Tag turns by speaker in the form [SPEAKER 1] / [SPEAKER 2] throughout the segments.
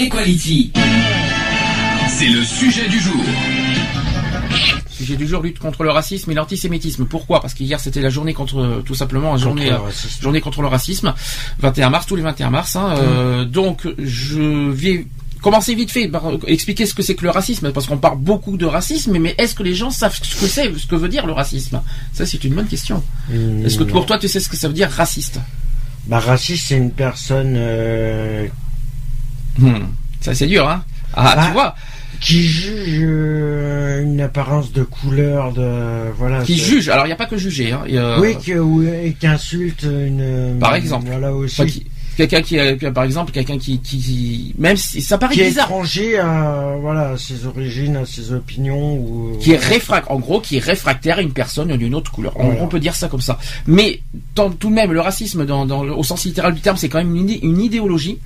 [SPEAKER 1] Equality. C'est le sujet du jour.
[SPEAKER 2] Sujet du jour, lutte contre le racisme et l'antisémitisme. Pourquoi? Parce qu'hier c'était la journée contre, tout simplement, une journée,
[SPEAKER 3] le
[SPEAKER 2] euh,
[SPEAKER 3] racisme.
[SPEAKER 2] journée contre le racisme, 21 mars, tous les 21 mars. hein, euh, donc je vais commencer vite fait par expliquer ce que c'est que le racisme, parce qu'on parle beaucoup de racisme, mais est-ce que les gens savent ce que c'est, ce que veut dire le racisme? Ça c'est une bonne question.
[SPEAKER 3] Mmh,
[SPEAKER 2] Est-ce que
[SPEAKER 3] non.
[SPEAKER 2] pour toi tu sais ce que ça veut dire raciste?
[SPEAKER 3] Bah, raciste, c'est une personne euh,
[SPEAKER 2] Hmm, Ça c'est dur, hein Ah,
[SPEAKER 3] Bah,
[SPEAKER 2] tu vois
[SPEAKER 3] qui juge euh, une apparence de couleur, de voilà.
[SPEAKER 2] Qui juge. Alors il n'y a pas que juger. Hein. a-
[SPEAKER 3] Oui, et qui insulte une.
[SPEAKER 2] Par exemple.
[SPEAKER 3] Voilà aussi.
[SPEAKER 2] Enfin, qui- quelqu'un qui, qui- par exemple, quelqu'un qui, qui, qui- même si ça paraît
[SPEAKER 3] qui est étranger à voilà à ses origines, à ses opinions ou.
[SPEAKER 2] qui est réfractaire, en gros, qui est réfractaire à une personne d'une autre couleur.
[SPEAKER 3] Voilà.
[SPEAKER 2] on peut dire ça comme ça. Mais tant- tout de même, le racisme, dans, dans le- au sens littéral du terme, c'est quand même une, une idéologie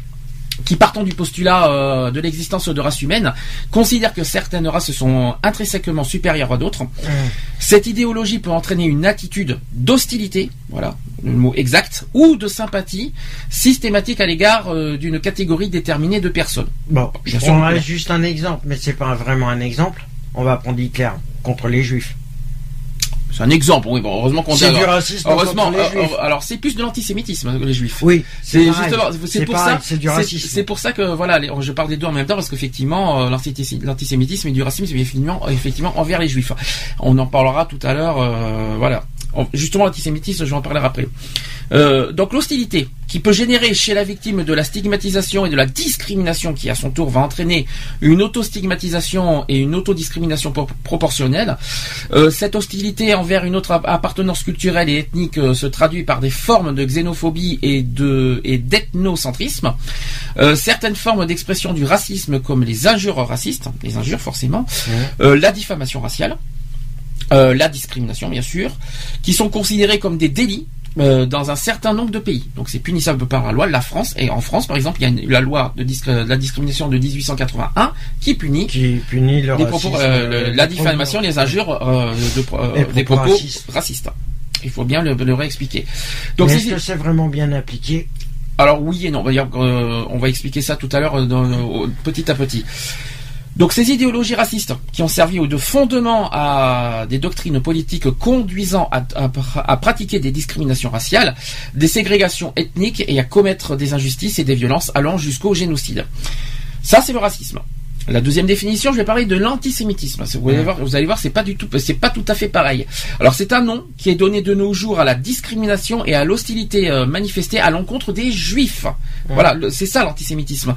[SPEAKER 2] qui, partant du postulat euh, de l'existence de races humaines, considère que certaines races sont intrinsèquement supérieures à d'autres. Cette idéologie peut entraîner une attitude d'hostilité, voilà le mot exact, ou de sympathie systématique à l'égard euh, d'une catégorie déterminée de personnes.
[SPEAKER 3] Bon, je
[SPEAKER 2] Bien sûr, oui.
[SPEAKER 3] juste un exemple, mais c'est pas vraiment un exemple. On va prendre Hitler contre les Juifs.
[SPEAKER 2] C'est un exemple, oui. Bon, heureusement qu'on
[SPEAKER 3] C'est du racisme
[SPEAKER 2] Heureusement,
[SPEAKER 3] contre les
[SPEAKER 2] euh,
[SPEAKER 3] Juifs.
[SPEAKER 2] euh, alors c'est plus de l'antisémitisme les Juifs.
[SPEAKER 3] Oui,
[SPEAKER 2] C'est justement, c'est pour
[SPEAKER 3] pareil,
[SPEAKER 2] ça,
[SPEAKER 3] c'est du racisme.
[SPEAKER 2] C'est pour ça que voilà, les- je parle des deux en même temps parce qu'effectivement, euh, l'antisémi- l'antisémitisme et du racisme, c'est effectivement, effectivement envers les Juifs. On en parlera tout à l'heure. euh, voilà. En- Justement, l'antisémitisme, je vais en parler après. Euh, donc l'hostilité qui peut générer chez la victime de la stigmatisation et de la discrimination qui à son tour va entraîner une auto-stigmatisation et une autodiscrimination pro- proportionnelle. Euh, cette hostilité envers une autre app- appartenance culturelle et ethnique euh, se traduit par des formes de xénophobie et de et d'ethnocentrisme. Certaines formes d'expression du racisme comme les injures racistes, les injures forcément, la diffamation raciale, euh, la discrimination bien sûr, qui sont considérés comme des délits euh, dans un certain nombre de pays. Donc c'est punissable par la loi. La France et en France par exemple, il y a une- la loi de, euh, la discrimination de 1881 qui punit
[SPEAKER 3] qui punit le
[SPEAKER 2] des
[SPEAKER 3] racisme,
[SPEAKER 2] propos, euh, le- la diffamation, les injures, de des
[SPEAKER 3] propos racistes.
[SPEAKER 2] racistes. Il faut bien le, le réexpliquer. Donc
[SPEAKER 3] est-ce que c'est vraiment bien appliqué?
[SPEAKER 2] Alors oui et non. On va expliquer ça tout à l'heure petit à petit. Donc ces idéologies racistes qui ont servi de fondement à des doctrines politiques conduisant à, à- à pratiquer des discriminations raciales, des ségrégations ethniques et à commettre des injustices et des violences allant jusqu'au génocide. Ça c'est le racisme. La deuxième définition, je vais parler de l'antisémitisme. Vous allez voir, vous allez voir, c'est pas du tout, c'est pas tout à fait pareil. Alors c'est un nom qui est donné de nos jours à la discrimination et à l'hostilité euh, manifestée à l'encontre des juifs. Voilà, c'est ça l'antisémitisme.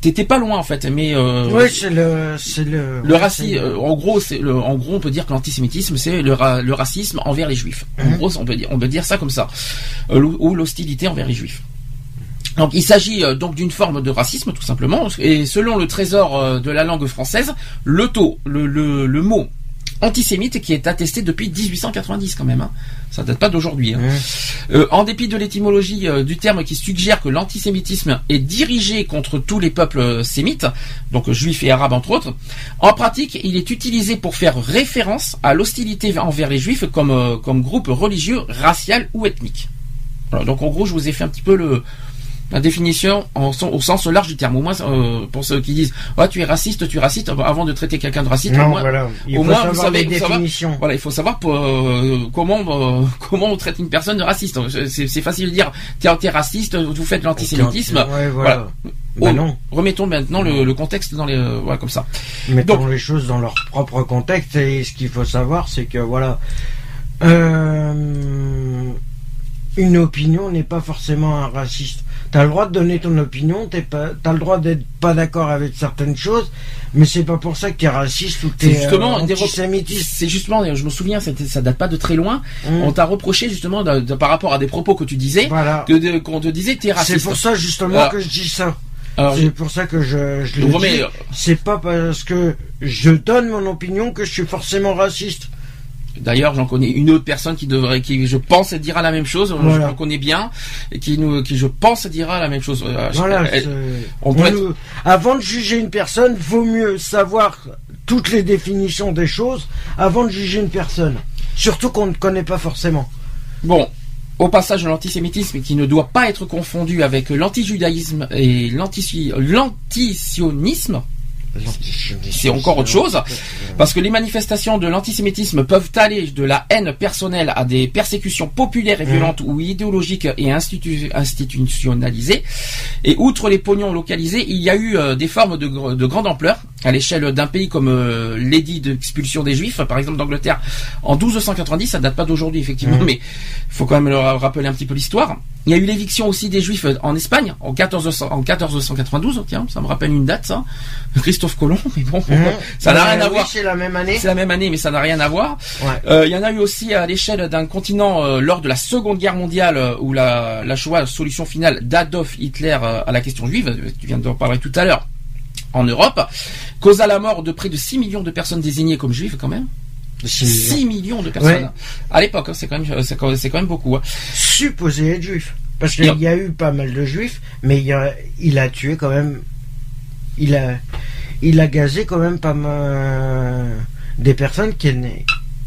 [SPEAKER 2] T'étais pas loin en fait, mais euh,
[SPEAKER 3] Oui, c'est le, c'est le.
[SPEAKER 2] le
[SPEAKER 3] ouais,
[SPEAKER 2] racisme, euh, en gros, c'est le, en gros, on peut dire que l'antisémitisme, c'est le, ra- le racisme envers les juifs. En
[SPEAKER 3] Mhm.
[SPEAKER 2] gros, on peut dire, on peut dire ça comme ça, Euh, ou l'hostilité envers les juifs. Donc, il s'agit euh, donc d'une forme de racisme, tout simplement. Et selon le trésor euh, de la langue française, le taux, le, le, le mot antisémite qui est attesté depuis 1890 quand même. Hein. Ça date pas d'aujourd'hui. hein.
[SPEAKER 3] Mmh.
[SPEAKER 2] Euh, en dépit de l'étymologie euh, du terme qui suggère que l'antisémitisme est dirigé contre tous les peuples euh, sémites, donc juifs et arabes entre autres, en pratique, il est utilisé pour faire référence à l'hostilité envers les juifs comme, euh, comme groupe religieux, racial ou ethnique. Voilà, donc en gros, je vous ai fait un petit peu le, la définition en au sens large du terme. Au moins, euh, pour ceux qui disent ah, tu es raciste, tu es raciste, avant de traiter quelqu'un de raciste,
[SPEAKER 3] Non,
[SPEAKER 2] au moins,
[SPEAKER 3] voilà. Il
[SPEAKER 2] au
[SPEAKER 3] faut
[SPEAKER 2] moins,
[SPEAKER 3] savoir
[SPEAKER 2] vous savez, vous voilà, il faut savoir pour, euh, comment euh, comment on traite une personne de raciste. C'est facile de dire t'es t'es raciste, vous faites de l'antisémitisme.
[SPEAKER 3] Ouais, voilà.
[SPEAKER 2] Oh,
[SPEAKER 3] non.
[SPEAKER 2] Remettons maintenant le, le contexte dans les voilà comme ça.
[SPEAKER 3] Mettons les choses dans leur propre contexte et ce qu'il faut savoir, c'est que voilà, une opinion n'est pas forcément un raciste. T'as le droit de donner ton opinion, t'es pas, t'as le droit d'être pas d'accord avec certaines choses, mais c'est pas pour ça que t'es raciste ou que t'es
[SPEAKER 2] justement
[SPEAKER 3] euh.
[SPEAKER 2] C'est justement, je me souviens, ça date pas de très loin.
[SPEAKER 3] Mm.
[SPEAKER 2] On t'a reproché justement de- de- par rapport à des propos que tu disais,
[SPEAKER 3] Voilà.
[SPEAKER 2] que de- qu'on te disait t'es raciste.
[SPEAKER 3] C'est pour ça justement que je dis ça. c'est pour ça que je, je le dis. C'est pas parce que je donne mon opinion que je suis forcément raciste.
[SPEAKER 2] D'ailleurs, j'en connais une autre personne qui devrait, qui je pense dira la même chose. Je la connais bien et qui nous, qui je pense dira la même chose. Euh.
[SPEAKER 3] Avant de juger une personne, vaut mieux savoir toutes les définitions des choses avant de juger une personne. Surtout qu'on ne connaît pas forcément.
[SPEAKER 2] Bon, au passage, l'antisémitisme qui ne doit pas être confondu avec l'antijudaïsme et l'antisionisme. C'est encore autre chose, parce que les manifestations de l'antisémitisme peuvent aller de la haine personnelle à des persécutions populaires et violentes ou idéologiques et institutionnalisées. Et outre les pognons localisés, il y a eu euh, des formes de, grande ampleur à l'échelle d'un pays comme euh, l'édit d'expulsion des Juifs, par exemple d'Angleterre, en 1290. Ça date pas d'aujourd'hui effectivement, mais il faut quand même leur rappeler un petit peu l'histoire. Il y a eu l'éviction aussi des Juifs en Espagne en, 14, en 1492. Tiens, ça me rappelle une date, ça. Christophe Colomb, mais bon, mmh. ça n'a rien à voir.
[SPEAKER 3] C'est la même année.
[SPEAKER 2] C'est la même année, mais ça n'a rien à voir. Euh, il y en a eu aussi à l'échelle d'un continent euh, lors de la Seconde Guerre mondiale, euh, où la, la Shoah, solution finale d'Adolf Hitler à la question juive, tu viens de parler tout à l'heure, en Europe, causa la mort de près de 6 millions de personnes désignées comme juives quand même. 6 millions. de personnes. À l'époque, hein, c'est quand même, c'est quand, même beaucoup. Hein.
[SPEAKER 3] Supposé être juif. Parce qu'il y a eu pas mal de juifs, mais il, a, il a tué quand même. Il a, il a gazé quand même pas mal des personnes qui,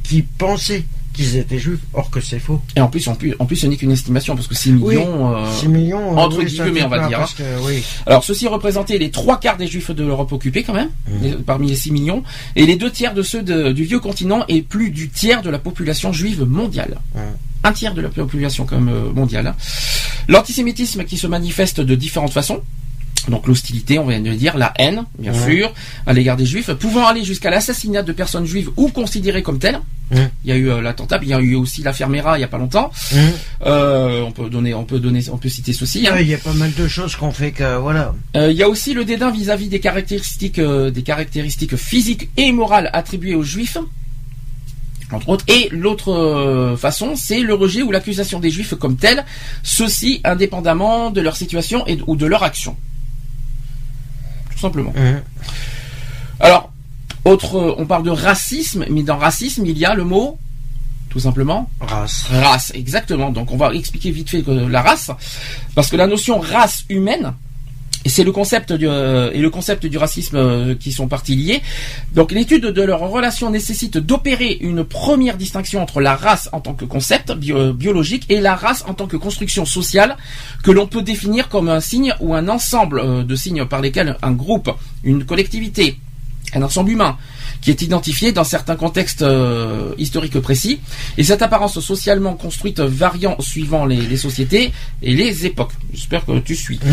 [SPEAKER 3] qui pensaient qu'ils étaient juifs, or que c'est faux.
[SPEAKER 2] Et en plus, en plus, en plus ce n'est qu'une estimation, parce que 6 millions,
[SPEAKER 3] euh, millions
[SPEAKER 2] euh, entre guillemets, on va dire. Hein. Alors, ceci représentait les trois quarts des juifs de l'Europe occupée, quand même, mhm. parmi les 6 millions, et les deux tiers de ceux du vieux continent, et plus du tiers de la population juive mondiale. Un tiers de la population comme euh, mondiale. Hein. L'antisémitisme qui se manifeste de différentes façons, donc l'hostilité, on vient de le dire, la haine, bien sûr, à l'égard des juifs, pouvant aller jusqu'à l'assassinat de personnes juives ou considérées comme telles. Il y a eu euh, l'attentat, il y a eu aussi l'affaire Mera il y a pas longtemps. Euh, on peut donner, on peut donner, on peut citer ceci.
[SPEAKER 3] Hein. il y a pas mal de choses qu'on fait que voilà.
[SPEAKER 2] Euh, il y a aussi le dédain vis-à-vis des caractéristiques, des caractéristiques physiques et morales attribuées aux juifs. Entre autres. Et l'autre façon, c'est le rejet ou l'accusation des juifs comme tels, ceci indépendamment de leur situation et, ou de leur action tout simplement. Mmh. Alors, autre, on parle de racisme, mais dans racisme, il y a le mot, tout simplement,
[SPEAKER 3] race.
[SPEAKER 2] Race, exactement. Donc, on va expliquer vite fait la race, parce que la notion race humaine, c'est le concept du, euh, et le concept du racisme euh, qui sont partis liés. Donc l'étude de leur relation nécessite d'opérer une première distinction entre la race en tant que concept euh, biologique et la race en tant que construction sociale que l'on peut définir comme un signe ou un ensemble de signes par lesquels un groupe, une collectivité, un ensemble humain qui est identifié dans certains contextes euh, historiques précis, et cette apparence socialement construite variant suivant les, sociétés et les époques. J'espère que tu suis. Mmh.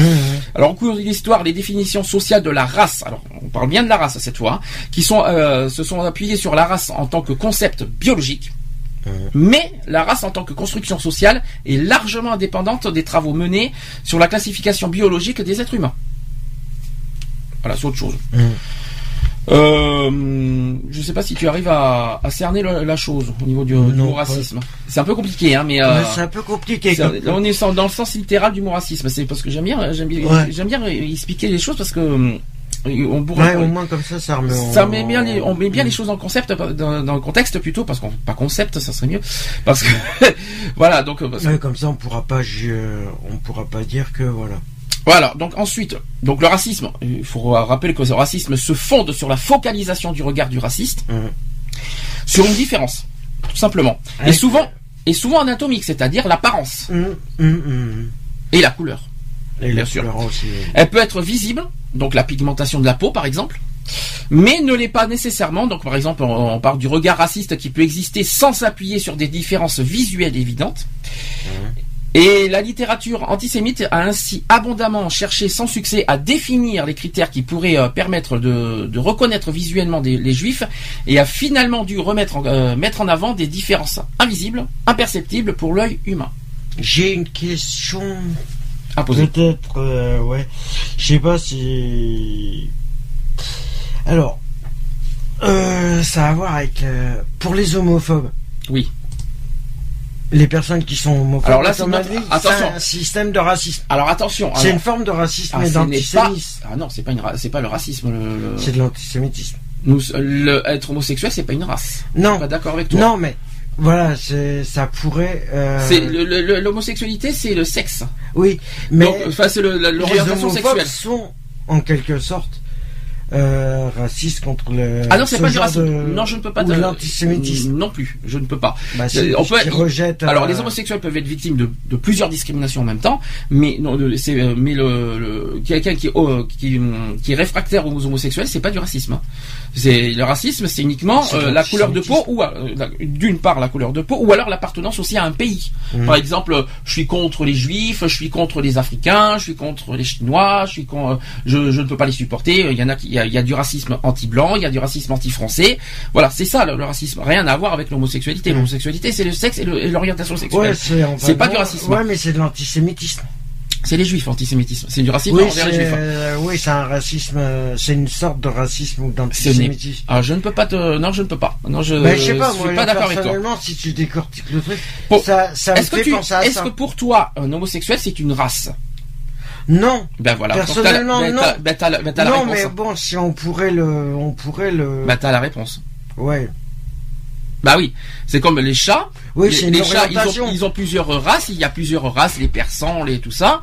[SPEAKER 2] Alors au cours de l'histoire, les définitions sociales de la race, alors on parle bien de la race cette fois, hein, qui sont, euh, se sont appuyées sur la race en tant que concept biologique, mmh. mais la race en tant que construction sociale est largement indépendante des travaux menés sur la classification biologique des êtres humains. Voilà, c'est autre chose. Euh, je ne sais pas si tu arrives à, cerner la, chose au niveau du, mot racisme. C'est un peu compliqué, hein, mais
[SPEAKER 3] euh, c'est un peu compliqué.
[SPEAKER 2] on est dans le sens littéral du mot racisme. C'est parce que j'aime bien, j'aime bien, j'aime bien expliquer les choses parce que euh,
[SPEAKER 3] on pourrait, au moins comme ça, ça remet.
[SPEAKER 2] Ça met bien, les, on met bien les choses en concept, dans, le contexte plutôt, parce qu'on pas concept, ça serait mieux, parce que voilà, donc.
[SPEAKER 3] comme ça, on pourra pas, on pourra pas dire que voilà.
[SPEAKER 2] Voilà, donc ensuite, donc le racisme, il faut rappeler que le racisme se fonde sur la focalisation du regard du raciste, mmh. sur une différence, tout simplement. Et souvent, et souvent anatomique, c'est-à-dire l'apparence. Mmh, mmh, et la couleur.
[SPEAKER 3] Et bien sûr.
[SPEAKER 2] Elle peut être visible, donc la pigmentation de la peau par exemple, mais ne l'est pas nécessairement. Donc par exemple, on, parle du regard raciste qui peut exister sans s'appuyer sur des différences visuelles évidentes. Et la littérature antisémite a ainsi abondamment cherché sans succès à définir les critères qui pourraient euh, permettre de, reconnaître visuellement les juifs et a finalement dû remettre euh, mettre en avant des différences invisibles, imperceptibles pour l'œil humain.
[SPEAKER 3] J'ai une question à poser. Peut-être, euh, ouais. Je sais pas si. Alors, ça a à voir avec pour les homophobes.
[SPEAKER 2] Oui
[SPEAKER 3] les personnes qui sont homophobes,
[SPEAKER 2] Alors là, c'est
[SPEAKER 3] un système de racisme.
[SPEAKER 2] Alors attention.
[SPEAKER 3] C'est une forme de racisme
[SPEAKER 2] Ah,
[SPEAKER 3] et
[SPEAKER 2] pas. Ah non, c'est pas une, ra- c'est pas le racisme. Le,
[SPEAKER 3] C'est de l'antisémitisme.
[SPEAKER 2] nous, le, être homosexuel, c'est pas une race. Je
[SPEAKER 3] Non,
[SPEAKER 2] suis pas d'accord avec toi.
[SPEAKER 3] non, mais voilà, ça pourrait. euh,
[SPEAKER 2] l'homosexualité, c'est le sexe.
[SPEAKER 3] Oui, mais
[SPEAKER 2] Donc, enfin, c'est l'orientation sexuelle.
[SPEAKER 3] sont en quelque sorte euh, racistes contre le.
[SPEAKER 2] Ah non, c'est
[SPEAKER 3] ce
[SPEAKER 2] pas du racisme.
[SPEAKER 3] de-
[SPEAKER 2] Non, je ne peux pas.
[SPEAKER 3] ou
[SPEAKER 2] te-
[SPEAKER 3] l'antisémitisme.
[SPEAKER 2] Non plus, je ne peux pas.
[SPEAKER 3] Bah,
[SPEAKER 2] Euh, on peut-
[SPEAKER 3] qui rejettent. euh,
[SPEAKER 2] Alors les homosexuels peuvent être victimes de, de plusieurs discriminations en même temps, mais non, c'est euh, mais le, le- quelqu'un qui, oh, qui qui est réfractaire aux homosexuels, c'est pas du racisme. hein. C'est le racisme, c'est uniquement
[SPEAKER 3] C'est
[SPEAKER 2] euh, la couleur de peau ou euh, d'une part la couleur de peau ou alors l'appartenance aussi à un pays.
[SPEAKER 3] Mhm.
[SPEAKER 2] Par exemple, je suis contre les juifs, je suis contre les africains, je suis contre les chinois, je suis con- je, je ne peux pas les supporter. Il y en a qui, il y a, il y a du racisme anti-blanc, il y a du racisme anti-français. Voilà, c'est ça le, le racisme. Rien à voir avec l'homosexualité.
[SPEAKER 3] Mhm.
[SPEAKER 2] L'homosexualité, c'est le sexe et l'orientation sexuelle.
[SPEAKER 3] Ouais, c'est
[SPEAKER 2] pas du racisme.
[SPEAKER 3] Ouais, mais c'est de l'antisémitisme.
[SPEAKER 2] C'est les juifs, l'antisémitisme. C'est du racisme
[SPEAKER 3] Oui,
[SPEAKER 2] envers les
[SPEAKER 3] c'est
[SPEAKER 2] juifs. hein.
[SPEAKER 3] euh, oui, c'est un racisme. euh, C'est une sorte de racisme ou d'antisémitisme.
[SPEAKER 2] Ah, je ne peux pas te, non, je ne peux pas. Non, je,
[SPEAKER 3] pas,
[SPEAKER 2] suis
[SPEAKER 3] moi,
[SPEAKER 2] pas d'accord avec toi.
[SPEAKER 3] personnellement, si tu décortiques le truc,
[SPEAKER 2] Bon,
[SPEAKER 3] ça, ça me
[SPEAKER 2] Est-ce que
[SPEAKER 3] fait
[SPEAKER 2] tu,
[SPEAKER 3] penser à
[SPEAKER 2] est-ce que pour toi, un homosexuel, c'est une race?
[SPEAKER 3] Non,
[SPEAKER 2] Ben voilà.
[SPEAKER 3] Personnellement,
[SPEAKER 2] ben,
[SPEAKER 3] non.
[SPEAKER 2] Ben t'as la, ben, la
[SPEAKER 3] non,
[SPEAKER 2] réponse.
[SPEAKER 3] mais bon, si on pourrait le, on pourrait le,
[SPEAKER 2] Ben t'as la réponse.
[SPEAKER 3] ouais.
[SPEAKER 2] Bah oui, c'est comme les chats.
[SPEAKER 3] Oui,
[SPEAKER 2] les,
[SPEAKER 3] c'est une
[SPEAKER 2] les chats, ils ont, ils ont plusieurs races. Il y a plusieurs races, les persans, les tout ça.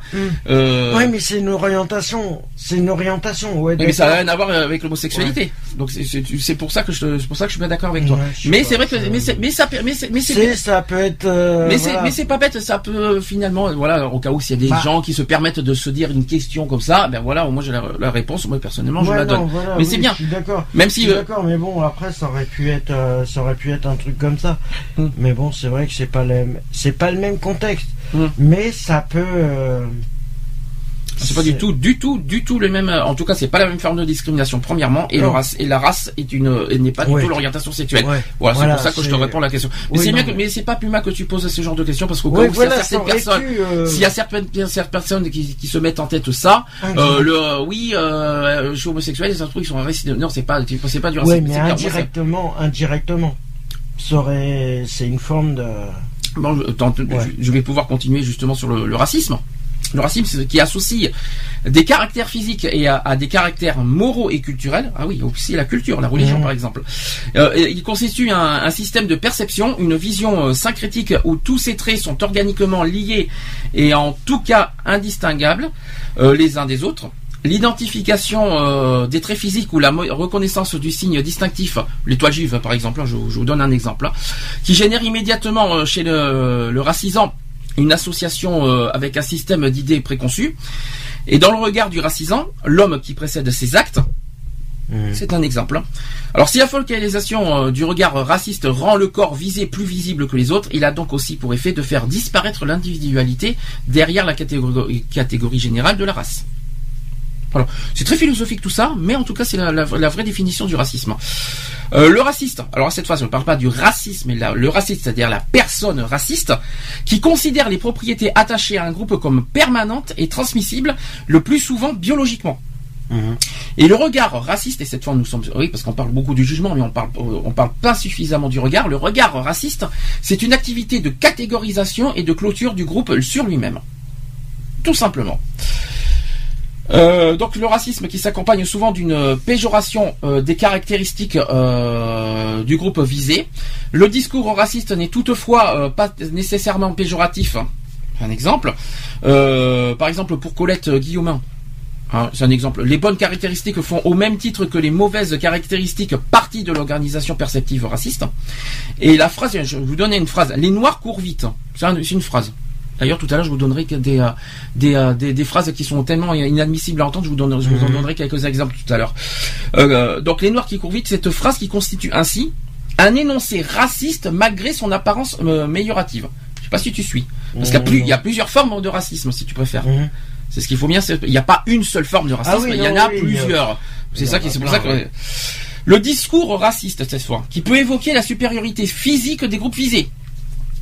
[SPEAKER 2] Euh,
[SPEAKER 3] Oui, mais c'est une orientation. C'est une orientation, ouais.
[SPEAKER 2] mais ça n'a rien à voir avec l'homosexualité. Donc c'est- pour ça que je, c'est pour ça que je suis pas d'accord avec toi.
[SPEAKER 3] Ouais,
[SPEAKER 2] mais c'est vrai que, mais mais ça, mais mais c'est,
[SPEAKER 3] ça peut être. euh,
[SPEAKER 2] mais c'est,
[SPEAKER 3] voilà.
[SPEAKER 2] c'est pas bête. Ça peut finalement, voilà, au cas où s'il y a des
[SPEAKER 3] Bah.
[SPEAKER 2] gens qui se permettent de se dire une question comme ça, ben voilà, moi j'ai la, la réponse. Moi personnellement, je la donne.
[SPEAKER 3] voilà,
[SPEAKER 2] mais
[SPEAKER 3] oui,
[SPEAKER 2] c'est bien.
[SPEAKER 3] Je suis d'accord.
[SPEAKER 2] Même si, euh,
[SPEAKER 3] d'accord, mais bon, après, ça aurait pu être, euh, ça aurait pu être un truc comme ça.
[SPEAKER 2] Hmm.
[SPEAKER 3] Mais bon, c'est vrai que c'est pas le, c'est pas le même contexte.
[SPEAKER 2] Hmm.
[SPEAKER 3] Mais ça peut. euh,
[SPEAKER 2] C'est pas du tout, du tout, du tout le même. En tout cas, c'est pas la même forme de discrimination. Premièrement, et, le
[SPEAKER 3] Non.
[SPEAKER 2] race, et la race est une, elle n'est pas du
[SPEAKER 3] Ouais.
[SPEAKER 2] tout l'orientation sexuelle.
[SPEAKER 3] Ouais.
[SPEAKER 2] Voilà,
[SPEAKER 3] Voilà,
[SPEAKER 2] c'est pour ça que je te réponds à la question. Mais
[SPEAKER 3] Oui,
[SPEAKER 2] c'est bien que,
[SPEAKER 3] mais-
[SPEAKER 2] c'est pas plus mal que tu poses ce genre de questions parce qu'au cas où
[SPEAKER 3] voilà,
[SPEAKER 2] s'il y a
[SPEAKER 3] ça
[SPEAKER 2] certaines personnes,
[SPEAKER 3] euh,
[SPEAKER 2] s'il y a certaines, certaines personnes qui, qui se mettent en tête ça,
[SPEAKER 3] Ah,
[SPEAKER 2] euh, le, euh, oui, euh, je suis homosexuel, et ça se trouve ils sont racistes. Non, c'est pas, c'est pas du racisme.
[SPEAKER 3] Ouais, mais indirectement, indirectement, c'est une forme de.
[SPEAKER 2] Bon, je,
[SPEAKER 3] Ouais.
[SPEAKER 2] vais pouvoir continuer justement sur le, le racisme. Le racisme, c'est ce qui associe des caractères physiques et à, à des caractères moraux et culturels. Ah oui, aussi la culture, la religion par exemple. Euh, il constitue un, un système de perception, une vision euh, syncrétique où tous ces traits sont organiquement liés et en tout cas indistinguables euh, les uns des autres. L'identification euh, des traits physiques ou la reconnaissance du signe distinctif, l'étoile juive par exemple, hein, je, je vous donne un exemple, hein, qui génère immédiatement euh, chez le, le racisant une association euh, avec un système d'idées préconçues. Et dans le regard du racisant, l'homme qui précède ses actes, c'est un exemple. hein. Alors si la focalisation du regard raciste rend le corps visé plus visible que les autres, il a donc aussi pour effet de faire disparaître l'individualité derrière la catégorie, catégorie générale de la race. Voilà. C'est très philosophique tout ça, mais en tout cas c'est la, la- la vraie définition du racisme. Euh, le raciste, alors à cette fois je ne parle pas du racisme, mais la- le raciste, c'est-à-dire la personne raciste, qui considère les propriétés attachées à un groupe comme permanentes et transmissibles, le plus souvent biologiquement. Et le regard raciste, et cette fois nous sommes, oui, parce qu'on parle beaucoup du jugement, mais on parle, euh, on parle pas suffisamment du regard. Le regard raciste, c'est une activité de catégorisation et de clôture du groupe sur lui-même. Tout simplement. Euh, donc le racisme qui s'accompagne souvent d'une péjoration euh, des caractéristiques euh, du groupe visé. Le discours raciste n'est toutefois euh, pas nécessairement péjoratif. Un exemple. Euh, par exemple pour Colette Guillaumin. Hein, c'est un exemple. Les bonnes caractéristiques font au même titre que les mauvaises caractéristiques partie de l'organisation perceptive raciste. Et la phrase, je vais vous donner une phrase. Les noirs courent vite. C'est une phrase. D'ailleurs, tout à l'heure, je vous donnerai des, euh, des, euh, des, des phrases qui sont tellement inadmissibles à entendre. Je vous, donnerai, je vous en donnerai quelques exemples tout à l'heure. Euh, donc, les noirs qui courent vite, cette phrase qui constitue ainsi un énoncé raciste malgré son apparence euh, améliorative. Je sais pas si tu suis. Parce qu'il y a, y a plusieurs formes de racisme, si tu préfères.
[SPEAKER 3] Mhm.
[SPEAKER 2] C'est ce qu'il faut bien. Il n'y a pas une seule forme de racisme.
[SPEAKER 3] Ah oui,
[SPEAKER 2] il y en a
[SPEAKER 3] oui,
[SPEAKER 2] plusieurs. C'est ça qui, c'est pour ça que.
[SPEAKER 3] ouais.
[SPEAKER 2] Le discours raciste cette fois, qui peut évoquer la supériorité physique des groupes visés.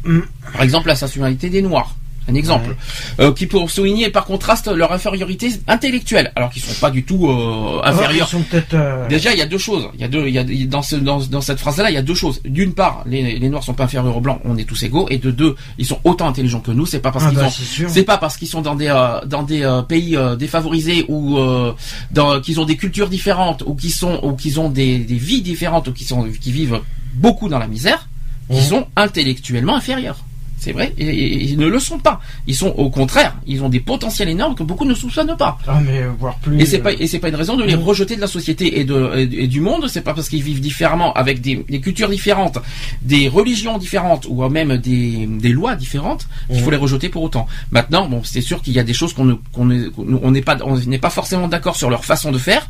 [SPEAKER 3] Mhm.
[SPEAKER 2] Par exemple, la sexualité des Noirs. Un exemple, euh, qui pour souligner par contraste leur infériorité intellectuelle, alors qu'ils sont pas du tout euh, inférieurs.
[SPEAKER 3] Ils sont peut-être. euh,
[SPEAKER 2] Déjà, il y a deux choses. Il y a deux, il y a dans, ce, dans, dans cette phrase-là, il y a deux choses. D'une part, les, les noirs sont pas inférieurs aux blancs, on est tous égaux, et de deux, ils sont autant intelligents que nous. C'est pas parce
[SPEAKER 3] Ah
[SPEAKER 2] qu'ils
[SPEAKER 3] bah,
[SPEAKER 2] ont
[SPEAKER 3] c'est
[SPEAKER 2] pas parce qu'ils sont dans des dans des pays défavorisés ou qu'ils ont des cultures différentes ou qu'ils sont ou qu'ils ont des, des vies différentes ou qu'ils sont qui vivent beaucoup dans la misère qu'ils sont intellectuellement inférieurs. C'est vrai, et, ils ne le sont pas. Ils sont au contraire, ils ont des potentiels énormes que beaucoup ne soupçonnent pas.
[SPEAKER 3] Ah, mais voire plus.
[SPEAKER 2] Et c'est pas et c'est pas une raison de les
[SPEAKER 3] Mhm.
[SPEAKER 2] rejeter de la société et de et, et du monde. C'est pas parce qu'ils vivent différemment, avec des, des cultures différentes, des religions différentes ou même des, des lois différentes qu'il
[SPEAKER 3] Mhm.
[SPEAKER 2] faut les rejeter pour autant. Maintenant, bon, c'est sûr qu'il y a des choses qu'on ne qu'on ne- qu'on- on n'est pas on n'est pas forcément d'accord sur leur façon de faire,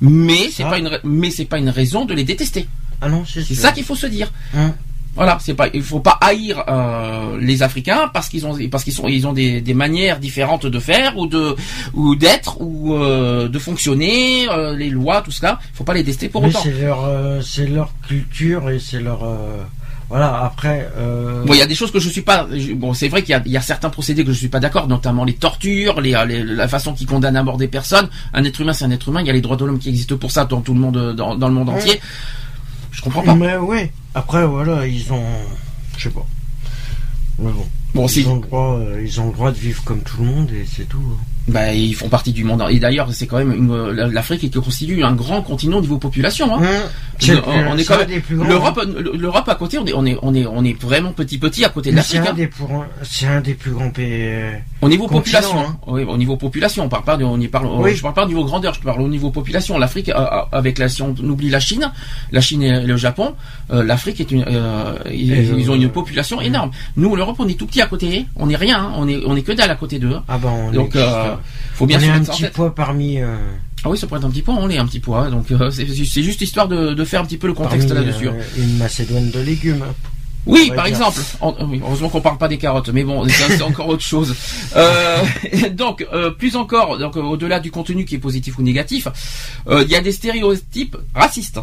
[SPEAKER 2] mais c'est pas une mais c'est pas une raison de les détester.
[SPEAKER 3] Ah non, c'est
[SPEAKER 2] ça qu'il faut se dire.
[SPEAKER 3] Hum.
[SPEAKER 2] Voilà, c'est pas, il faut pas haïr euh, les Africains parce qu'ils ont, parce qu'ils sont, ils ont des, des manières différentes de faire ou de, ou d'être ou euh, de fonctionner, euh, les lois, tout cela. Il faut pas les détester pour
[SPEAKER 3] Mais
[SPEAKER 2] autant.
[SPEAKER 3] c'est leur, euh, c'est leur culture et c'est leur. euh, Voilà, après. euh,
[SPEAKER 2] Bon, il y a des choses que je suis pas. Bon, c'est vrai qu'il y a, il y a certains procédés que je suis pas d'accord, notamment les tortures, les, les- la façon qu'ils condamnent à mort des personnes. Un être humain, c'est un être humain. Il y a les droits de l'homme qui existent pour ça dans tout le monde, dans, dans le monde
[SPEAKER 3] Ouais.
[SPEAKER 2] entier. Je comprends pas.
[SPEAKER 3] Mais ouais, après, voilà, ils ont. Je sais pas. Mais bon.
[SPEAKER 2] Bon, si
[SPEAKER 3] ils, ont le droit, euh, ils ont le droit de vivre comme tout le monde et c'est tout. hein.
[SPEAKER 2] Bah, ils font partie du monde. Et d'ailleurs, c'est quand même l'Afrique qui constitue un grand continent au niveau population. Hein.
[SPEAKER 3] Hum, c'est le
[SPEAKER 2] on, est quand même l'Europe,
[SPEAKER 3] hein.
[SPEAKER 2] l'Europe à côté, on est, on est, on est, on est vraiment petit petit à côté de l'Afrique.
[SPEAKER 3] un,
[SPEAKER 2] hein.
[SPEAKER 3] c'est un des plus grands pays. euh,
[SPEAKER 2] Au niveau population,
[SPEAKER 3] hein.
[SPEAKER 2] oui, au niveau population, on parle pas de, on y parle,
[SPEAKER 3] Oui.
[SPEAKER 2] je parle pas au niveau grandeur, je parle au niveau population. L'Afrique, euh, euh, avec la, si on oublie la Chine, la Chine et le Japon, l'Afrique est une, euh, ils, ils ont une population énorme. Nous, l'Europe, on est tout petit à côté, on est rien, hein. on est, on est que dalle à côté d'eux. hein.
[SPEAKER 3] Ah bah on
[SPEAKER 2] Donc,
[SPEAKER 3] est,
[SPEAKER 2] faut bien
[SPEAKER 3] on
[SPEAKER 2] se
[SPEAKER 3] est un petit poids parmi. euh,
[SPEAKER 2] Ah oui, ça pourrait être un petit poids, on est un petit poids, donc euh, c'est juste histoire de, de faire un petit peu le contexte là-dessus.
[SPEAKER 3] euh, une Macédoine de légumes.
[SPEAKER 2] Oui, par
[SPEAKER 3] dire.
[SPEAKER 2] exemple. Heureusement qu'on parle pas des carottes, mais bon, c'est encore autre chose. Euh, donc, euh, plus encore, donc au-delà du contenu qui est positif ou négatif, euh, il y a des stéréotypes racistes.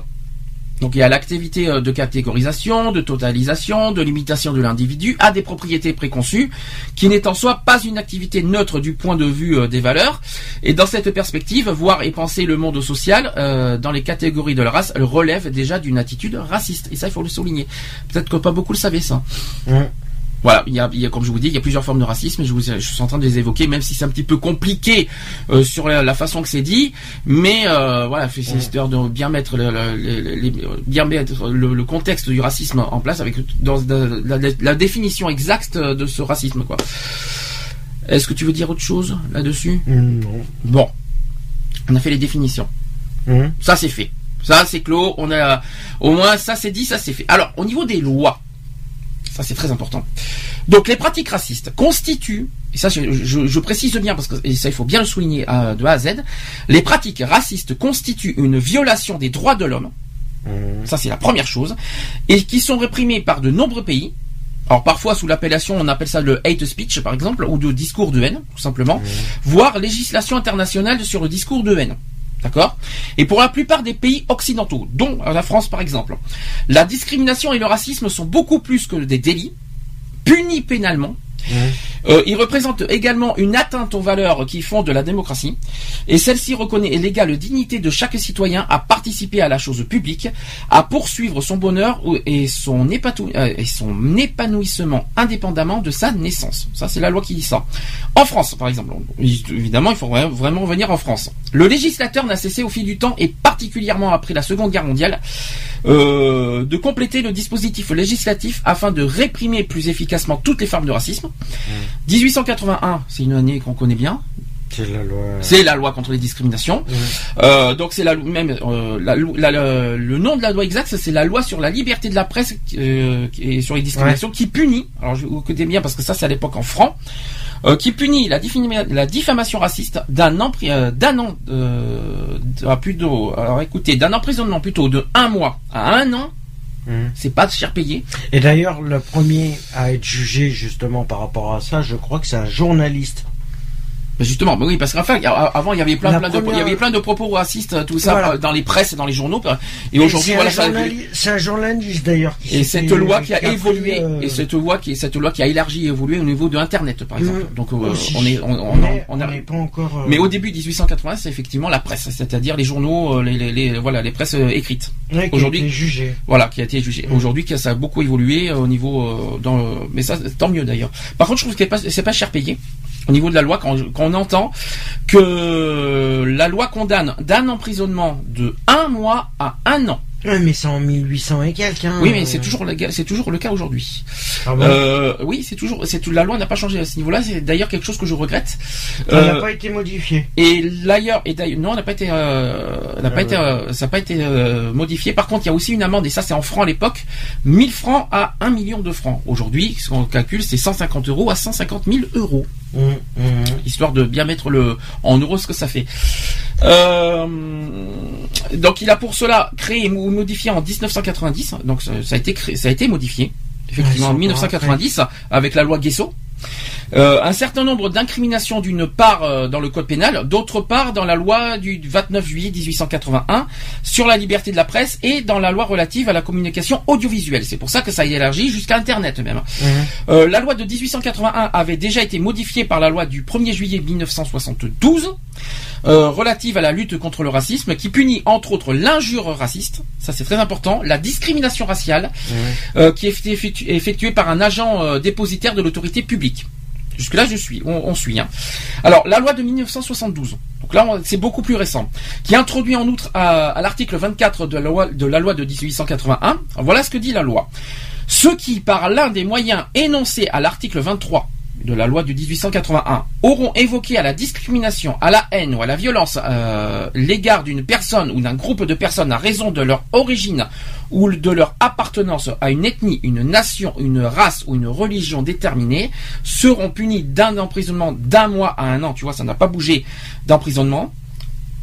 [SPEAKER 2] Donc il y a l'activité euh, de catégorisation, de totalisation, de limitation de l'individu à des propriétés préconçues, qui n'est en soi pas une activité neutre du point de vue euh, des valeurs. Et dans cette perspective, voir et penser le monde social euh, dans les catégories de la race relève déjà d'une attitude raciste. Et ça, il faut le souligner. Peut-être que pas beaucoup le savaient ça.
[SPEAKER 3] Hum.
[SPEAKER 2] Voilà, il y a, il y a, comme je vous dis, il y a plusieurs formes de racisme. Et je, vous, je suis en train de les évoquer, même si c'est un petit peu compliqué euh, sur la, la façon que c'est dit. Mais euh, voilà, c'est c'est histoire de bien mettre le, le- le- les- bien mettre le, contexte du racisme en place avec dans, la, définition exacte de ce racisme, quoi. Est-ce que tu veux dire autre chose là-dessus?
[SPEAKER 3] Non.
[SPEAKER 2] Bon, on a fait les définitions.
[SPEAKER 3] Hum.
[SPEAKER 2] Ça c'est fait. Ça c'est clos. On a au moins ça c'est dit, ça c'est fait. Alors au niveau des lois, ça c'est très important. Donc les pratiques racistes constituent, et ça je, je- je précise bien parce que et ça il faut bien le souligner euh, de A à Z, les pratiques racistes constituent une violation des droits de l'homme.
[SPEAKER 3] Hum.
[SPEAKER 2] Ça c'est la première chose, et qui sont réprimées par de nombreux pays. Alors parfois sous l'appellation, on appelle ça le hate speech par exemple, ou de discours de haine, tout simplement, voire législation internationale sur le discours de haine. D'accord? Et pour la plupart des pays occidentaux, dont la France par exemple, la discrimination et le racisme sont beaucoup plus que des délits, punis pénalement. Euh, ils représentent également une atteinte aux valeurs qui font de la démocratie, et celle-ci reconnaît l'égale dignité de chaque citoyen à participer à la chose publique, à poursuivre son bonheur et euh, et son épanouissement indépendamment de sa naissance. Ça, c'est la loi qui dit ça. En France, par exemple, évidemment, il faut vra- vraiment venir en France. Le législateur n'a cessé au fil du temps, et particulièrement après la Seconde Guerre mondiale, euh, de compléter le dispositif législatif afin de réprimer plus efficacement toutes les formes de racisme. 1881, c'est une année qu'on connaît bien.
[SPEAKER 3] C'est la loi.
[SPEAKER 2] C'est la loi contre les discriminations. Euh, donc c'est la loi- même euh, la loi- la- le, le nom de la loi exacte, c'est la loi sur la liberté de la presse euh, et sur les discriminations qui punit. Alors je vous écoutez bien parce que ça c'est à l'époque en franc. qui punit la, diffama- la diffamation raciste d'un an, d'un an, ah, plutôt, alors écoutez, d'un emprisonnement plutôt de un mois à un an,
[SPEAKER 3] Hum.
[SPEAKER 2] c'est pas cher payé.
[SPEAKER 3] Et d'ailleurs, le premier à être jugé justement par rapport à ça, je crois que c'est un journaliste.
[SPEAKER 2] Justement, bah oui, parce qu'enfin, il y a- avant il y avait plein, plein de, il y avait plein de propos racistes, tout ça,
[SPEAKER 3] Voilà.
[SPEAKER 2] dans les presses, et dans les journaux, et
[SPEAKER 3] Et
[SPEAKER 2] aujourd'hui,
[SPEAKER 3] c'est
[SPEAKER 2] voilà,
[SPEAKER 3] un journali- journaliste d'ailleurs. qui
[SPEAKER 2] Et cette loi qui a, évolué,
[SPEAKER 3] euh,
[SPEAKER 2] et cette loi qui, cette loi qui a élargi et évolué au niveau de Internet, par exemple.
[SPEAKER 3] Mm.
[SPEAKER 2] Donc, euh, on est, on, on,
[SPEAKER 3] mais
[SPEAKER 2] on
[SPEAKER 3] on
[SPEAKER 2] a-
[SPEAKER 3] n'est pas encore. euh,
[SPEAKER 2] mais au début 1880, c'est effectivement la presse, c'est-à-dire les journaux, les, les, les- voilà, les presses écrites.
[SPEAKER 3] ouais,
[SPEAKER 2] aujourd'hui-
[SPEAKER 3] jugé.
[SPEAKER 2] Voilà, qui a été jugé.
[SPEAKER 3] Mm.
[SPEAKER 2] Aujourd'hui, ça a beaucoup évolué au niveau, dans, mais ça, tant mieux d'ailleurs. Par contre, je trouve que c'est pas, c'est pas cher payé au niveau de la loi quand, quand on entend que la loi condamne d'un emprisonnement de un mois à un an.
[SPEAKER 3] Ouais, mais c'est en 1800 et quelques. hein.
[SPEAKER 2] Oui, mais c'est toujours le, ga- c'est toujours le cas aujourd'hui.
[SPEAKER 3] Ah bon
[SPEAKER 2] Euh, oui, c'est toujours, c'est la loi n'a pas changé à ce niveau-là. C'est d'ailleurs quelque chose que je regrette.
[SPEAKER 3] Ça n'a
[SPEAKER 2] Euh,
[SPEAKER 3] pas été modifié.
[SPEAKER 2] et d'ailleurs, et d'ailleurs, non, elle n'a pas été, euh, elle n'a
[SPEAKER 3] Ah
[SPEAKER 2] pas
[SPEAKER 3] ouais.
[SPEAKER 2] été, euh, ça n'a pas été modifié. Par contre, il y a aussi une amende, et ça c'est en francs à l'époque, 1000 francs à 1 million de francs. Aujourd'hui, ce qu'on calcule, c'est 150 euros à 150 000 euros,
[SPEAKER 3] Hum, hum.
[SPEAKER 2] histoire de bien mettre le en euros ce que ça fait. Euh, donc, il a pour cela créé ou modifié en 1990. Donc, ça, ça a été créé, ça a été modifié. Effectivement, en
[SPEAKER 3] Ouais, c'est
[SPEAKER 2] 1990, avec la loi Guesso. Euh, un certain nombre d'incriminations d'une part euh, dans le code pénal, d'autre part dans la loi du 29 juillet 1881 sur la liberté de la presse et dans la loi relative à la communication audiovisuelle. C'est pour ça que ça a élargi jusqu'à Internet même.
[SPEAKER 3] Hum.
[SPEAKER 2] Euh, la loi de 1881 avait déjà été modifiée par la loi du 1er juillet 1972 euh, relative à la lutte contre le racisme qui punit entre autres l'injure raciste, ça c'est très important, la discrimination raciale euh, qui est effectu- effectuée par un agent euh, dépositaire de l'autorité publique. Jusque-là, je suis, on, suit. hein. Alors, la loi de 1972, donc là, c'est beaucoup plus récent, qui introduit en outre à, l'article 24 de la, loi, de la loi de 1881, voilà ce que dit la loi. Ceux qui, par l'un des moyens énoncés à l'article 23 de la loi du 1881, auront évoqué à la discrimination, à la haine ou à la violence euh, l'égard d'une personne ou d'un groupe de personnes à raison de leur origine ou de leur appartenance à une ethnie, une nation, une race ou une religion déterminée, seront punis d'un emprisonnement d'un mois à un an, tu vois, ça n'a pas bougé d'emprisonnement,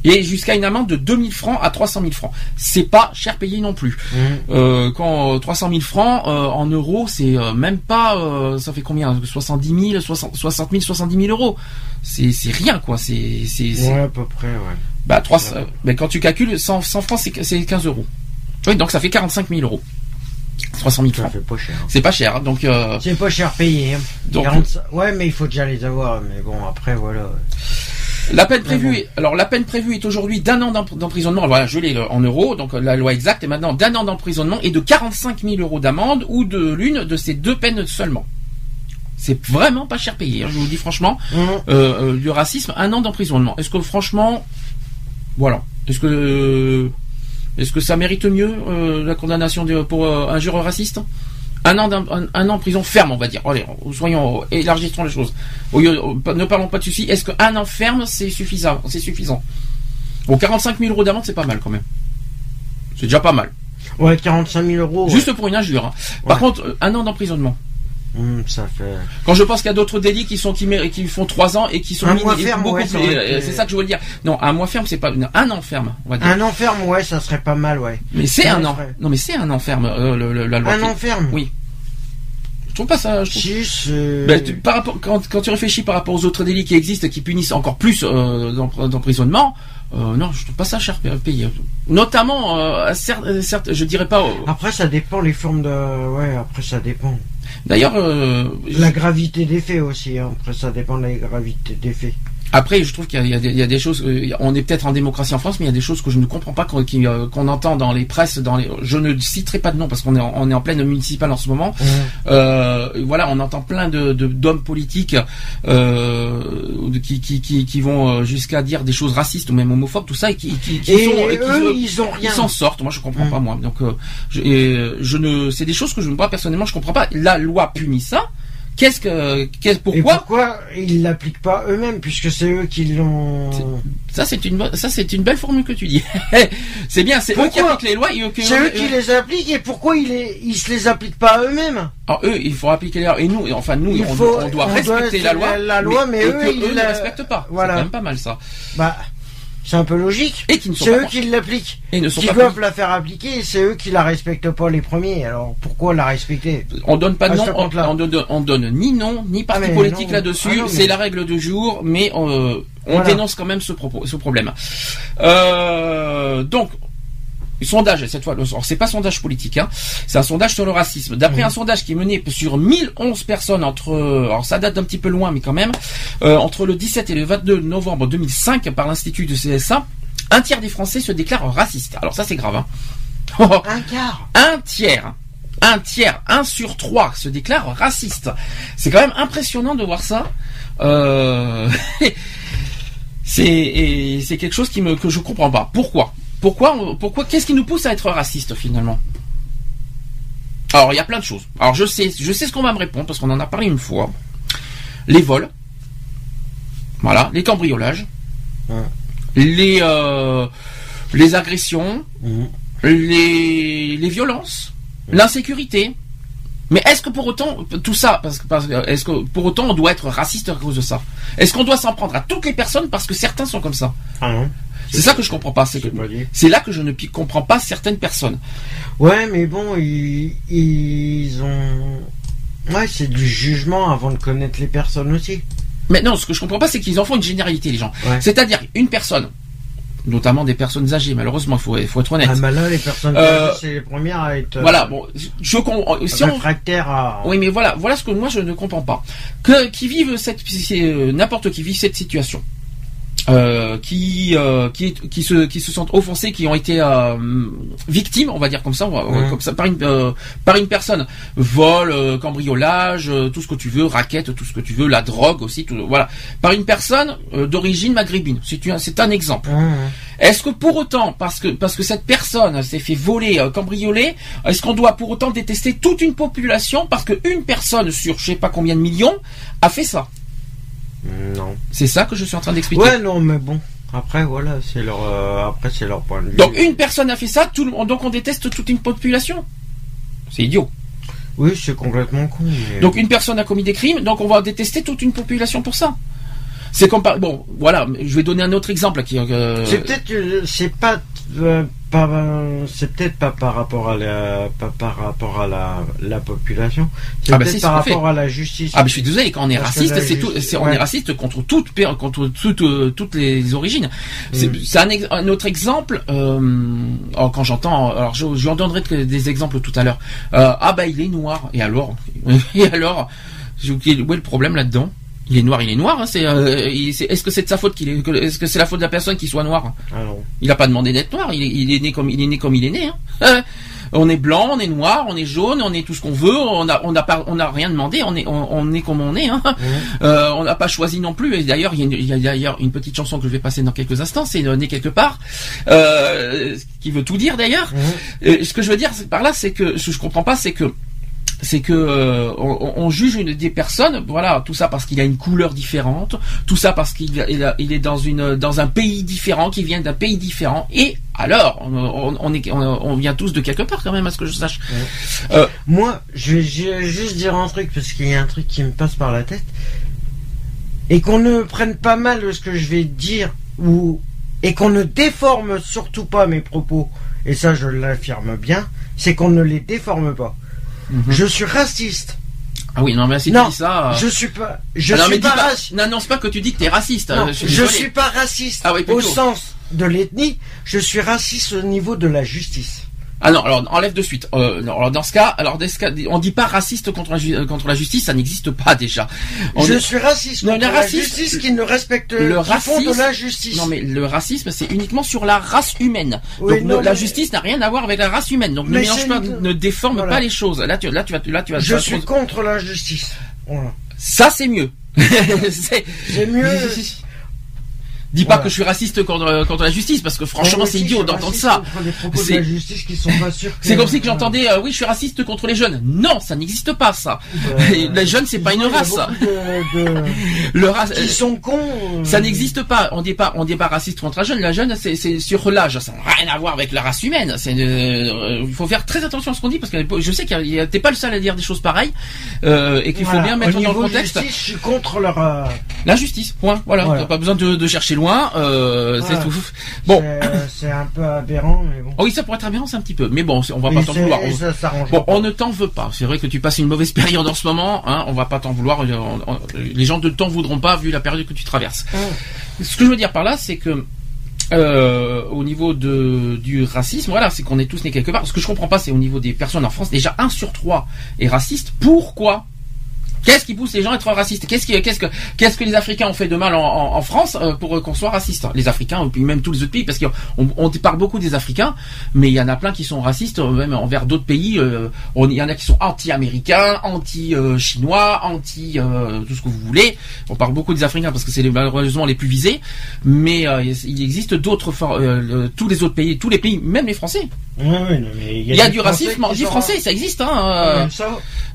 [SPEAKER 2] et jusqu'à une amende de 2000 francs à 300 000 francs. C'est pas cher payé non plus.
[SPEAKER 3] Hum.
[SPEAKER 2] Euh, quand euh, 300 000 francs euh, en euros, c'est euh, même pas, euh, ça fait combien? 70 000, 60, 60 000, 70 000 euros. C'est c'est rien quoi. C'est c'est c'est-
[SPEAKER 3] Ouais, à peu près, ouais.
[SPEAKER 2] bah 300, euh, mais quand tu calcules 100, 100 francs, c'est c'est 15 euros. Oui, donc ça fait 45 000 euros. 300 000
[SPEAKER 3] Ça
[SPEAKER 2] francs.
[SPEAKER 3] fait pas cher.
[SPEAKER 2] C'est pas cher, hein, donc euh,
[SPEAKER 3] C'est pas cher payé. hein.
[SPEAKER 2] donc
[SPEAKER 3] 45 Ouais, mais il faut déjà les avoir. Mais bon, après, voilà.
[SPEAKER 2] La peine prévue, est- alors la peine prévue est aujourd'hui d'un an d'emp- d'emprisonnement. Voilà, je l'ai euh, en euros, donc euh, la loi exacte est maintenant d'un an d'emprisonnement et de 45 000 euros d'amende ou de l'une de ces deux peines seulement. C'est vraiment pas cher payé, hein, je vous le dis franchement.
[SPEAKER 3] Hum.
[SPEAKER 2] Euh, euh, du racisme, un an d'emprisonnement. Est-ce que franchement, voilà, est-ce que est-ce que ça mérite mieux euh, la condamnation de- pour injure raciste? Un an, d'un- un, un an en prison ferme, on va dire. Allez, soyons, élargissons les choses. Au lieu- ne parlons pas de ceci. Est-ce qu'un an ferme, c'est suffisant? C'est suffisant. Bon, 45 000 euros d'amende, c'est pas mal quand même. C'est déjà pas mal.
[SPEAKER 3] Ouais, 45 000 euros. ouais.
[SPEAKER 2] Juste pour une injure. hein. Par
[SPEAKER 3] Ouais.
[SPEAKER 2] contre, euh, un an d'emprisonnement.
[SPEAKER 3] Hum, ça fait.
[SPEAKER 2] Quand je pense qu'il y a d'autres délits qui sont qui, qui font trois ans et qui sont
[SPEAKER 3] Un
[SPEAKER 2] mis-
[SPEAKER 3] mois ferme, ouais,
[SPEAKER 2] plus- euh,
[SPEAKER 3] été-
[SPEAKER 2] c'est ça que je veux dire. Non, un mois ferme, c'est pas non, un an ferme, on va dire.
[SPEAKER 3] Un enferme, ouais, ça serait pas mal, ouais.
[SPEAKER 2] mais c'est un an.
[SPEAKER 3] serait-
[SPEAKER 2] Non, mais c'est un an ferme euh, le- le- la loi.
[SPEAKER 3] Un
[SPEAKER 2] qui-
[SPEAKER 3] enferme
[SPEAKER 2] Oui. Je trouve pas ça. Je trouve...
[SPEAKER 3] Si, c'est.
[SPEAKER 2] Ben, tu- par rapport, quand, quand tu réfléchis par rapport aux autres délits qui existent, qui punissent encore plus euh, d'empr- d'emprisonnement, euh, non, je trouve pas ça cher payé. Notamment, euh, certes, euh, certes, je dirais pas. euh,
[SPEAKER 3] Après, ça dépend les formes de. Ouais, après, ça dépend.
[SPEAKER 2] D'ailleurs, euh,
[SPEAKER 3] La gravité des faits aussi, hein. Après, ça dépend de la gravité des faits.
[SPEAKER 2] Après, je trouve qu'il y, a- il y a des- choses. euh, On est peut-être en démocratie en France, mais il y a des choses que je ne comprends pas qu'on euh, entend dans les presses. Dans les, je ne citerai pas de nom parce qu'on est en, on est en pleine municipale en ce moment. Euh, voilà, on entend plein de d'hommes politiques euh, qui, qui, qui, qui vont jusqu'à dire des choses racistes ou même homophobes, tout ça, et qui, qui, qui
[SPEAKER 3] Et
[SPEAKER 2] sont, et qui,
[SPEAKER 3] eux, ils ont
[SPEAKER 2] ils
[SPEAKER 3] rien.
[SPEAKER 2] s'en sortent. Moi, je comprends
[SPEAKER 3] Mm.
[SPEAKER 2] pas moi. Donc, euh, je, et, je ne, c'est des choses que je moi personnellement, je comprends pas. La loi punit ça. Qu'est-ce que, qu'est-ce
[SPEAKER 3] Et
[SPEAKER 2] pourquoi
[SPEAKER 3] pourquoi ils l'appliquent pas eux-mêmes, puisque c'est eux qui l'ont.
[SPEAKER 2] Ça, c'est une, ça, c'est une belle formule que tu dis. c'est bien, c'est eux qui
[SPEAKER 3] Pourquoi
[SPEAKER 2] appliquent les lois et eux
[SPEAKER 3] C'est eux qui les appliquent, et pourquoi ils, les... ils se les appliquent pas eux-mêmes
[SPEAKER 2] Alors, eux, il faut appliquer les lois. Et nous, et enfin, nous,
[SPEAKER 3] Il
[SPEAKER 2] on,
[SPEAKER 3] faut-
[SPEAKER 2] on doit
[SPEAKER 3] on
[SPEAKER 2] respecter
[SPEAKER 3] doit
[SPEAKER 2] la loi.
[SPEAKER 3] la loi, mais
[SPEAKER 2] et
[SPEAKER 3] eux,
[SPEAKER 2] que
[SPEAKER 3] ils
[SPEAKER 2] eux ne
[SPEAKER 3] la-
[SPEAKER 2] respectent pas.
[SPEAKER 3] Voilà.
[SPEAKER 2] C'est quand même pas mal, ça.
[SPEAKER 3] Bah, C'est un peu logique.
[SPEAKER 2] Et qui ne sont
[SPEAKER 3] C'est eux qui l'appliquent.
[SPEAKER 2] et ne sont
[SPEAKER 3] Qui
[SPEAKER 2] pas
[SPEAKER 3] doivent la faire appliquer, c'est eux qui la respectent pas les premiers. Alors pourquoi la respecter?
[SPEAKER 2] On donne pas de nom, on, donne, on donne ni nom ni parti
[SPEAKER 3] Ah, mais
[SPEAKER 2] politique là-dessus.
[SPEAKER 3] Ah, mais-
[SPEAKER 2] C'est la règle du jour, mais euh, on
[SPEAKER 3] Voilà.
[SPEAKER 2] dénonce quand même ce, propos, ce problème. Euh, donc. Sondage, cette fois, c'est pas sondage politique, hein, c'est un sondage sur le racisme. D'après un sondage qui est mené sur 1011 personnes entre, alors ça date d'un petit peu loin, mais quand même, euh, entre le 17 et le 22 novembre 2005 par l'Institut de CSA, un tiers des Français se déclarent racistes. Alors ça c'est grave. Hein.
[SPEAKER 3] Un quart.
[SPEAKER 2] un tiers, un tiers, un sur trois se déclare raciste. C'est quand même impressionnant de voir ça. Euh, c'est et c'est quelque chose qui me que je comprends pas. Pourquoi? Pourquoi on- Pourquoi Qu'est-ce qui nous pousse à être raciste finalement? Alors il y a plein de choses. Alors je sais, je sais ce qu'on va me répondre parce qu'on en a parlé une fois. Les vols, voilà, les cambriolages,
[SPEAKER 3] Ouais.
[SPEAKER 2] les euh, les agressions,
[SPEAKER 3] Mhm.
[SPEAKER 2] les, les violences, l'insécurité. Mais est-ce que pour autant tout ça, parce que, parce que- est-ce que pour autant on doit être raciste à cause de ça? Est-ce qu'on doit s'en prendre à toutes les personnes parce que certains sont comme ça?
[SPEAKER 3] Ah non.
[SPEAKER 2] C'est ça que je comprends pas. C'est que- là que je ne comprends pas certaines personnes.
[SPEAKER 3] Ouais, mais bon, ils, ils ont. Ouais, c'est du jugement avant de connaître les personnes aussi.
[SPEAKER 2] Mais non, ce que je comprends pas, c'est qu'ils en font une généralité les gens.
[SPEAKER 3] Ouais.
[SPEAKER 2] C'est-à-dire une personne, notamment des personnes âgées. Malheureusement, il faut, faut être honnête.
[SPEAKER 3] Ah bah là, les personnes
[SPEAKER 2] Euh,
[SPEAKER 3] âgées, c'est les premières à être. euh,
[SPEAKER 2] voilà. Bon, je comprends. Si on,
[SPEAKER 3] réfractaires à.
[SPEAKER 2] Oui, mais voilà, voilà ce que moi je ne comprends pas. Que qui vivent cette, euh, n'importe qui vit cette situation, euh, qui euh, qui qui se qui se sentent offensés, qui ont été euh, victimes, on va dire comme ça, on va-
[SPEAKER 3] Ouais.
[SPEAKER 2] comme ça par une euh, par une personne, vol, euh, cambriolage, euh, tout ce que tu veux, raquette, tout ce que tu veux, la drogue aussi, tout, voilà, par une personne euh, d'origine maghrébine. C'est un c'est un exemple. Est-ce que pour autant, parce que parce que cette personne s'est fait voler, euh, cambrioler, est-ce qu'on doit pour autant détester toute une population parce qu'une personne sur je sais pas combien de millions a fait ça?
[SPEAKER 3] Non.
[SPEAKER 2] C'est ça que je suis en train d'expliquer.
[SPEAKER 3] Ouais, non, mais bon. Après, voilà, c'est leur. euh, après, c'est leur point de vue.
[SPEAKER 2] Donc une personne a fait ça, tout le monde, donc on déteste toute une population. C'est idiot.
[SPEAKER 3] Oui, c'est complètement con. mais-
[SPEAKER 2] Donc une personne a commis des crimes, donc on va détester toute une population pour ça. C'est comme bon, voilà, je vais donner un autre exemple qui. euh,
[SPEAKER 3] C'est peut-être, euh, c'est pas, pas, euh, c'est peut-être pas par rapport à la, pas par rapport à la, la population. C'est
[SPEAKER 2] Ah bah
[SPEAKER 3] peut-être par rapport à la justice.
[SPEAKER 2] Ah, mais je suis désolé, quand on est
[SPEAKER 3] Parce
[SPEAKER 2] raciste, c'est tout, on est raciste contre toute, contre toute, euh, toutes les origines. C'est
[SPEAKER 3] Mm.
[SPEAKER 2] un, un autre exemple, euh, oh, quand j'entends, alors je, je lui en donnerai des exemples tout à l'heure. Euh, ah bah il est noir, et alors? Et alors? J'ai oublié, Où est le problème là-dedans? Il est noir, il est noir. Hein, c'est, euh, il- c'est- est-ce que c'est de sa faute qu'il est, que- est-ce que c'est la faute de la personne qui soit noire
[SPEAKER 3] Ah non.
[SPEAKER 2] Il a pas demandé d'être noir. Il est, il est né comme il est né comme il est né. Hein. On est blanc, on est noir, on est jaune, on est tout ce qu'on veut. On a, on a pas, on a rien demandé. On est, on, on est comme on est. Hein. Euh, on n'a pas choisi non plus. Et d'ailleurs, il y a, une, il y a d'ailleurs une petite chanson que je vais passer dans quelques instants. C'est né quelque part, euh, qui veut tout dire d'ailleurs.
[SPEAKER 3] Mhm.
[SPEAKER 2] Et ce que je veux dire par là, c'est que ce que je comprends pas, c'est que c'est que euh, on, on juge une des personnes, voilà, tout ça parce qu'il a une couleur différente, tout ça parce qu'il il a- il est dans une dans un pays différent, qui vient d'un pays différent, et alors on, on- on est on, on vient tous de quelque part quand même, à ce que je sache.
[SPEAKER 3] Moi, je vais, je vais juste dire un truc parce qu'il y a un truc qui me passe par la tête et qu'on ne prenne pas mal ce que je vais dire ou et qu'on ne déforme surtout pas mes propos. Et ça, je l'affirme bien, c'est qu'on ne les déforme pas.
[SPEAKER 2] Mhm.
[SPEAKER 3] Je suis raciste.
[SPEAKER 2] Ah oui, non mais si
[SPEAKER 3] Non,
[SPEAKER 2] tu dis ça. euh,
[SPEAKER 3] Je suis pas. Je
[SPEAKER 2] ah non,
[SPEAKER 3] suis pas,
[SPEAKER 2] n'annonce pas que tu dis que t'es raciste.
[SPEAKER 3] Non,
[SPEAKER 2] euh,
[SPEAKER 3] je
[SPEAKER 2] désolé.
[SPEAKER 3] suis pas raciste
[SPEAKER 2] Ah oui,
[SPEAKER 3] au sens de l'ethnie. Je suis raciste au niveau de la justice.
[SPEAKER 2] Ah non, alors enlève de suite. Euh, non, alors dans ce cas, alors on dit pas raciste contre la, euh, contre la justice, ça n'existe pas déjà. On
[SPEAKER 3] je
[SPEAKER 2] est-
[SPEAKER 3] suis raciste
[SPEAKER 2] Non,
[SPEAKER 3] contre la
[SPEAKER 2] raciste-
[SPEAKER 3] justice qui ne respecte
[SPEAKER 2] le
[SPEAKER 3] font de
[SPEAKER 2] racisme-
[SPEAKER 3] la justice.
[SPEAKER 2] Non mais le racisme c'est uniquement sur la race humaine.
[SPEAKER 3] Oui,
[SPEAKER 2] Donc
[SPEAKER 3] non,
[SPEAKER 2] ne- la justice n'a rien à voir avec la race humaine. Donc ne mélange pas,
[SPEAKER 3] une-
[SPEAKER 2] ne déforme
[SPEAKER 3] Voilà.
[SPEAKER 2] pas les choses. Là tu là tu vas là tu vas.
[SPEAKER 3] Je suis contre l'injustice. Voilà.
[SPEAKER 2] Ça c'est mieux. C'est
[SPEAKER 3] mieux.
[SPEAKER 2] Dis pas que je suis raciste contre, contre la justice parce que franchement c'est idiot d'entendre ça. C'est- comme si que j'entendais euh, oui je suis raciste contre les jeunes. Non ça n'existe pas ça. les jeunes c'est pas une race.
[SPEAKER 3] De, de-
[SPEAKER 2] Le race
[SPEAKER 3] qui sont cons. euh,
[SPEAKER 2] Ça n'existe pas. On dit pas, on dit pas raciste contre la jeune. La jeune, c'est, sur l'âge. Ça n'a rien à voir avec la race humaine. C'est, euh, il faut faire très attention à ce qu'on dit parce que je sais a, t'es pas le seul à dire des choses pareilles euh, et qu'il
[SPEAKER 3] voilà.
[SPEAKER 2] faut bien mettre dans le contexte
[SPEAKER 3] justice, je suis contre leur. euh,
[SPEAKER 2] la justice. Point. Voilà.
[SPEAKER 3] Voilà.
[SPEAKER 2] T'as pas besoin de, de chercher loin, euh, c'est
[SPEAKER 3] Ah.
[SPEAKER 2] tout. Bon,
[SPEAKER 3] C'est- C'est un peu aberrant, mais bon.
[SPEAKER 2] oh oui, ça pourrait être aberrant, c'est un petit peu, mais bon, on va pas t'en vouloir. On-
[SPEAKER 3] ça s'arrange
[SPEAKER 2] Bon,
[SPEAKER 3] pas.
[SPEAKER 2] on ne t'en veut pas. C'est vrai que tu passes une mauvaise période en ce moment. Hein, on va pas t'en vouloir. euh, on- on- les gens ne t'en voudront pas vu la période que tu traverses.
[SPEAKER 3] Hum.
[SPEAKER 2] Ce que je veux dire par là, c'est que euh, au niveau de, du racisme, voilà, c'est qu'on est tous nés quelque part. Ce que je comprends pas, c'est au niveau des personnes en France. Déjà, un sur trois est raciste. Pourquoi Qu'est-ce qui pousse les gens à être racistes Qu'est-ce qui, qu'est-ce que, qu'est-ce que les Africains ont fait de mal en, en- en France euh, pour euh, qu'on soit raciste Les Africains, et puis même tous les autres pays, parce qu'on on parle beaucoup des Africains, mais il y en a plein qui sont racistes, euh, même envers d'autres pays. Il y en a qui sont anti-américains, anti-chinois, anti tout ce que vous voulez. On parle beaucoup des Africains parce que c'est malheureusement les plus visés, mais il existe d'autres, tous les autres pays, tous les pays, même les Français.
[SPEAKER 3] Non, mais
[SPEAKER 2] Il y a du racisme anti-français, ça existe. Hein,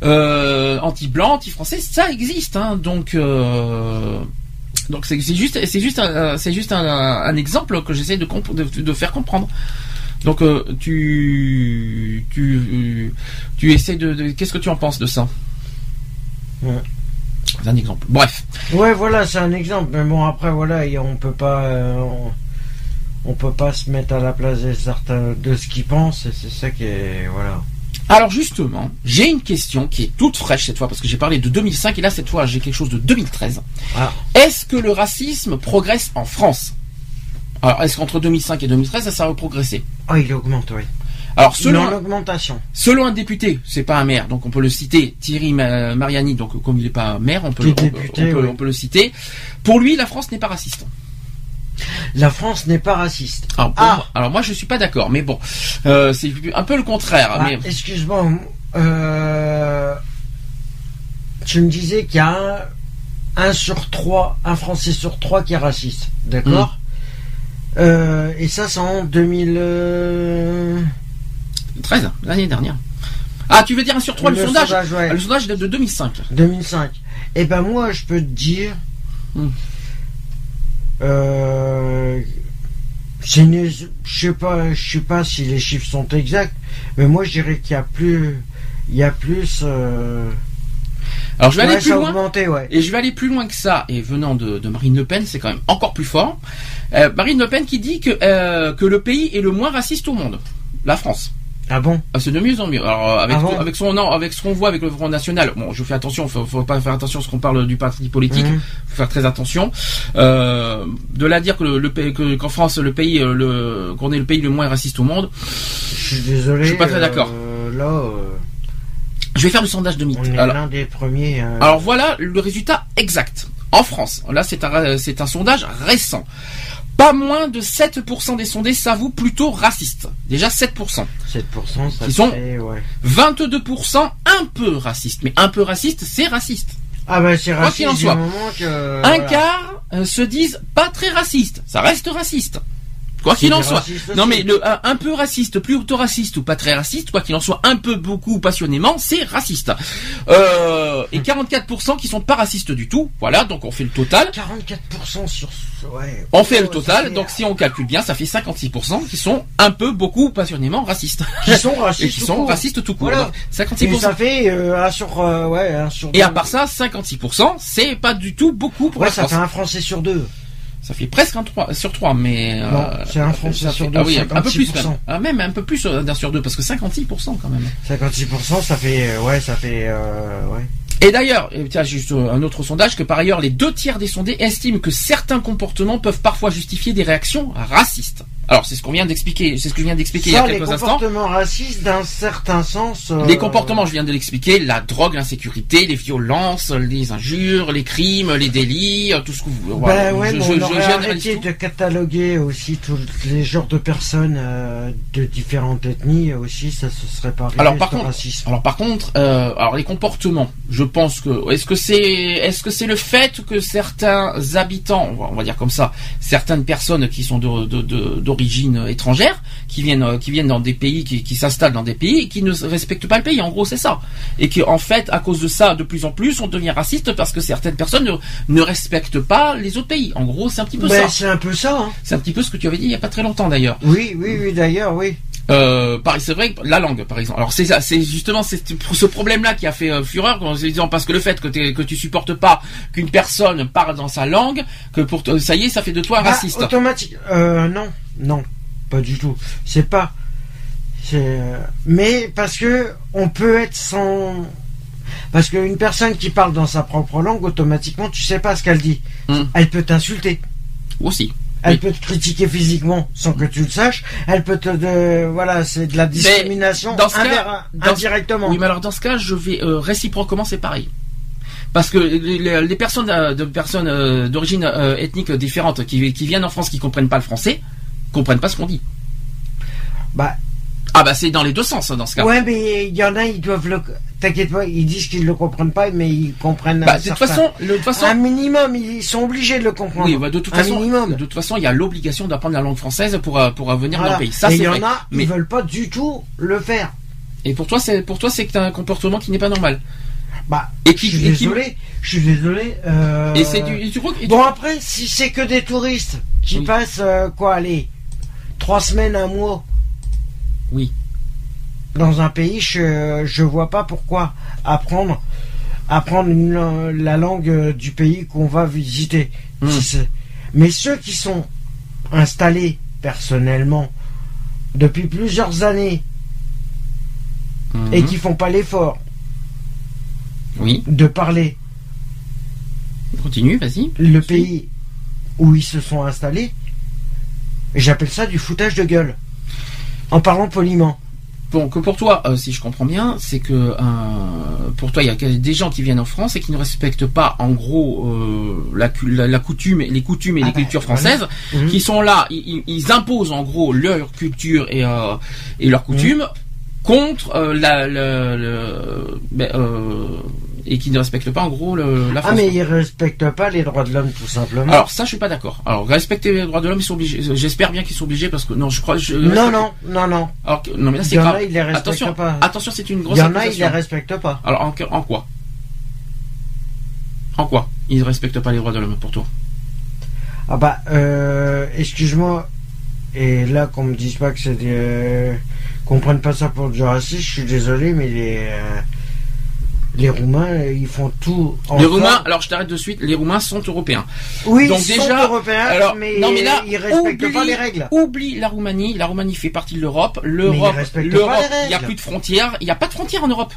[SPEAKER 2] euh, anti-blanc, anti-français, ça existe. Hein, donc, euh, donc c'est juste, c'est juste, un, c'est juste un, un exemple que j'essaie de, de, de faire comprendre. Donc, euh, tu, tu, tu essaies de, de- qu'est-ce que tu en penses de ça?
[SPEAKER 3] Ouais.
[SPEAKER 2] C'est un exemple. Bref.
[SPEAKER 3] Ouais, voilà, c'est un exemple. Mais bon, après, voilà, on peut pas, euh, on, on peut pas se mettre à la place de certains de ce qu'ils pensent. Et c'est ça qui est, voilà.
[SPEAKER 2] Alors justement, j'ai une question qui est toute fraîche cette fois parce que j'ai parlé de 2005 et là cette fois j'ai quelque chose de 2013.
[SPEAKER 3] Ah.
[SPEAKER 2] Est-ce que le racisme progresse en France? Alors est-ce qu'entre 2005 et 2013 ça, ça a progressé
[SPEAKER 3] Ah, il augmente, oui.
[SPEAKER 2] Alors selon
[SPEAKER 3] en augmentation.
[SPEAKER 2] selon un député, c'est pas un maire, donc on peut le citer, Thierry Ma- Mariani, donc comme il n'est pas maire, on peut, on,
[SPEAKER 3] député,
[SPEAKER 2] on peut-
[SPEAKER 3] oui.
[SPEAKER 2] on peut le citer. Pour lui, la France n'est pas raciste.
[SPEAKER 3] La France n'est pas raciste.
[SPEAKER 2] Alors,
[SPEAKER 3] Ah.
[SPEAKER 2] moi, alors moi je suis pas d'accord, mais bon, euh, c'est un peu le contraire.
[SPEAKER 3] Ah,
[SPEAKER 2] mais
[SPEAKER 3] Excuse-moi. Euh, tu me disais qu'il y a un, un sur trois, un Français sur trois qui est raciste. D'accord
[SPEAKER 2] Mm.
[SPEAKER 3] Euh, Et ça, c'est en 2000. euh,
[SPEAKER 2] 13 l'année dernière. Ah, tu veux dire un sur trois le, sondage,
[SPEAKER 3] ouais.
[SPEAKER 2] Le sondage date de 2005.
[SPEAKER 3] 2005. Eh ben moi, je peux te dire.
[SPEAKER 2] Hmm.
[SPEAKER 3] Euh, une- je sais pas, je sais pas si les chiffres sont exacts, mais moi je dirais qu'il y a plus, il y a plus. euh,
[SPEAKER 2] Alors je vais
[SPEAKER 3] ouais,
[SPEAKER 2] aller plus loin.
[SPEAKER 3] augmenté, ouais.
[SPEAKER 2] Et je vais aller plus loin que ça. Et venant de, de Marine Le Pen, c'est quand même encore plus fort. Euh, Marine Le Pen qui dit que, euh, que le pays est le moins raciste au monde. La France.
[SPEAKER 3] Ah bon
[SPEAKER 2] Ah, c'est de mieux en mieux. Alors euh, avec,
[SPEAKER 3] Ah bon
[SPEAKER 2] avec son non, avec ce qu'on voit avec le Front National. Bon, je fais attention. Faut, faut pas faire attention à ce qu'on parle du parti politique.
[SPEAKER 3] Mhm.
[SPEAKER 2] Faut faire très attention. Euh, de là à dire que le, le pays- que- qu'en France le pays euh, le qu'on est le pays le moins raciste au monde.
[SPEAKER 3] Je suis désolé.
[SPEAKER 2] Je suis pas très d'accord.
[SPEAKER 3] euh, là, euh,
[SPEAKER 2] Je vais faire le sondage de mythe.
[SPEAKER 3] on est
[SPEAKER 2] Alors,
[SPEAKER 3] l'un des premiers. euh,
[SPEAKER 2] Alors voilà le résultat exact. En France, là c'est un, c'est un sondage récent. Pas moins de 7% des sondés s'avouent plutôt racistes. Déjà 7%.
[SPEAKER 3] 7%, ça
[SPEAKER 2] Qui sont-
[SPEAKER 3] fait, ouais.
[SPEAKER 2] 22% un peu racistes. Mais un peu raciste, c'est raciste.
[SPEAKER 3] Ah bah c'est
[SPEAKER 2] Quoi qu'il en
[SPEAKER 3] raciste
[SPEAKER 2] soit.
[SPEAKER 3] que.
[SPEAKER 2] un
[SPEAKER 3] voilà.
[SPEAKER 2] quart euh, se disent pas très racistes. Ça reste raciste. Quoi qu'il en soit. Non mais le, un, un peu raciste, plutôt raciste ou pas très raciste, quoi qu'il en soit, un peu, beaucoup, passionnément, c'est raciste. Euh, et 44% qui sont pas racistes du tout. Voilà, donc on fait le total.
[SPEAKER 3] 44% sur. Ouais.
[SPEAKER 2] On fait le
[SPEAKER 3] Oh,
[SPEAKER 2] total, donc si on calcule bien, ça fait 56% qui sont un peu, beaucoup, passionnément racistes.
[SPEAKER 3] Qui sont
[SPEAKER 2] Et
[SPEAKER 3] racistes.
[SPEAKER 2] qui
[SPEAKER 3] tout
[SPEAKER 2] sont
[SPEAKER 3] court.
[SPEAKER 2] racistes tout court.
[SPEAKER 3] Voilà.
[SPEAKER 2] Donc,
[SPEAKER 3] Et
[SPEAKER 2] 56%.
[SPEAKER 3] ça fait euh, un sur. euh, ouais, un sur
[SPEAKER 2] Et à part ça, 56%, c'est pas du tout beaucoup pour
[SPEAKER 3] Ouais,
[SPEAKER 2] la
[SPEAKER 3] ça
[SPEAKER 2] France.
[SPEAKER 3] fait un Français sur deux.
[SPEAKER 2] Ça fait presque un 3 sur 3, mais... euh,
[SPEAKER 3] c'est un Français
[SPEAKER 2] ça
[SPEAKER 3] sur deux,
[SPEAKER 2] Ah oui, un peu plus
[SPEAKER 3] 56%.
[SPEAKER 2] même. Ah, même un peu plus euh, d'un sur deux, parce que 56% quand même.
[SPEAKER 3] 56%, ça fait. euh, ouais, ça fait. euh, ouais.
[SPEAKER 2] Et d'ailleurs, tiens, juste un autre sondage, que par ailleurs, les deux tiers des sondés estiment que certains comportements peuvent parfois justifier des réactions racistes. Alors, c'est ce qu'on vient d'expliquer, c'est ce que je viens d'expliquer il y a
[SPEAKER 3] les
[SPEAKER 2] quelques instants.
[SPEAKER 3] comportements racistes, d'un certain sens. euh,
[SPEAKER 2] Les comportements, je viens de l'expliquer, la drogue, l'insécurité, les violences, les injures, les crimes, les délits, euh, tout ce que vous... voilà.
[SPEAKER 3] Ben ouais,
[SPEAKER 2] Je-
[SPEAKER 3] mais
[SPEAKER 2] je-
[SPEAKER 3] on aurait arrêté de cataloguer aussi tous les genres de personnes euh, de différentes ethnies aussi, ça se serait pas.
[SPEAKER 2] Alors par contre, alors par contre, euh, alors les comportements, je pense que est-ce que c'est est-ce que c'est le fait que certains habitants, on va, on va dire comme ça, certaines personnes qui sont de- de- de- d'origine étrangère, qui viennent euh, qui viennent dans des pays, qui, qui s'installent dans des pays et qui ne respectent pas le pays. En gros, c'est ça. Et que en fait, à cause de ça, de plus en plus, on devient raciste parce que certaines personnes ne, ne respectent pas les autres pays. En gros, c'est un petit peu
[SPEAKER 3] Ben,
[SPEAKER 2] ça.
[SPEAKER 3] c'est un peu ça. hein.
[SPEAKER 2] C'est un petit peu ce que tu avais dit il y a pas très longtemps d'ailleurs.
[SPEAKER 3] Oui, oui, oui, d'ailleurs, oui.
[SPEAKER 2] Euh, pareil, c'est vrai, la langue, par exemple. Alors c'est justement c'est ce problème-là qui a fait euh, fureur, en se disant parce que le fait que, t'es- que tu supportes pas qu'une personne parle dans sa langue, que pour ça y est, ça fait de toi un
[SPEAKER 3] Bah,
[SPEAKER 2] raciste.
[SPEAKER 3] automatique. Euh, non, non, pas du tout. C'est pas. Euh, Mais parce que on peut être sans. Parce qu'une personne qui parle dans sa propre langue, automatiquement, tu sais pas ce qu'elle dit.
[SPEAKER 2] Hmm.
[SPEAKER 3] Elle peut t'insulter.
[SPEAKER 2] Aussi.
[SPEAKER 3] Elle
[SPEAKER 2] Oui.
[SPEAKER 3] peut te critiquer physiquement sans que tu le saches. Elle peut te. de- Voilà, c'est de la discrimination
[SPEAKER 2] dans ce cas- dans-
[SPEAKER 3] indirectement.
[SPEAKER 2] Oui, mais alors dans ce cas, je vais euh, réciproquement, c'est pareil. Parce que les, personnes euh, de personnes euh, d'origine ethnique différente qui, qui viennent en France qui comprennent pas le français, comprennent pas ce qu'on dit.
[SPEAKER 3] Bah,
[SPEAKER 2] Ah bah c'est dans les deux sens hein, dans ce cas.
[SPEAKER 3] ouais, mais il y en a, ils doivent le. T'inquiète pas, ils disent qu'ils le comprennent pas, mais ils comprennent.
[SPEAKER 2] Bah,
[SPEAKER 3] un
[SPEAKER 2] de toute
[SPEAKER 3] certain-
[SPEAKER 2] façon, le- de toute façon,
[SPEAKER 3] un minimum, ils sont obligés de le comprendre.
[SPEAKER 2] oui, bah, de toute
[SPEAKER 3] un
[SPEAKER 2] façon,
[SPEAKER 3] minimum.
[SPEAKER 2] de toute façon, il y a l'obligation d'apprendre la langue française pour euh, pour venir
[SPEAKER 3] Voilà.
[SPEAKER 2] dans le pays. Ça
[SPEAKER 3] Et il
[SPEAKER 2] c'est
[SPEAKER 3] y
[SPEAKER 2] vrai.
[SPEAKER 3] en a,
[SPEAKER 2] Mais
[SPEAKER 3] ils veulent pas du tout le faire.
[SPEAKER 2] et pour toi, c'est pour toi, c'est que t'as un comportement qui n'est pas normal.
[SPEAKER 3] Bah,
[SPEAKER 2] Et qui-
[SPEAKER 3] je suis
[SPEAKER 2] et qui-
[SPEAKER 3] désolé, je suis désolé. euh,
[SPEAKER 2] Et c'est du, et tu crois que- et tu-
[SPEAKER 3] Bon après, si c'est que des touristes qui
[SPEAKER 2] Oui.
[SPEAKER 3] passent euh, quoi, allez, trois semaines, un mois.
[SPEAKER 2] Oui.
[SPEAKER 3] Dans un pays, je je vois pas pourquoi apprendre apprendre une la langue euh, du pays qu'on va visiter.
[SPEAKER 2] Hmm.
[SPEAKER 3] Mais ceux qui sont installés personnellement depuis plusieurs années et
[SPEAKER 2] Mhm.
[SPEAKER 3] qui font pas l'effort
[SPEAKER 2] oui,
[SPEAKER 3] de parler
[SPEAKER 2] continue, vas-y.
[SPEAKER 3] le pays où ils se sont installés, j'appelle ça du foutage de gueule. En parlant poliment.
[SPEAKER 2] Bon, que pour toi, euh, si je comprends bien, c'est que euh, pour toi, il y a des gens qui viennent en France et qui ne respectent pas, en gros, euh, la, la, la coutume, les coutumes et
[SPEAKER 3] Ah
[SPEAKER 2] les
[SPEAKER 3] bah,
[SPEAKER 2] cultures
[SPEAKER 3] voilà.
[SPEAKER 2] françaises,
[SPEAKER 3] Mhm.
[SPEAKER 2] qui sont là, ils, ils imposent en gros leur culture et, et leurs coutumes contre la, ben, et qui ne respectent pas en gros le, la
[SPEAKER 3] Ah
[SPEAKER 2] France.
[SPEAKER 3] mais ils respectent pas les droits de l'homme tout simplement.
[SPEAKER 2] Alors ça, je suis pas d'accord. Alors respecter les droits de l'homme, ils sont obligés. J'espère bien qu'ils sont obligés parce que non, je crois. Je,
[SPEAKER 3] non non non non.
[SPEAKER 2] Alors non mais là
[SPEAKER 3] Il
[SPEAKER 2] c'est grave.
[SPEAKER 3] a ils les respectent
[SPEAKER 2] Attention,
[SPEAKER 3] pas.
[SPEAKER 2] attention, c'est une
[SPEAKER 3] Il
[SPEAKER 2] grosse
[SPEAKER 3] y en a ils les respectent pas.
[SPEAKER 2] Alors en, en quoi? En quoi Ils ne respectent pas les droits de l'homme pour toi?
[SPEAKER 3] Ah bah euh, excuse-moi et là qu'on me dise pas que c'est des euh, qu'on prenne pas ça pour du racisme, je suis désolé mais les euh, les Roumains euh, ils font tout. en
[SPEAKER 2] Les Roumains, alors je t'arrête de suite, les Roumains sont européens.
[SPEAKER 3] Oui,
[SPEAKER 2] donc
[SPEAKER 3] ils
[SPEAKER 2] déjà,
[SPEAKER 3] sont européens,
[SPEAKER 2] alors,
[SPEAKER 3] mais,
[SPEAKER 2] non, mais là,
[SPEAKER 3] ils respectent
[SPEAKER 2] oublie-
[SPEAKER 3] pas les règles.
[SPEAKER 2] Oublie la Roumanie, la Roumanie fait partie de l'Europe. L'Europe, l'Europe, il n'y a plus de frontières, il n'y a pas de frontières en Europe.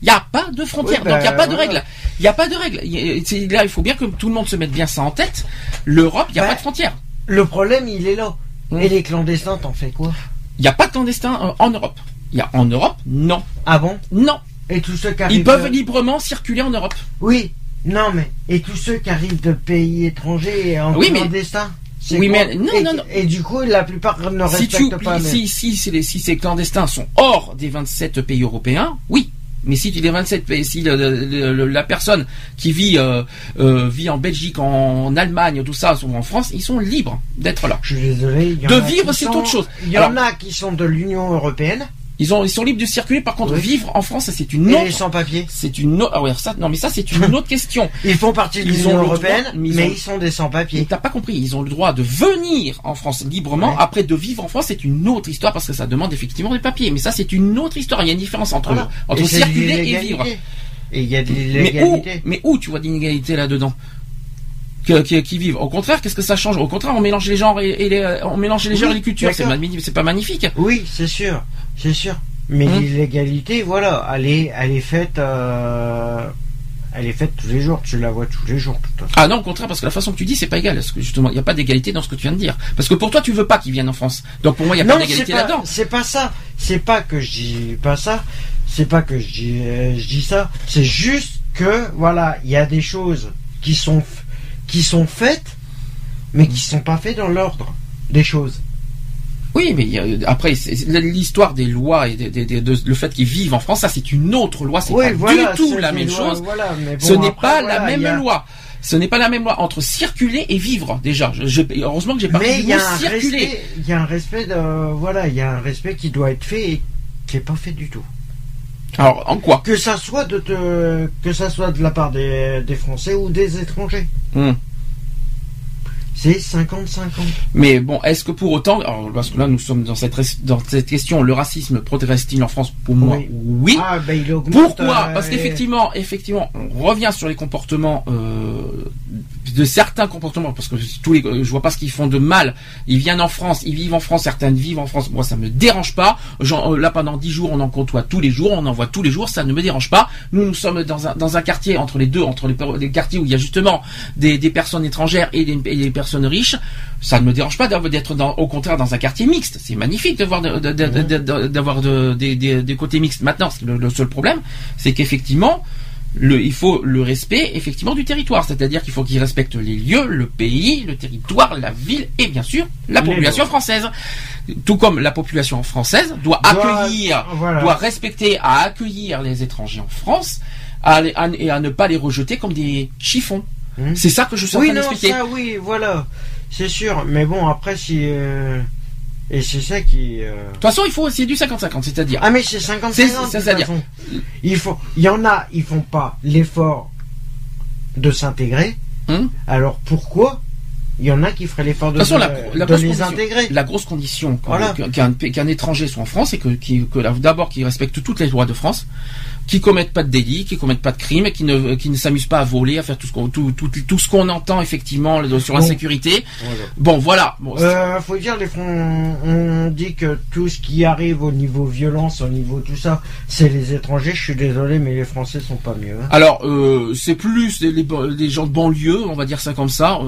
[SPEAKER 2] Il n'y a pas de frontières,
[SPEAKER 3] Oui,
[SPEAKER 2] donc il n'y a
[SPEAKER 3] bah,
[SPEAKER 2] pas de règles. Il n'y a pas de règles. A- Là, il faut bien que tout le monde se mette bien ça en tête. L'Europe, il n'y a
[SPEAKER 3] Bah,
[SPEAKER 2] pas de frontières.
[SPEAKER 3] Le problème, il est là.
[SPEAKER 2] Mm.
[SPEAKER 3] Et les clandestins, t'en fais quoi?
[SPEAKER 2] Il n'y a pas de clandestins euh, en Europe. Il y a en Europe, non,
[SPEAKER 3] Ah bon?
[SPEAKER 2] Non.
[SPEAKER 3] Et tous ceux qui arrivent.
[SPEAKER 2] Ils peuvent
[SPEAKER 3] de-
[SPEAKER 2] librement circuler en Europe.
[SPEAKER 3] Oui, non, mais. Et tous ceux qui arrivent de pays étrangers en
[SPEAKER 2] Oui, mais-
[SPEAKER 3] clandestin c'est
[SPEAKER 2] Oui, mais- non,
[SPEAKER 3] et,
[SPEAKER 2] non, non.
[SPEAKER 3] Et du coup, la plupart ne
[SPEAKER 2] si
[SPEAKER 3] respectent
[SPEAKER 2] tu
[SPEAKER 3] pas. mais-
[SPEAKER 2] si, si, si, si ces clandestins sont hors des 27 pays européens, oui. Mais si tu les 27 pays, si le- le- le- la personne qui vit euh, euh, vit en Belgique, en, Allemagne, tout ça, ou en France, ils sont libres d'être là.
[SPEAKER 3] Je suis désolé. y
[SPEAKER 2] De vivre, c'est autre chose.
[SPEAKER 3] Il y
[SPEAKER 2] Alors-
[SPEAKER 3] en a qui sont de l'Union européenne
[SPEAKER 2] Ils ont, ils sont libres de circuler. Par contre,
[SPEAKER 3] Oui.
[SPEAKER 2] vivre en France, c'est une
[SPEAKER 3] et
[SPEAKER 2] autre.
[SPEAKER 3] les sans-papiers.
[SPEAKER 2] C'est une autre. Ah ouais, ça, non, mais ça, c'est une autre question.
[SPEAKER 3] Ils font partie de l'Union européenne,
[SPEAKER 2] droit,
[SPEAKER 3] mais,
[SPEAKER 2] mais ils
[SPEAKER 3] ils,
[SPEAKER 2] ont-
[SPEAKER 3] sont des
[SPEAKER 2] Mais
[SPEAKER 3] sans-papiers.
[SPEAKER 2] t'as pas compris. Ils ont le droit de venir en France librement.
[SPEAKER 3] Ouais.
[SPEAKER 2] Après, de vivre en France, c'est une autre histoire parce que ça demande effectivement des papiers. Mais ça, c'est une autre histoire. Il y a une différence entre,
[SPEAKER 3] Voilà.
[SPEAKER 2] entre
[SPEAKER 3] Et
[SPEAKER 2] circuler et
[SPEAKER 3] l'illégalité.
[SPEAKER 2] vivre.
[SPEAKER 3] Et il y a de
[SPEAKER 2] Mais où,
[SPEAKER 3] l'illégalité.
[SPEAKER 2] mais où tu vois d'inégalité là-dedans? Qui, qui vivent. Au contraire, qu'est-ce que ça change? Au contraire, on mélange les genres et, et les, euh, on mélange les
[SPEAKER 3] Oui,
[SPEAKER 2] genres et les cultures. C'est, pas magnifique.
[SPEAKER 3] Oui, c'est sûr, c'est sûr. Mais
[SPEAKER 2] Hum.
[SPEAKER 3] l'illégalité, voilà, elle est, elle est faite, euh, elle est faite tous les jours. Tu la vois tous les jours, façon.
[SPEAKER 2] Ah non, au contraire, parce que la façon que tu dis, c'est pas égal. Parce que justement, il n'y a pas d'égalité dans ce que tu viens de dire. Parce que pour toi, tu veux pas qu'ils viennent en France. Donc pour moi, il y a pas
[SPEAKER 3] Non, c'est
[SPEAKER 2] d'égalité
[SPEAKER 3] pas,
[SPEAKER 2] là-dedans.
[SPEAKER 3] c'est pas ça. C'est pas que je dis pas ça. C'est pas que je dis, euh, je dis ça. C'est juste que, voilà, il y a des choses qui sont, qui sont faites, mais qui sont pas faites dans l'ordre des choses.
[SPEAKER 2] Oui, mais après, l'histoire des lois et des- des- des- de- le fait qu'ils vivent en France, ça c'est une autre loi. C'est
[SPEAKER 3] Oui,
[SPEAKER 2] pas
[SPEAKER 3] voilà,
[SPEAKER 2] du tout la même chose.
[SPEAKER 3] Voilà, mais bon,
[SPEAKER 2] Ce n'est pas
[SPEAKER 3] voilà,
[SPEAKER 2] la même
[SPEAKER 3] a-
[SPEAKER 2] loi. Ce n'est pas la même loi entre circuler et vivre déjà. Je, je- heureusement que j'ai pas
[SPEAKER 3] Mais
[SPEAKER 2] dit
[SPEAKER 3] il
[SPEAKER 2] le
[SPEAKER 3] y
[SPEAKER 2] mot
[SPEAKER 3] a un
[SPEAKER 2] circuler.
[SPEAKER 3] respect, il y a un respect de, voilà, il y a un respect qui doit être fait et qui est pas fait du tout.
[SPEAKER 2] Alors en quoi
[SPEAKER 3] Que ça soit de te, que ça soit de la part des, des Français ou des étrangers.
[SPEAKER 2] Hmm.
[SPEAKER 3] c'est 50-50.
[SPEAKER 2] Mais bon, est-ce que pour autant, alors, parce que là nous sommes dans cette, dans cette question, le racisme progresse-t-il en France? Pour moi,
[SPEAKER 3] Oui.
[SPEAKER 2] oui.
[SPEAKER 3] Ah, ben il augmente.
[SPEAKER 2] Pourquoi?
[SPEAKER 3] euh,
[SPEAKER 2] Parce qu'effectivement, effectivement, on revient sur les comportements euh, de certains comportements, parce que tous les, je vois pas ce qu'ils font de mal. Ils viennent en France, ils vivent en France, certains vivent en France. Moi, ça me dérange pas. Genre, euh, là, pendant dix jours, on en côtoie tous les jours, on en voit tous les jours, ça ne me dérange pas. Nous, nous sommes dans un dans un quartier entre les deux, entre les, quartiers où il y a justement des, des personnes étrangères et des, et des personnes riches. Ça ne me dérange pas d'être au contraire dans un quartier mixte. C'est magnifique de- de- de- d'avoir de- des, des, des côtés mixtes. Maintenant, le, le seul problème, c'est qu'effectivement, le, il faut le respect effectivement du territoire, c'est-à-dire qu'il faut qu'ils respectent les lieux, le pays, le territoire, la ville et bien sûr la population française. Tout comme la population française doit, accueillir,
[SPEAKER 3] voilà.
[SPEAKER 2] doit respecter, à accueillir les étrangers en France à les- à- et à ne pas les rejeter comme des chiffons.
[SPEAKER 3] Hmm.
[SPEAKER 2] C'est ça que je suis en
[SPEAKER 3] Oui,
[SPEAKER 2] train
[SPEAKER 3] non,
[SPEAKER 2] d'expliquer.
[SPEAKER 3] ça, oui, voilà. C'est sûr. Mais bon, après, si. euh, Et c'est ça qui. euh,
[SPEAKER 2] De toute façon, il faut c'est du 50-50, c'est-à-dire
[SPEAKER 3] Ah, mais c'est 50
[SPEAKER 2] C'est-
[SPEAKER 3] 50
[SPEAKER 2] c'est-
[SPEAKER 3] de
[SPEAKER 2] c'est-à-dire-
[SPEAKER 3] toute façon. Il faut. Il y en a, ils font pas l'effort de s'intégrer.
[SPEAKER 2] Hum.
[SPEAKER 3] Alors pourquoi il y en a qui feraient l'effort de,
[SPEAKER 2] De toute façon, la,
[SPEAKER 3] de
[SPEAKER 2] la grosse
[SPEAKER 3] les
[SPEAKER 2] condition-
[SPEAKER 3] intégrer?
[SPEAKER 2] la grosse condition qu'un
[SPEAKER 3] Voilà.
[SPEAKER 2] qu'un- qu'un étranger soit en France, c'est que, que la- d'abord qu'il respecte toutes les lois de France, qui commettent pas de délits, qui commettent pas de crimes, et qui ne, qui ne s'amusent pas à voler, à faire tout ce qu'on, tout, tout, tout ce qu'on entend effectivement sur la
[SPEAKER 3] Bon.
[SPEAKER 2] sécurité. Bon, voilà. Bon,
[SPEAKER 3] Euh, faut dire, les on dit que tout ce qui arrive au niveau violence, au niveau tout ça, c'est les étrangers. Je suis désolé, mais les Français sont pas mieux. hein.
[SPEAKER 2] Alors, euh, c'est plus les, les, les gens de banlieue, on va dire ça comme ça,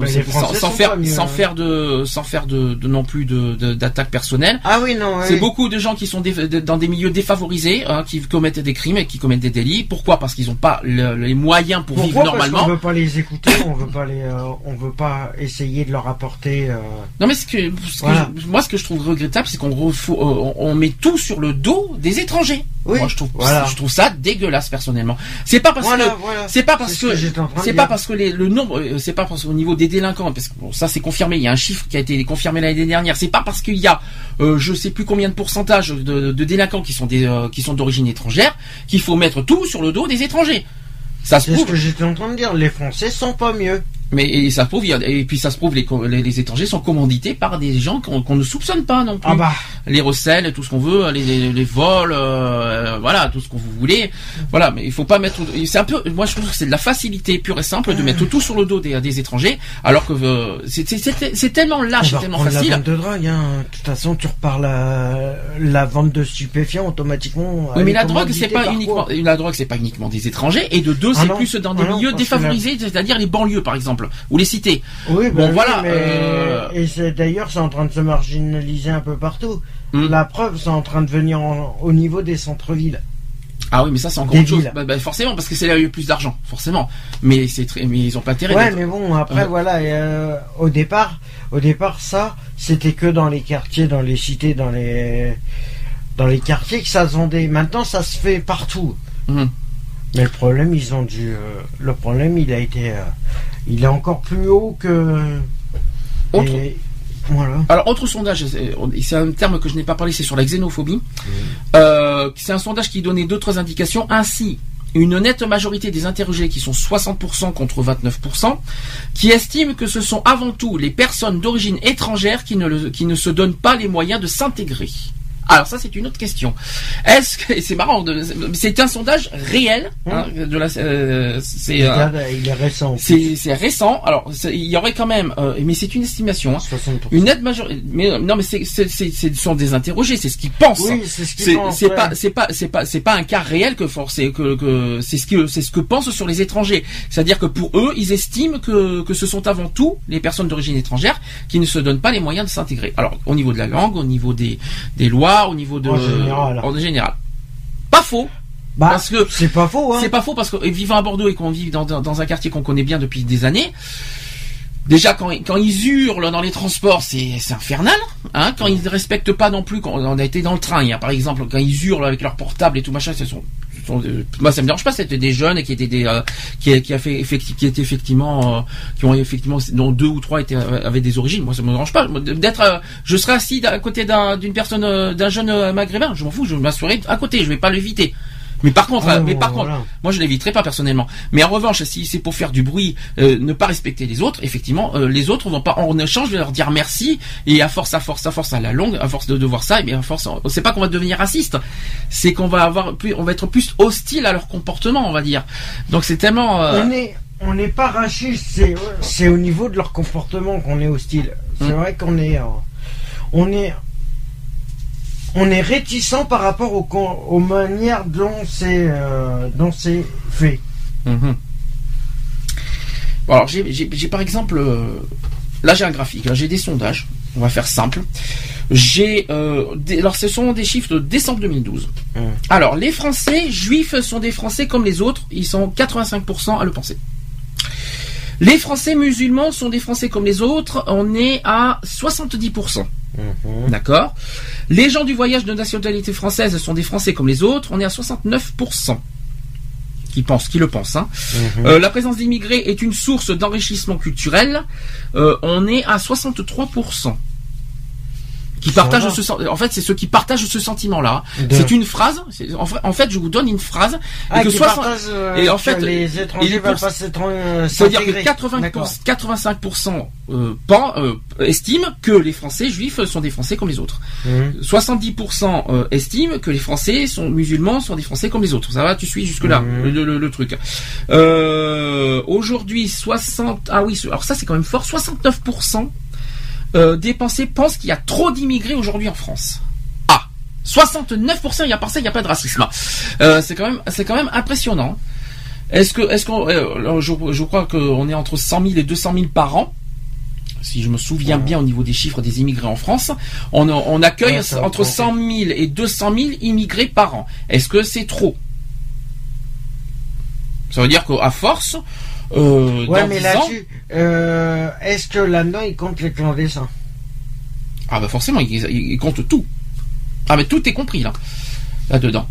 [SPEAKER 2] sans, faire,
[SPEAKER 3] mieux,
[SPEAKER 2] sans
[SPEAKER 3] hein.
[SPEAKER 2] faire de, sans faire de, de non plus de, de- d'attaques personnelles.
[SPEAKER 3] Ah oui, non.
[SPEAKER 2] C'est beaucoup de gens qui sont dé- de- dans des milieux défavorisés, hein, qui commettent des crimes et qui commettent des délits. Pourquoi? Parce qu'ils n'ont pas le- les moyens pour
[SPEAKER 3] Pourquoi?
[SPEAKER 2] vivre
[SPEAKER 3] Parce
[SPEAKER 2] normalement.
[SPEAKER 3] qu'on veut pas les écouter, on veut pas les, euh, on veut pas essayer de leur apporter. euh,
[SPEAKER 2] Non mais ce que, ce que
[SPEAKER 3] Voilà.
[SPEAKER 2] je- moi ce que je trouve regrettable, c'est qu'on euh, on, on met tout sur le dos des étrangers.
[SPEAKER 3] Oui,
[SPEAKER 2] Moi je trouve,
[SPEAKER 3] voilà.
[SPEAKER 2] je trouve ça dégueulasse personnellement. C'est pas parce
[SPEAKER 3] Voilà,
[SPEAKER 2] que
[SPEAKER 3] voilà.
[SPEAKER 2] c'est pas parce
[SPEAKER 3] que
[SPEAKER 2] c'est pas parce que les- le nombre, euh, c'est pas parce qu'au niveau des délinquants, parce que bon, ça c'est confirmé. Il y a un chiffre qui a été confirmé l'année dernière. C'est pas parce qu'il y a, euh, je sais plus combien de pourcentage de, de délinquants qui sont des, euh, qui sont d'origine étrangère, qu'il faut mettre tout sur le dos des étrangers. Ça se
[SPEAKER 3] C'est ce que j'étais en train de dire. Les Français sont pas mieux.
[SPEAKER 2] Mais et ça se prouve, et puis ça se prouve, les, les, les étrangers sont commandités par des gens qu'on qu'on ne soupçonne pas non plus.
[SPEAKER 3] Ah bah.
[SPEAKER 2] Les recels, tout ce qu'on veut, les, les, les vols, euh, voilà, tout ce que vous voulez. Voilà, mais il faut pas mettre. C'est un peu, moi je trouve que c'est de la facilité pure et simple de mettre tout sur le dos des, des étrangers, alors que euh, c'est- c'est c'est- c'est tellement lâche, tellement
[SPEAKER 3] reprendre la
[SPEAKER 2] facile.
[SPEAKER 3] vente de drogue. Hein. De toute façon, tu repars la, la vente de stupéfiants automatiquement.
[SPEAKER 2] Oui, mais la drogue, c'est pas uniquement, la drogue, c'est pas uniquement des étrangers, et de deux,
[SPEAKER 3] Ah
[SPEAKER 2] c'est plus dans des
[SPEAKER 3] Ah
[SPEAKER 2] milieux défavorisés, c'est-à-dire les banlieues, par exemple, ou les cités.
[SPEAKER 3] Oui,
[SPEAKER 2] Bon,
[SPEAKER 3] oui,
[SPEAKER 2] voilà,
[SPEAKER 3] mais-
[SPEAKER 2] euh,
[SPEAKER 3] Et c'est d'ailleurs, c'est en train de se marginaliser un peu partout.
[SPEAKER 2] Hmm.
[SPEAKER 3] La preuve, c'est en train de venir en- au niveau des centres-villes.
[SPEAKER 2] Ah oui, mais ça c'est encore
[SPEAKER 3] Des
[SPEAKER 2] autre chose. Bah, bah, forcément, parce que c'est là où il y a eu plus d'argent, forcément. Mais c'est très, mais ils ont pas intérêt.
[SPEAKER 3] Ouais, mais bon, après,
[SPEAKER 2] Euh.
[SPEAKER 3] voilà, et, euh, au départ, au départ, ça, c'était que dans les quartiers, dans les cités, dans les, dans les quartiers que ça se vendait. Maintenant, ça se fait partout.
[SPEAKER 2] Mhm.
[SPEAKER 3] Mais le problème, ils ont dû, euh, le problème, il a été, il est encore plus haut que.
[SPEAKER 2] Autre-
[SPEAKER 3] et- voilà.
[SPEAKER 2] Alors, autre sondage, c'est un terme que je n'ai pas parlé, c'est sur la xénophobie. Euh, c'est un sondage qui donnait d'autres indications. Ainsi, une nette majorité des interrogés, qui sont 60% contre 29%, qui estiment que ce sont avant tout les personnes d'origine étrangère qui ne, le- qui ne se donnent pas les moyens de s'intégrer. Alors ça c'est une autre question. Est-ce que c'est marrant, c'est un sondage réel. hein, de la, euh, c'est un-
[SPEAKER 3] Regarde, il est récent.
[SPEAKER 2] c'est c'est récent. Alors il y aurait quand même, euh, mais c'est une estimation. hein.
[SPEAKER 3] 60%.
[SPEAKER 2] Une nette majorité. Mais non, mais c'est c'est c'est ce sont des interrogés, c'est ce qu'ils pensent.
[SPEAKER 3] Oui, c'est ce qu'ils pensent,
[SPEAKER 2] c'est
[SPEAKER 3] ouais.
[SPEAKER 2] pas c'est pas c'est pas c'est pas un cas réel que forcé que que c'est ce que c'est ce que pensent sur les étrangers. C'est-à-dire que pour eux, ils estiment que que ce sont avant tout les personnes d'origine étrangère qui ne se donnent pas les moyens de s'intégrer. Alors au niveau de la langue, au niveau des des lois, au niveau de
[SPEAKER 3] En général.
[SPEAKER 2] en général. Pas faux.
[SPEAKER 3] Bah,
[SPEAKER 2] parce que
[SPEAKER 3] c'est pas faux, hein.
[SPEAKER 2] c'est pas faux parce que vivant à Bordeaux et qu'on vit dans, dans, dans un quartier qu'on connaît bien depuis des années, déjà quand, quand ils hurlent dans les transports, c'est c'est infernal. Hein quand ils ne respectent pas non plus, quand on a été dans le train, il y a par exemple quand ils hurlent avec leur portable et tout machin, ce sont, moi ça me dérange pas, c'était des jeunes et qui étaient des euh, qui, qui a fait qui étaient effectivement euh, qui ont effectivement dont deux ou trois étaient euh, avaient des origines. Moi ça me dérange pas d'être euh, je serais assis à côté d'un- d'une personne euh, d'un jeune maghrébin, je m'en fous, je vais m'assurer à côté, je vais pas l'éviter. Mais par contre,
[SPEAKER 3] Ah,
[SPEAKER 2] mais par
[SPEAKER 3] voilà.
[SPEAKER 2] contre, moi je l'éviterai pas personnellement. Mais en revanche, si c'est pour faire du bruit, euh, ne pas respecter les autres, effectivement, euh, les autres vont pas en échange je vais leur dire merci et à force, à force, à force, à la longue, à force de, de voir ça, et bien à force, c'est pas qu'on va devenir raciste, c'est qu'on va avoir plus, on va être plus hostile à leur comportement, on va dire. Donc c'est tellement. euh,
[SPEAKER 3] On est, on n'est pas raciste, c'est, c'est au niveau de leur comportement qu'on est hostile. C'est
[SPEAKER 2] Mm.
[SPEAKER 3] vrai qu'on est, euh, on est, on est réticent par rapport aux, manières dont c'est, euh, fait.
[SPEAKER 2] Mhm. Bon, alors j'ai, par exemple, euh, là j'ai un graphique, là, j'ai des sondages. On va faire simple. J'ai, euh, alors ce sont des chiffres de décembre 2012.
[SPEAKER 3] Mhm.
[SPEAKER 2] Alors les Français juifs sont des Français comme les autres. Ils sont 85% à le penser. Les Français musulmans sont des Français comme les autres. On est à 70%. D'accord. Les gens du voyage de nationalité française sont des Français comme les autres. On est à 69%. Qui pensent, qui le pensent. Hein. Euh, la présence d'immigrés est une source d'enrichissement culturel. Euh, on est à 63%. Qui partagent
[SPEAKER 3] va.
[SPEAKER 2] ce en fait c'est ceux qui partagent ce sentiment là
[SPEAKER 3] De-
[SPEAKER 2] c'est une phrase en, fait je vous donne une phrase
[SPEAKER 3] Ah,
[SPEAKER 2] et que
[SPEAKER 3] qui
[SPEAKER 2] 60
[SPEAKER 3] partagent, euh,
[SPEAKER 2] et en fait,
[SPEAKER 3] les étrangers veulent pas euh,
[SPEAKER 2] c'est-à-dire que
[SPEAKER 3] s'intégrer.
[SPEAKER 2] 80
[SPEAKER 3] D'accord.
[SPEAKER 2] 85% euh, pen- euh, estiment que les Français juifs sont des Français comme les autres.
[SPEAKER 3] Mhm.
[SPEAKER 2] 70% euh, estiment que les Français sont musulmans sont des Français comme les autres. Ça va, tu suis jusque là
[SPEAKER 3] Mhm.
[SPEAKER 2] le, le- le truc. Euh, Aujourd'hui 60 ah oui alors ça c'est quand même fort 69% euh, des Français pensent qu'il y a trop d'immigrés aujourd'hui en France. Ah 69% il y a par ça il n'y a pas de racisme. Euh, c'est quand même c'est quand même impressionnant. Est-ce que est-ce qu'on euh, je, je crois qu'on est entre 100 000 et 200 000 par an si je me souviens bien au niveau des chiffres des immigrés en France, on, on accueille
[SPEAKER 3] Ouais,
[SPEAKER 2] entre
[SPEAKER 3] prendre.
[SPEAKER 2] 100 000 et 200 000 immigrés par an. Est-ce que c'est trop? Ça veut dire qu'à force, euh,
[SPEAKER 3] Ouais,
[SPEAKER 2] dans
[SPEAKER 3] mais
[SPEAKER 2] 10 ans-
[SPEAKER 3] là-dessus, euh, est-ce que là-dedans ils comptent les clandestins
[SPEAKER 2] ah bah forcément, ils, ils- ils comptent tout. Ah mais tout est compris là, là-dedans.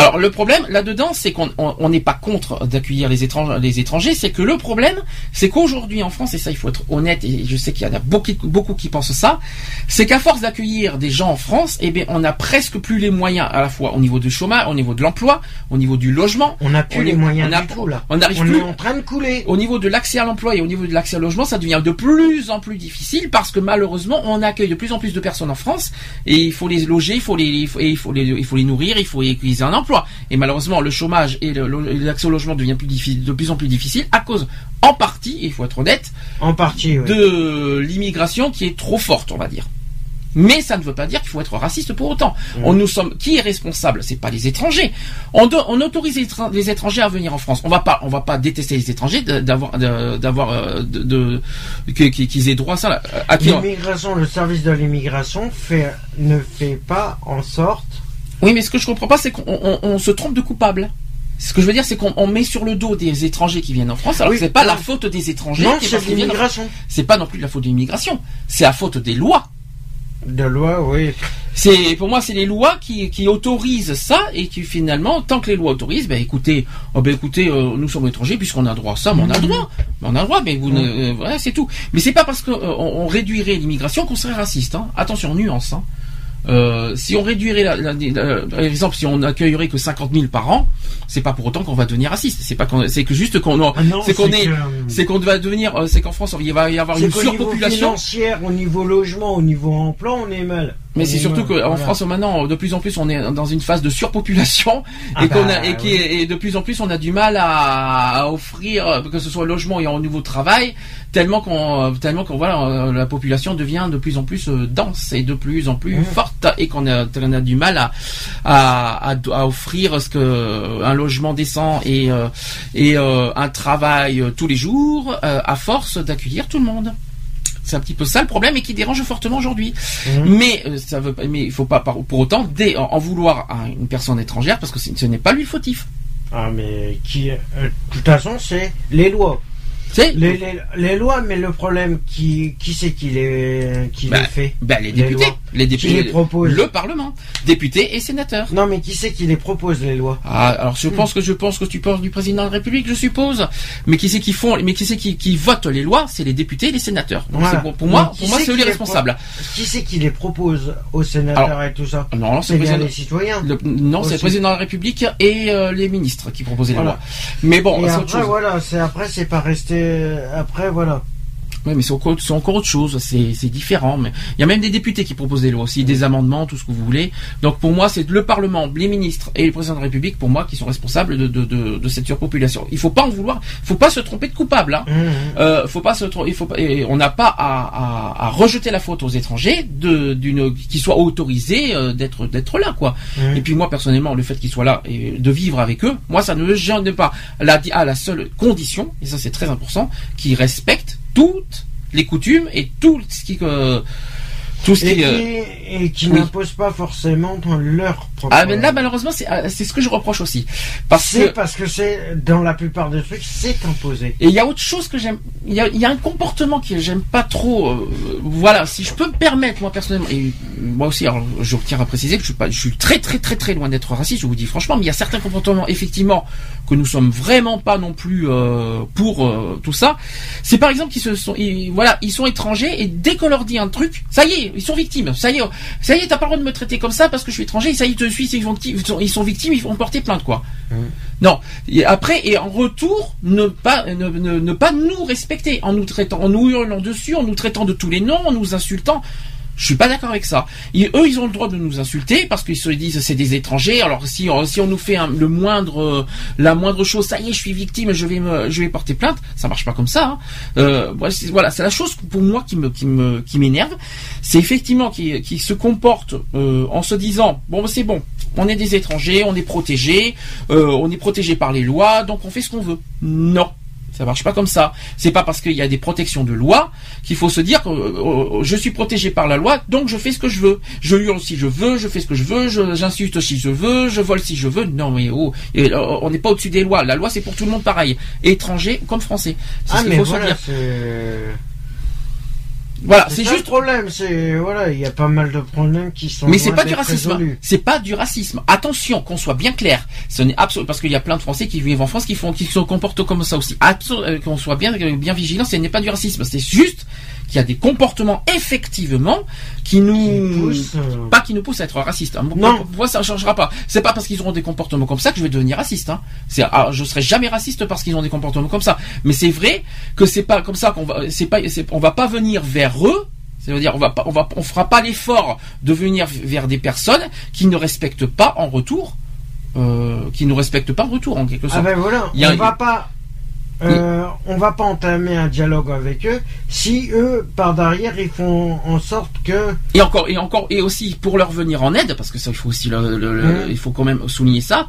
[SPEAKER 2] Alors le problème là-dedans, c'est qu'on on- on n'est pas contre d'accueillir les étrangers, les étrangers, c'est que le problème, c'est qu'aujourd'hui en France, et ça il faut être honnête, et je sais qu'il y en a beaucoup, beaucoup qui pensent ça, c'est qu'à force d'accueillir des gens en France, eh bien on n'a presque plus les moyens à la fois au niveau du chômage, au niveau de l'emploi, au niveau du logement,
[SPEAKER 3] On n'a plus
[SPEAKER 2] On
[SPEAKER 3] les moyens
[SPEAKER 2] on a-
[SPEAKER 3] du tout là.
[SPEAKER 2] on n'arrive
[SPEAKER 3] On
[SPEAKER 2] plus
[SPEAKER 3] est en train de couler.
[SPEAKER 2] au niveau de l'accès à l'emploi et au niveau de l'accès au logement, ça devient de plus en plus difficile parce que malheureusement, on accueille de plus en plus de personnes en France et il faut les loger, il faut les, il faut, et il faut les, il faut les nourrir, il faut qu'ils aient Et malheureusement, le chômage et l'accès au logement devient plus difficile, de plus en plus difficile à cause, en partie, il faut être honnête,
[SPEAKER 3] En partie, oui.
[SPEAKER 2] de l'immigration qui est trop forte, on va dire. Mais ça ne veut pas dire qu'il faut être raciste pour autant.
[SPEAKER 3] Mm.
[SPEAKER 2] On nous sommes qui est responsable? C'est pas les étrangers. On, do- on autorise les, étran- les étrangers à venir en France. On va pas, on va pas détester les étrangers d'avoir, de- d'avoir, euh, de, de- que- qu'ils aient droit à ça.
[SPEAKER 3] L'immigration, le service de l'immigration fait, ne fait pas en sorte.
[SPEAKER 2] Oui, mais ce que je comprends pas, c'est qu'on on- on se trompe de coupable. Ce que je veux dire, c'est qu'on on met sur le dos des étrangers qui viennent en France, alors
[SPEAKER 3] Oui,
[SPEAKER 2] que c'est pas
[SPEAKER 3] non.
[SPEAKER 2] la faute des étrangers.
[SPEAKER 3] Non,
[SPEAKER 2] qui-
[SPEAKER 3] c'est
[SPEAKER 2] en-
[SPEAKER 3] l'immigration.
[SPEAKER 2] C'est pas non plus la faute de l'immigration. C'est la faute des lois.
[SPEAKER 3] De loi, oui.
[SPEAKER 2] C'est pour moi c'est les lois qui, qui autorisent ça et qui finalement tant que les lois autorisent ben écoutez oh, ben écoutez euh, nous sommes étrangers puisqu'on a droit à ça mais on a droit mais on a droit mais vous ne euh, voilà c'est tout mais c'est pas parce que euh, réduirait l'immigration qu'on serait raciste hein. attention nuance hein. Euh, si on réduirait la, la- la- par exemple si on accueillerait que 50 000 par an c'est pas pour autant qu'on va devenir raciste c'est pas qu'on c'est que juste qu'on
[SPEAKER 3] Ah
[SPEAKER 2] c'est qu'on est
[SPEAKER 3] euh,
[SPEAKER 2] c'est qu'on va devenir euh, c'est qu'en France il va y avoir une
[SPEAKER 3] qu'au niveau
[SPEAKER 2] surpopulation
[SPEAKER 3] financier, au niveau logement, au niveau emploi, on est mal.
[SPEAKER 2] Mais c'est
[SPEAKER 3] est
[SPEAKER 2] surtout qu'en
[SPEAKER 3] voilà.
[SPEAKER 2] France maintenant, de plus en plus, on est dans une phase de surpopulation
[SPEAKER 3] Ah
[SPEAKER 2] et qu'on
[SPEAKER 3] bah,
[SPEAKER 2] a et, qui
[SPEAKER 3] oui.
[SPEAKER 2] est- et de plus en plus, on a du mal à, à offrir que ce soit logement et en nouveau travail, tellement qu'on tellement qu'on voilà, euh, la population devient de plus en plus euh, dense et de plus en plus
[SPEAKER 3] Mmh.
[SPEAKER 2] forte et qu'on a qu'on a du mal à à, à, offrir ce que un logement décent et euh, et euh, un travail tous les jours à force d'accueillir tout le monde. C'est un petit peu ça le problème et qui dérange fortement aujourd'hui.
[SPEAKER 3] Mhm.
[SPEAKER 2] Mais euh, ça veut pas, mais il faut pas pour autant dé- en, en vouloir à une personne étrangère parce que ce n'est pas lui le fautif.
[SPEAKER 3] Ah, mais qui. euh, de toute façon, c'est les lois. Les, les, les lois, mais le problème, qui, qui c'est qui les, qui
[SPEAKER 2] Bah,
[SPEAKER 3] les fait
[SPEAKER 2] ben, les députés, les députés,
[SPEAKER 3] les propose
[SPEAKER 2] le Parlement, députés et sénateurs.
[SPEAKER 3] Non, mais qui c'est qui les propose, les lois
[SPEAKER 2] Ah, alors je pense que je pense que tu penses du président de la République, je suppose. Mais qui c'est qui font, mais qui c'est qui, qui vote les lois, c'est les députés et les sénateurs. Donc
[SPEAKER 3] Voilà.
[SPEAKER 2] c'est pour, pour moi,
[SPEAKER 3] Mais qui
[SPEAKER 2] pour moi
[SPEAKER 3] c'est
[SPEAKER 2] eux
[SPEAKER 3] qui
[SPEAKER 2] les
[SPEAKER 3] les
[SPEAKER 2] responsables.
[SPEAKER 3] Qui c'est qui les propose aux sénateurs et tout ça?
[SPEAKER 2] Non, c'est président.
[SPEAKER 3] les citoyens.
[SPEAKER 2] le- non, c'est le président de la République et euh, les ministres qui proposaient les
[SPEAKER 3] Voilà.
[SPEAKER 2] lois. Mais bon, c'est autre
[SPEAKER 3] après,
[SPEAKER 2] chose.
[SPEAKER 3] voilà, c'est après, c'est pas resté. Après, voilà.
[SPEAKER 2] Oui, mais c'est encore, encore autre chose. C'est, différent. Mais il y a même des députés qui proposent des lois aussi, des amendements, tout ce que vous voulez. Donc pour moi, c'est le Parlement, les ministres et le président de la République, pour moi, qui sont responsables de, de, de, de cette surpopulation. Il faut pas en vouloir. Faut pas se tromper de coupable. Hein.
[SPEAKER 3] Mmh.
[SPEAKER 2] Euh, faut pas se il faut pas, et on n'a pas à, à, à rejeter la faute aux étrangers de d'une qui soient autorisés euh, d'être d'être là quoi.
[SPEAKER 3] Mhm.
[SPEAKER 2] Et puis moi personnellement le fait qu'ils soient là et de vivre avec eux, moi ça ne me gêne pas. La à la seule condition et ça c'est très important qu'ils respectent toutes les coutumes et tout ce qui euh, tout ce
[SPEAKER 3] Et
[SPEAKER 2] qui euh,
[SPEAKER 3] et qui
[SPEAKER 2] oui.
[SPEAKER 3] n'imposent pas forcément dans leur propre.
[SPEAKER 2] ah mais là malheureusement c'est c'est ce que je reproche aussi parce
[SPEAKER 3] c'est
[SPEAKER 2] que
[SPEAKER 3] parce que c'est dans la plupart des trucs, c'est imposé.
[SPEAKER 2] Et il y a autre chose que j'aime. Il y y a un comportement que j'aime pas trop. euh, voilà, si je peux me permettre, moi personnellement, et moi aussi, alors je tiens à préciser que je suis pas, je suis très très très très loin d'être raciste. Je vous dis franchement, mais il y a certains comportements effectivement que nous sommes vraiment pas non plus euh, pour euh, tout ça. C'est par exemple qu'ils se sont, ils- voilà, ils sont étrangers et dès qu'on leur dit un truc, ça y est, ils sont victimes. Ça y est, ça y est, t'as pas le droit de me traiter comme ça parce que je suis étranger. Ça y est, te suis, ils sont, ils victimes, ils vont porter plainte quoi. Non. Et après, et en retour, ne pas, ne, ne- ne pas nous respecter, en nous traitant, en nous hurlant dessus, en nous traitant de tous les noms, en nous insultant. Je suis pas d'accord avec ça. Et eux, ils ont le droit de nous insulter parce qu'ils se disent c'est des étrangers. Alors si on, si on nous fait un- le moindre, euh, la moindre chose, ça y est, je suis victime, je vais me, je vais porter plainte. Ça marche pas comme ça. hein. Euh, voilà, c'est- la chose pour moi qui me, qui me, qui m'énerve. C'est effectivement qui, qui se comporte euh, en se disant bon, c'est bon, on est des étrangers, on est protégés, euh, on est protégé par les lois, donc on fait ce qu'on veut. Non. Ça marche pas comme ça. C'est pas parce qu'il y a des protections de loi qu'il faut se dire que euh, euh, je suis protégé par la loi, donc je fais ce que je veux. Je hurle si je veux, je fais ce que je veux, j'insulte si je veux, je vole si je veux. Non mais oh, et, euh, on n'est pas au-dessus des lois. La loi c'est pour tout le monde pareil, étranger comme français. C'est
[SPEAKER 3] Ah
[SPEAKER 2] ce qu'il
[SPEAKER 3] mais
[SPEAKER 2] faut se
[SPEAKER 3] voilà,
[SPEAKER 2] dire. Voilà,
[SPEAKER 3] C'est
[SPEAKER 2] juste
[SPEAKER 3] le problème, c'est voilà, il y a pas mal de problèmes qui sont.
[SPEAKER 2] Mais c'est pas du racisme.
[SPEAKER 3] résolus.
[SPEAKER 2] C'est pas du racisme. Attention, qu'on soit bien clair. Ce n'est absolument parce qu'il y a plein de Français qui vivent en France qui font, qui se comportent comme ça aussi. Attention, euh, qu'on soit bien, bien vigilant. Ce n'est pas du racisme. C'est juste qu'il y a des comportements effectivement qui nous
[SPEAKER 3] Qui poussent, euh,
[SPEAKER 2] pas qui nous poussent à être racistes. hein.
[SPEAKER 3] Non.
[SPEAKER 2] Moi, ça ne changera pas. C'est pas parce qu'ils auront des comportements comme ça que je vais devenir raciste. Hein. C'est, ah, je serai jamais raciste parce qu'ils ont des comportements comme ça. Mais c'est vrai que c'est pas comme ça qu'on va, c'est pas, on va pas venir vers eux. C'est-à-dire, on va pas, on va, on fera pas l'effort de venir vers des personnes qui ne respectent pas en retour, euh, qui ne respectent pas en retour en quelque
[SPEAKER 3] Ah
[SPEAKER 2] sorte.
[SPEAKER 3] ben voilà,
[SPEAKER 2] Il y a-
[SPEAKER 3] on va pas. Euh, on va pas entamer un dialogue avec eux si eux par derrière ils font en sorte que
[SPEAKER 2] Et encore, et encore, et aussi pour leur venir en aide, parce que ça, il faut aussi, le, le- le-
[SPEAKER 3] Mhm.
[SPEAKER 2] il faut quand même souligner ça.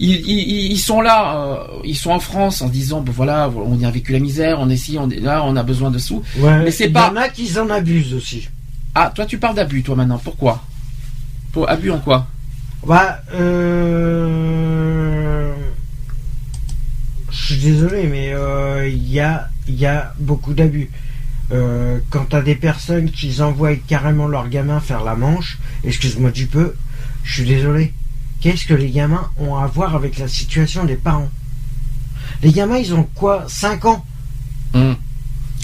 [SPEAKER 2] Ils, ils, ils sont là, euh, ils sont en France en disant, ben voilà, on a vécu la misère, on est ici, on est là, on a besoin de sous.
[SPEAKER 3] ouais,
[SPEAKER 2] Mais c'est
[SPEAKER 3] il
[SPEAKER 2] pas-
[SPEAKER 3] y en a qui en abusent aussi.
[SPEAKER 2] Ah, toi, tu parles d'abus, toi maintenant. Pourquoi? Pour abus en quoi?
[SPEAKER 3] Bah, euh... je suis désolé, mais euh, il y a y a beaucoup d'abus. Euh, quand t'as des personnes qui envoient carrément leurs gamins faire la manche, excuse-moi du peu, je suis désolé. Qu'est-ce que les gamins ont à voir avec la situation des parents? Les gamins, ils ont quoi? 5 ans?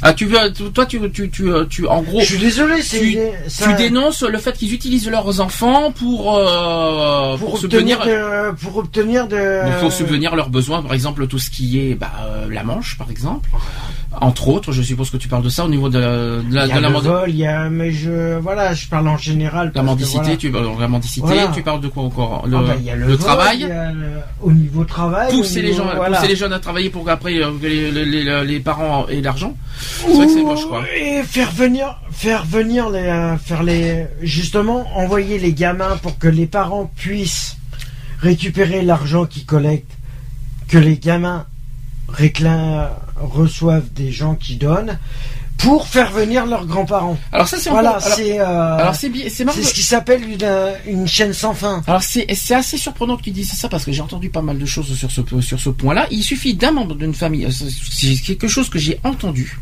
[SPEAKER 2] Ah, tu veux, toi, tu, tu, tu, euh, tu, en gros,
[SPEAKER 3] Je suis désolé, c'est
[SPEAKER 2] tu,
[SPEAKER 3] ça-
[SPEAKER 2] tu dénonces le fait qu'ils utilisent leurs enfants pour, euh,
[SPEAKER 3] pour,
[SPEAKER 2] pour
[SPEAKER 3] obtenir
[SPEAKER 2] subvenir,
[SPEAKER 3] de, pour obtenir de
[SPEAKER 2] pour subvenir leurs besoins, par exemple, tout ce qui est, bah, euh, la Manche, par exemple. Entre autres, je suppose que tu parles de ça au niveau de, de la,
[SPEAKER 3] Il y
[SPEAKER 2] de
[SPEAKER 3] a
[SPEAKER 2] la,
[SPEAKER 3] le
[SPEAKER 2] mende-
[SPEAKER 3] vol, il y a mais je voilà, je parle en général.
[SPEAKER 2] la mendicité,
[SPEAKER 3] voilà.
[SPEAKER 2] tu, euh, la mendicité,
[SPEAKER 3] Voilà.
[SPEAKER 2] tu parles de quoi encore Le,
[SPEAKER 3] Ah bah, il y a le,
[SPEAKER 2] le
[SPEAKER 3] vol,
[SPEAKER 2] travail
[SPEAKER 3] il y a le- au niveau travail.
[SPEAKER 2] pousser les gens,
[SPEAKER 3] voilà.
[SPEAKER 2] pousser les jeunes à travailler pour qu'après euh, que les, les, les- les parents aient l'argent. C'est vrai que c'est moche, quoi.
[SPEAKER 3] Et faire venir, faire venir les, euh, faire les, justement, envoyer les gamins pour que les parents puissent récupérer l'argent qu'ils collectent, que les gamins réclament, reçoivent des gens qui donnent, pour faire venir leurs grands-parents.
[SPEAKER 2] Alors ça c'est
[SPEAKER 3] Voilà, c'est euh,
[SPEAKER 2] alors c'est
[SPEAKER 3] ce qui s'appelle une, euh, une chaîne sans fin.
[SPEAKER 2] Alors c'est c'est assez surprenant que tu dises ça parce que j'ai entendu pas mal de choses sur ce sur ce point-là. Il suffit d'un membre d'une famille, euh, c'est quelque chose que j'ai entendu,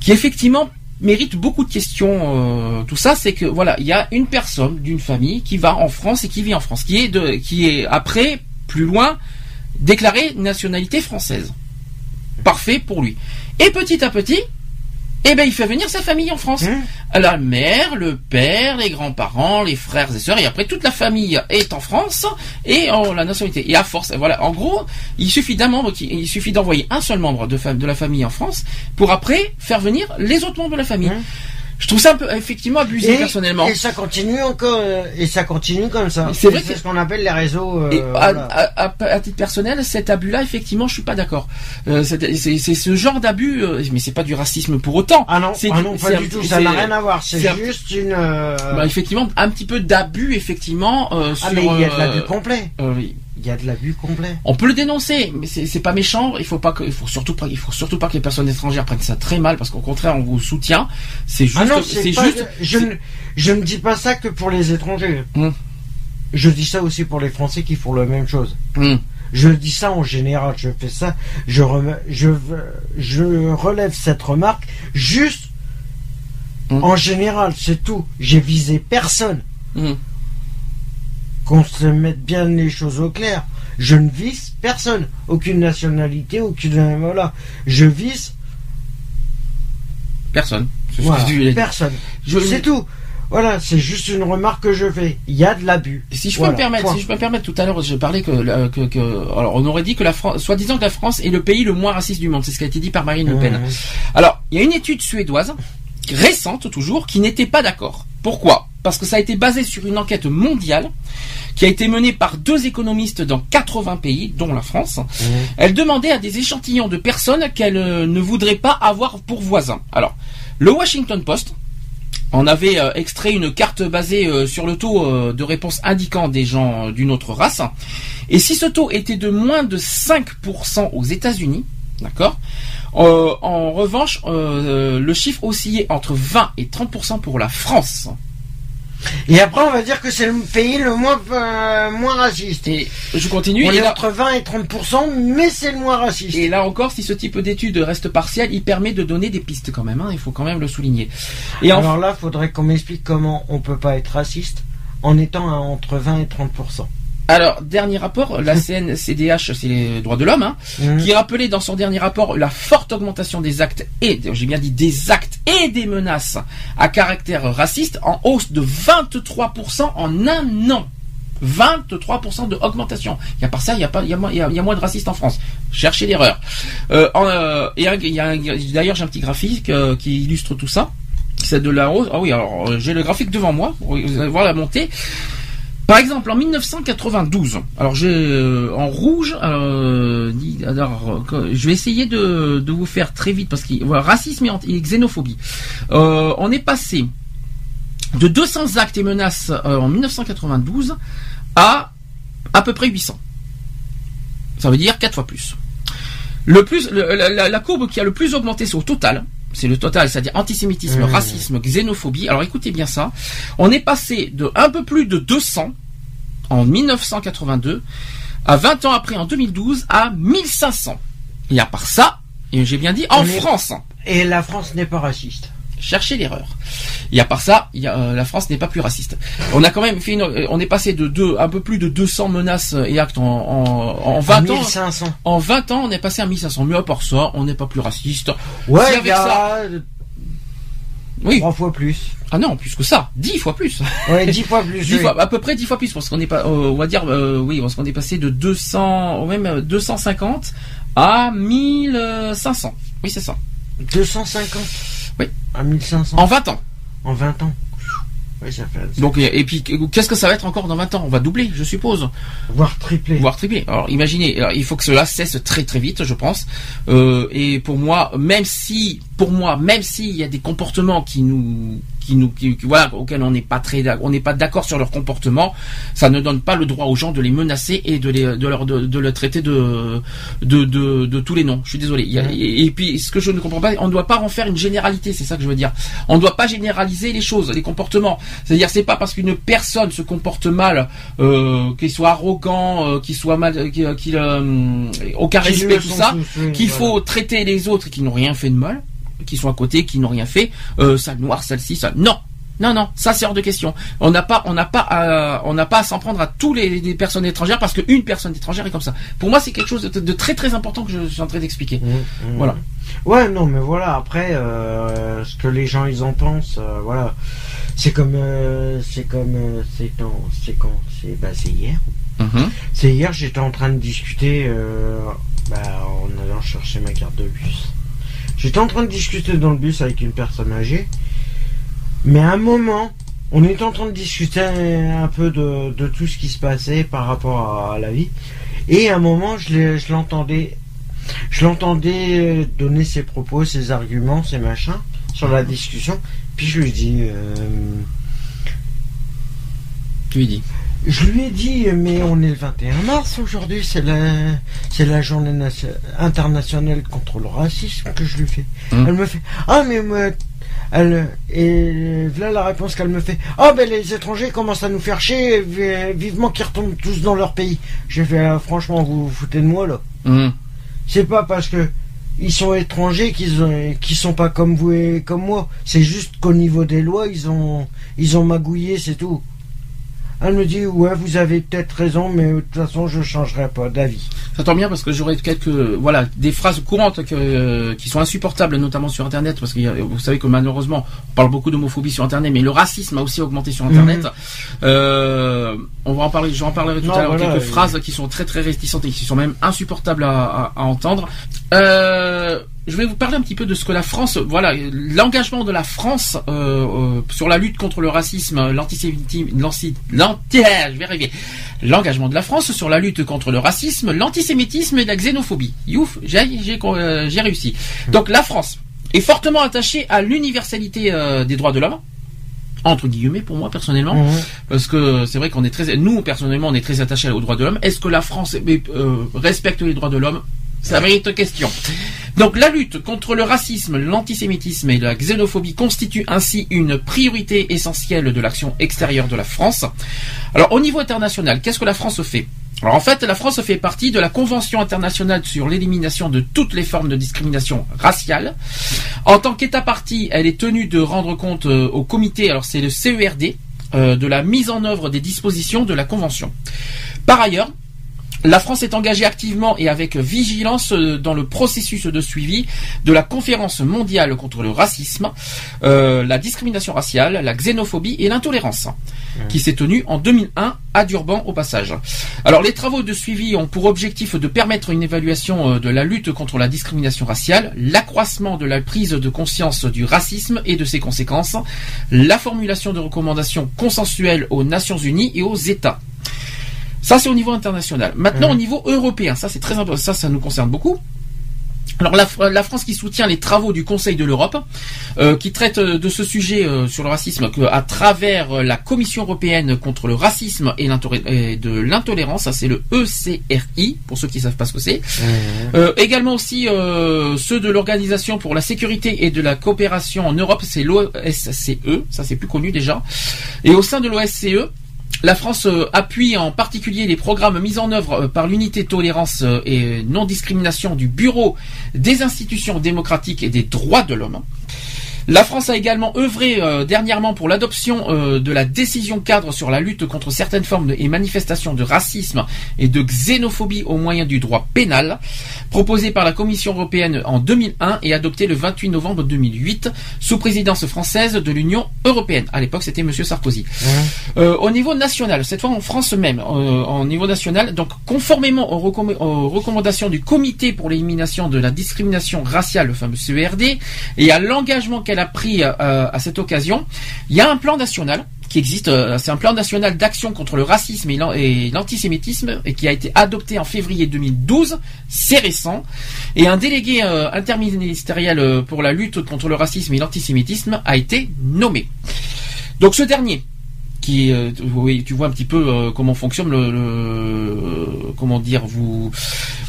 [SPEAKER 2] qui effectivement mérite beaucoup de questions. euh, tout ça, c'est que voilà, il y a une personne d'une famille qui va en France et qui vit en France, qui est de qui est après plus loin déclaré nationalité française. Parfait pour lui. Et petit à petit, eh ben il fait venir sa famille en France.
[SPEAKER 3] Hein
[SPEAKER 2] La mère, le père, les grands-parents, les frères et sœurs, et après toute la famille est en France et en la nationalité. Et à force, voilà, en gros, il suffit d'un membre, qui, il suffit d'envoyer un seul membre de, la famille en France pour après faire venir les autres membres de la famille.
[SPEAKER 3] Hein
[SPEAKER 2] Je trouve ça un peu effectivement abusé
[SPEAKER 3] Et,
[SPEAKER 2] personnellement.
[SPEAKER 3] et ça continue encore, euh, et ça continue comme ça.
[SPEAKER 2] C'est vrai
[SPEAKER 3] c'est ce qu'on appelle les réseaux. euh,
[SPEAKER 2] Et à,
[SPEAKER 3] voilà.
[SPEAKER 2] à- à- à titre personnel, cet abus-là, effectivement, je suis pas d'accord. Euh, c'est ce genre d'abus, euh, mais c'est pas du racisme pour autant.
[SPEAKER 3] Ah non,
[SPEAKER 2] c'est
[SPEAKER 3] ah
[SPEAKER 2] du-
[SPEAKER 3] non, pas du tout. Ça n'a rien à voir. C'est
[SPEAKER 2] un-
[SPEAKER 3] juste une. euh,
[SPEAKER 2] Bah, effectivement, un petit peu d'abus, effectivement, euh,
[SPEAKER 3] ah
[SPEAKER 2] sur.
[SPEAKER 3] mais il y a de l'abus complet.
[SPEAKER 2] euh, oui.
[SPEAKER 3] Il y a de l'abus complet.
[SPEAKER 2] On peut le dénoncer, mais c'est pas méchant. Il faut pas que, il faut surtout pas, il faut surtout pas que les personnes étrangères prennent ça très mal, parce qu'au contraire, on vous soutient. C'est juste,
[SPEAKER 3] Ah non,
[SPEAKER 2] c'est juste.
[SPEAKER 3] Je, ne, je ne dis pas ça que pour les étrangers.
[SPEAKER 2] Hum.
[SPEAKER 3] Je dis ça aussi pour les Français qui font la même chose.
[SPEAKER 2] Hum.
[SPEAKER 3] Je dis ça en général. Je fais ça. Je, rem- je, je relève cette remarque juste
[SPEAKER 2] Hum.
[SPEAKER 3] en général. C'est tout. J'ai visé personne. Qu'on se mette bien les choses au clair. Je ne vise personne. Aucune nationalité, aucune. Voilà. Je vise
[SPEAKER 2] Personne.
[SPEAKER 3] Voilà,
[SPEAKER 2] tu
[SPEAKER 3] personne.
[SPEAKER 2] Je-
[SPEAKER 3] C'est tout. Voilà, c'est juste une remarque que je fais. Il y a de l'abus.
[SPEAKER 2] Si je peux
[SPEAKER 3] Voilà,
[SPEAKER 2] me permettre,
[SPEAKER 3] point.
[SPEAKER 2] si je peux me permettre, tout à l'heure, j'ai parlé que, euh, que, que, alors, on aurait dit que la France, soi-disant que la France est le pays le moins raciste du monde. C'est ce qui a été dit par Marine Le Pen.
[SPEAKER 3] Mmh.
[SPEAKER 2] Alors, il y a une étude suédoise, récente toujours, qui n'était pas d'accord. Pourquoi? Parce que ça a été basé sur une enquête mondiale qui a été menée par deux économistes dans 80 pays, dont la France. Elle demandait à des échantillons de personnes qu'elle euh, ne voudrait pas avoir pour voisins. Alors, le Washington Post en avait euh, extrait une carte basée euh, sur le taux euh, de réponse indiquant des gens d'une autre race. Et si ce taux était de moins de 5% aux États-Unis, d'accord En revanche, le chiffre oscillait entre 20 et 30% pour la France.
[SPEAKER 3] Et après, on va dire que c'est le pays le moins, euh, moins raciste.
[SPEAKER 2] Et je continue.
[SPEAKER 3] On
[SPEAKER 2] et
[SPEAKER 3] est
[SPEAKER 2] là-
[SPEAKER 3] entre 20 et 30%, mais c'est le moins raciste.
[SPEAKER 2] Et là encore, si ce type d'étude reste partiel, il permet de donner des pistes quand même. hein, il faut quand même le souligner. Et en-
[SPEAKER 3] Alors là, faudrait qu'on m'explique comment on peut pas être raciste en étant à entre 20 et 30%.
[SPEAKER 2] Alors, dernier rapport, la CNCDH, c'est les droits de l'homme, hein,
[SPEAKER 3] Mhm.
[SPEAKER 2] qui rappelait dans son dernier rapport la forte augmentation des actes et, j'ai bien dit des actes et des menaces à caractère raciste en hausse de 23% en un an. 23% de augmentation. Il y a par ça, il y a pas, il y a, moins- il y a- il y a moins de racistes en France. Cherchez l'erreur. Euh, euh, d'ailleurs, j'ai un petit graphique euh, qui illustre tout ça. C'est de la hausse. Ah oui, alors euh, j'ai le graphique devant moi. Vous allez voir la montée. Par exemple, en 1992, alors j'ai euh, en rouge, euh, alors, euh, je vais essayer de, de vous faire très vite parce que voilà, racisme et, xénophobie. Euh, on est passé de 200 actes et menaces euh, en 1992 à à peu près 800. Ça veut dire quatre fois plus. Le plus, la- la courbe qui a le plus augmenté, c'est au total. C'est le total, c'est-à-dire antisémitisme,
[SPEAKER 3] Mmh.
[SPEAKER 2] racisme, xénophobie. Alors écoutez bien ça. On est passé de un peu plus de 200 en 1982 à 20 ans après en 2012 à 1500. Et à part ça, et j'ai bien dit en France.
[SPEAKER 3] Et la France n'est pas raciste.
[SPEAKER 2] Cherchez l'erreur. Et à part ça, il y a, euh, la France n'est pas plus raciste. On a quand même fait une, euh, on est passé de deux, un peu plus de 200 menaces et actes en, en, en 20 ans.
[SPEAKER 3] 1500.
[SPEAKER 2] En 20 ans, on est passé à 1500. Mais à part ça, on n'est pas plus raciste. Si
[SPEAKER 3] Ouais,
[SPEAKER 2] avec
[SPEAKER 3] il y a
[SPEAKER 2] ça- Oui.
[SPEAKER 3] trois fois plus.
[SPEAKER 2] Ah non, plus que ça. 10 fois plus.
[SPEAKER 3] Ouais, dix fois plus.
[SPEAKER 2] 10
[SPEAKER 3] oui.
[SPEAKER 2] fois, à peu près 10 fois plus, parce qu'on est pas, euh, on va dire, euh, oui, parce qu'on est passé de 200, ou même euh, 250 à 1500. Oui, c'est ça.
[SPEAKER 3] 250.
[SPEAKER 2] Oui.
[SPEAKER 3] À 1500.
[SPEAKER 2] En 20 ans.
[SPEAKER 3] En 20 ans. Oui, ça fait.
[SPEAKER 2] Donc, et puis, qu'est-ce que ça va être encore dans 20 ans? On va doubler, je suppose.
[SPEAKER 3] Voire triplé.
[SPEAKER 2] voire tripler. Alors imaginez, alors, il faut que cela cesse très très vite, je pense. Euh, et pour moi, même si, pour moi, même s'il y a des comportements qui nous qui nous, qui, voilà, auxquels on n'est pas très, on n'est pas d'accord sur leur comportement, ça ne donne pas le droit aux gens de les menacer et de les, de leur, de, de le traiter de, de, de, de tous les noms. Je suis désolé. A- et, et puis, ce que je ne comprends pas, on ne doit pas en faire une généralité. C'est ça que je veux dire. On ne doit pas généraliser les choses, les comportements. C'est-à-dire, c'est pas parce qu'une personne se comporte mal, euh, qu'il soit arrogant, euh, qu'il soit mal, euh, qu'il, qu'il, euh, aucun respect, tout ça, qu'il faut traiter les autres qui n'ont rien fait de mal, qui sont à côté, qui n'ont rien fait, euh, sale noir, celle-ci, ça. Non, non, non, ça c'est hors de question. On n'a pas, on n'a pas, à, on n'a pas à s'en prendre à tous les, les personnes étrangères parce qu'une personne étrangère est comme ça. Pour moi, c'est quelque chose de, de très très important que je suis en train d'expliquer.
[SPEAKER 3] Mmh, mmh.
[SPEAKER 2] Voilà.
[SPEAKER 3] Ouais, non, mais voilà. Après, euh, ce que les gens ils en pensent, euh, voilà. C'est comme, euh, c'est comme, c'est quand, c'est quand, c'est, bah, c'est hier.
[SPEAKER 2] Mhm.
[SPEAKER 3] C'est hier, j'étais en train de discuter, bah, en allant chercher ma carte de bus. J'étais en train de discuter dans le bus avec une personne âgée, mais à un moment, on était en train de discuter un peu de, de tout ce qui se passait par rapport à, la vie, et à un moment, je l'entendais, je l'entendais donner ses propos, ses arguments, ses machins sur la discussion, puis je lui dis. euh,
[SPEAKER 2] Tu lui dis.
[SPEAKER 3] Je lui ai dit, mais on est le 21 mars aujourd'hui, c'est la, c'est la journée nation- internationale contre le racisme que je lui fais.
[SPEAKER 2] Hum.
[SPEAKER 3] Elle me fait, ah mais moi, elle, et voilà la réponse qu'elle me fait, ah ben les étrangers commencent à nous faire chier, vi- vivement qu'ils retournent tous dans leur pays. J'ai fait, ah, franchement, vous vous foutez de moi là.
[SPEAKER 2] Mhm.
[SPEAKER 3] C'est pas parce que ils sont étrangers qu'ils ont, qu'ils sont pas comme vous et comme moi. C'est juste qu'au niveau des lois, ils ont, ils ont magouillé, c'est tout. Elle me dit, ouais, vous avez peut-être raison, mais de toute façon, je changerai pas d'avis.
[SPEAKER 2] Ça tombe bien parce que j'aurais quelques voilà des phrases courantes que, euh, qui sont insupportables notamment sur internet parce que vous savez que malheureusement on parle beaucoup d'homophobie sur internet mais le racisme a aussi augmenté sur internet.
[SPEAKER 3] Mhm.
[SPEAKER 2] Euh, on va en parler, j'en parlerai tout
[SPEAKER 3] Non,
[SPEAKER 2] à l'heure
[SPEAKER 3] voilà,
[SPEAKER 2] quelques phrases qui sont très très réticentes et qui sont même insupportables à, à- à entendre. Euh, je vais vous parler un petit peu de ce que la France, voilà, l'engagement de la France euh, euh, sur la lutte contre le racisme, l'antisémitisme, l'anti, je vais arriver, l'engagement de la France sur la lutte contre le racisme, l'antisémitisme et la xénophobie. Youf, j'ai euh, réussi. Donc la France est fortement attachée à l'universalité des droits de l'homme entre guillemets pour moi personnellement
[SPEAKER 3] Mhm.
[SPEAKER 2] parce que c'est vrai qu'on est très nous personnellement on est très attachés aux droits de l'homme est-ce que la France respecte les droits de l'homme? Ça mérite question. Donc la lutte contre le racisme, l'antisémitisme et la xénophobie constitue ainsi une priorité essentielle de l'action extérieure de la France. Alors au niveau international, qu'est-ce que la France fait? Alors en fait, la France fait partie de la Convention internationale sur l'élimination de toutes les formes de discrimination raciale. En tant qu'État partie, elle est tenue de rendre compte euh, au comité, alors c'est le CERD, euh, de la mise en œuvre des dispositions de la Convention. Par ailleurs, la France est engagée activement et avec vigilance euh, dans le processus de suivi de la conférence mondiale contre le racisme, euh, la discrimination raciale, la xénophobie et l'intolérance, qui s'est tenue en 2001 à Durban au passage. Alors les travaux de suivi ont pour objectif de permettre une évaluation euh, de la lutte contre la discrimination raciale, l'accroissement de la prise de conscience du racisme et de ses conséquences, la formulation de recommandations consensuelles aux Nations Unies et aux États. Ça, c'est au niveau international. Maintenant, au niveau européen, ça, c'est très important. Ça, ça nous concerne beaucoup. Alors la, Fr- la France qui soutient les travaux du Conseil de l'Europe, euh, qui traite euh, de ce sujet euh, sur le racisme que, à travers la Commission européenne contre le racisme et, de l'intolérance, ça c'est le ECRI pour ceux qui savent pas ce que c'est. Euh, également aussi ceux de l'Organisation pour la sécurité et de la coopération en Europe, c'est l'OSCE, ça c'est plus connu déjà. Et au sein de l'OSCE, la France euh, appuie en particulier les programmes mis en œuvre euh, par l'unité tolérance euh, et non-discrimination du Bureau des institutions démocratiques et des droits de l'homme. La France a également œuvré euh, dernièrement pour l'adoption euh, de la décision cadre sur la lutte contre certaines formes de- et manifestations de racisme et de xénophobie au moyen du droit pénal, proposée par la Commission européenne en 2001 et adoptée le 28 novembre 2008 sous présidence française de l'Union européenne. À l'époque, c'était Monsieur Sarkozy. Euh, au niveau national, cette fois en France même, au niveau national, donc conformément aux, recomm- aux recommandations du Comité pour l'élimination de la discrimination raciale, le fameux CERD, et à l'engagement qu'elle a pris euh, à cette occasion, il y a un plan national qui existe. euh, C'est un plan national d'action contre le racisme et l'an- et l'antisémitisme et qui a été adopté en février 2012. C'est récent. Et un délégué euh, interministériel pour la lutte contre le racisme et l'antisémitisme a été nommé. Donc ce dernier, qui, euh, oui, tu vois un petit peu euh, comment fonctionne le, le- comment dire, vous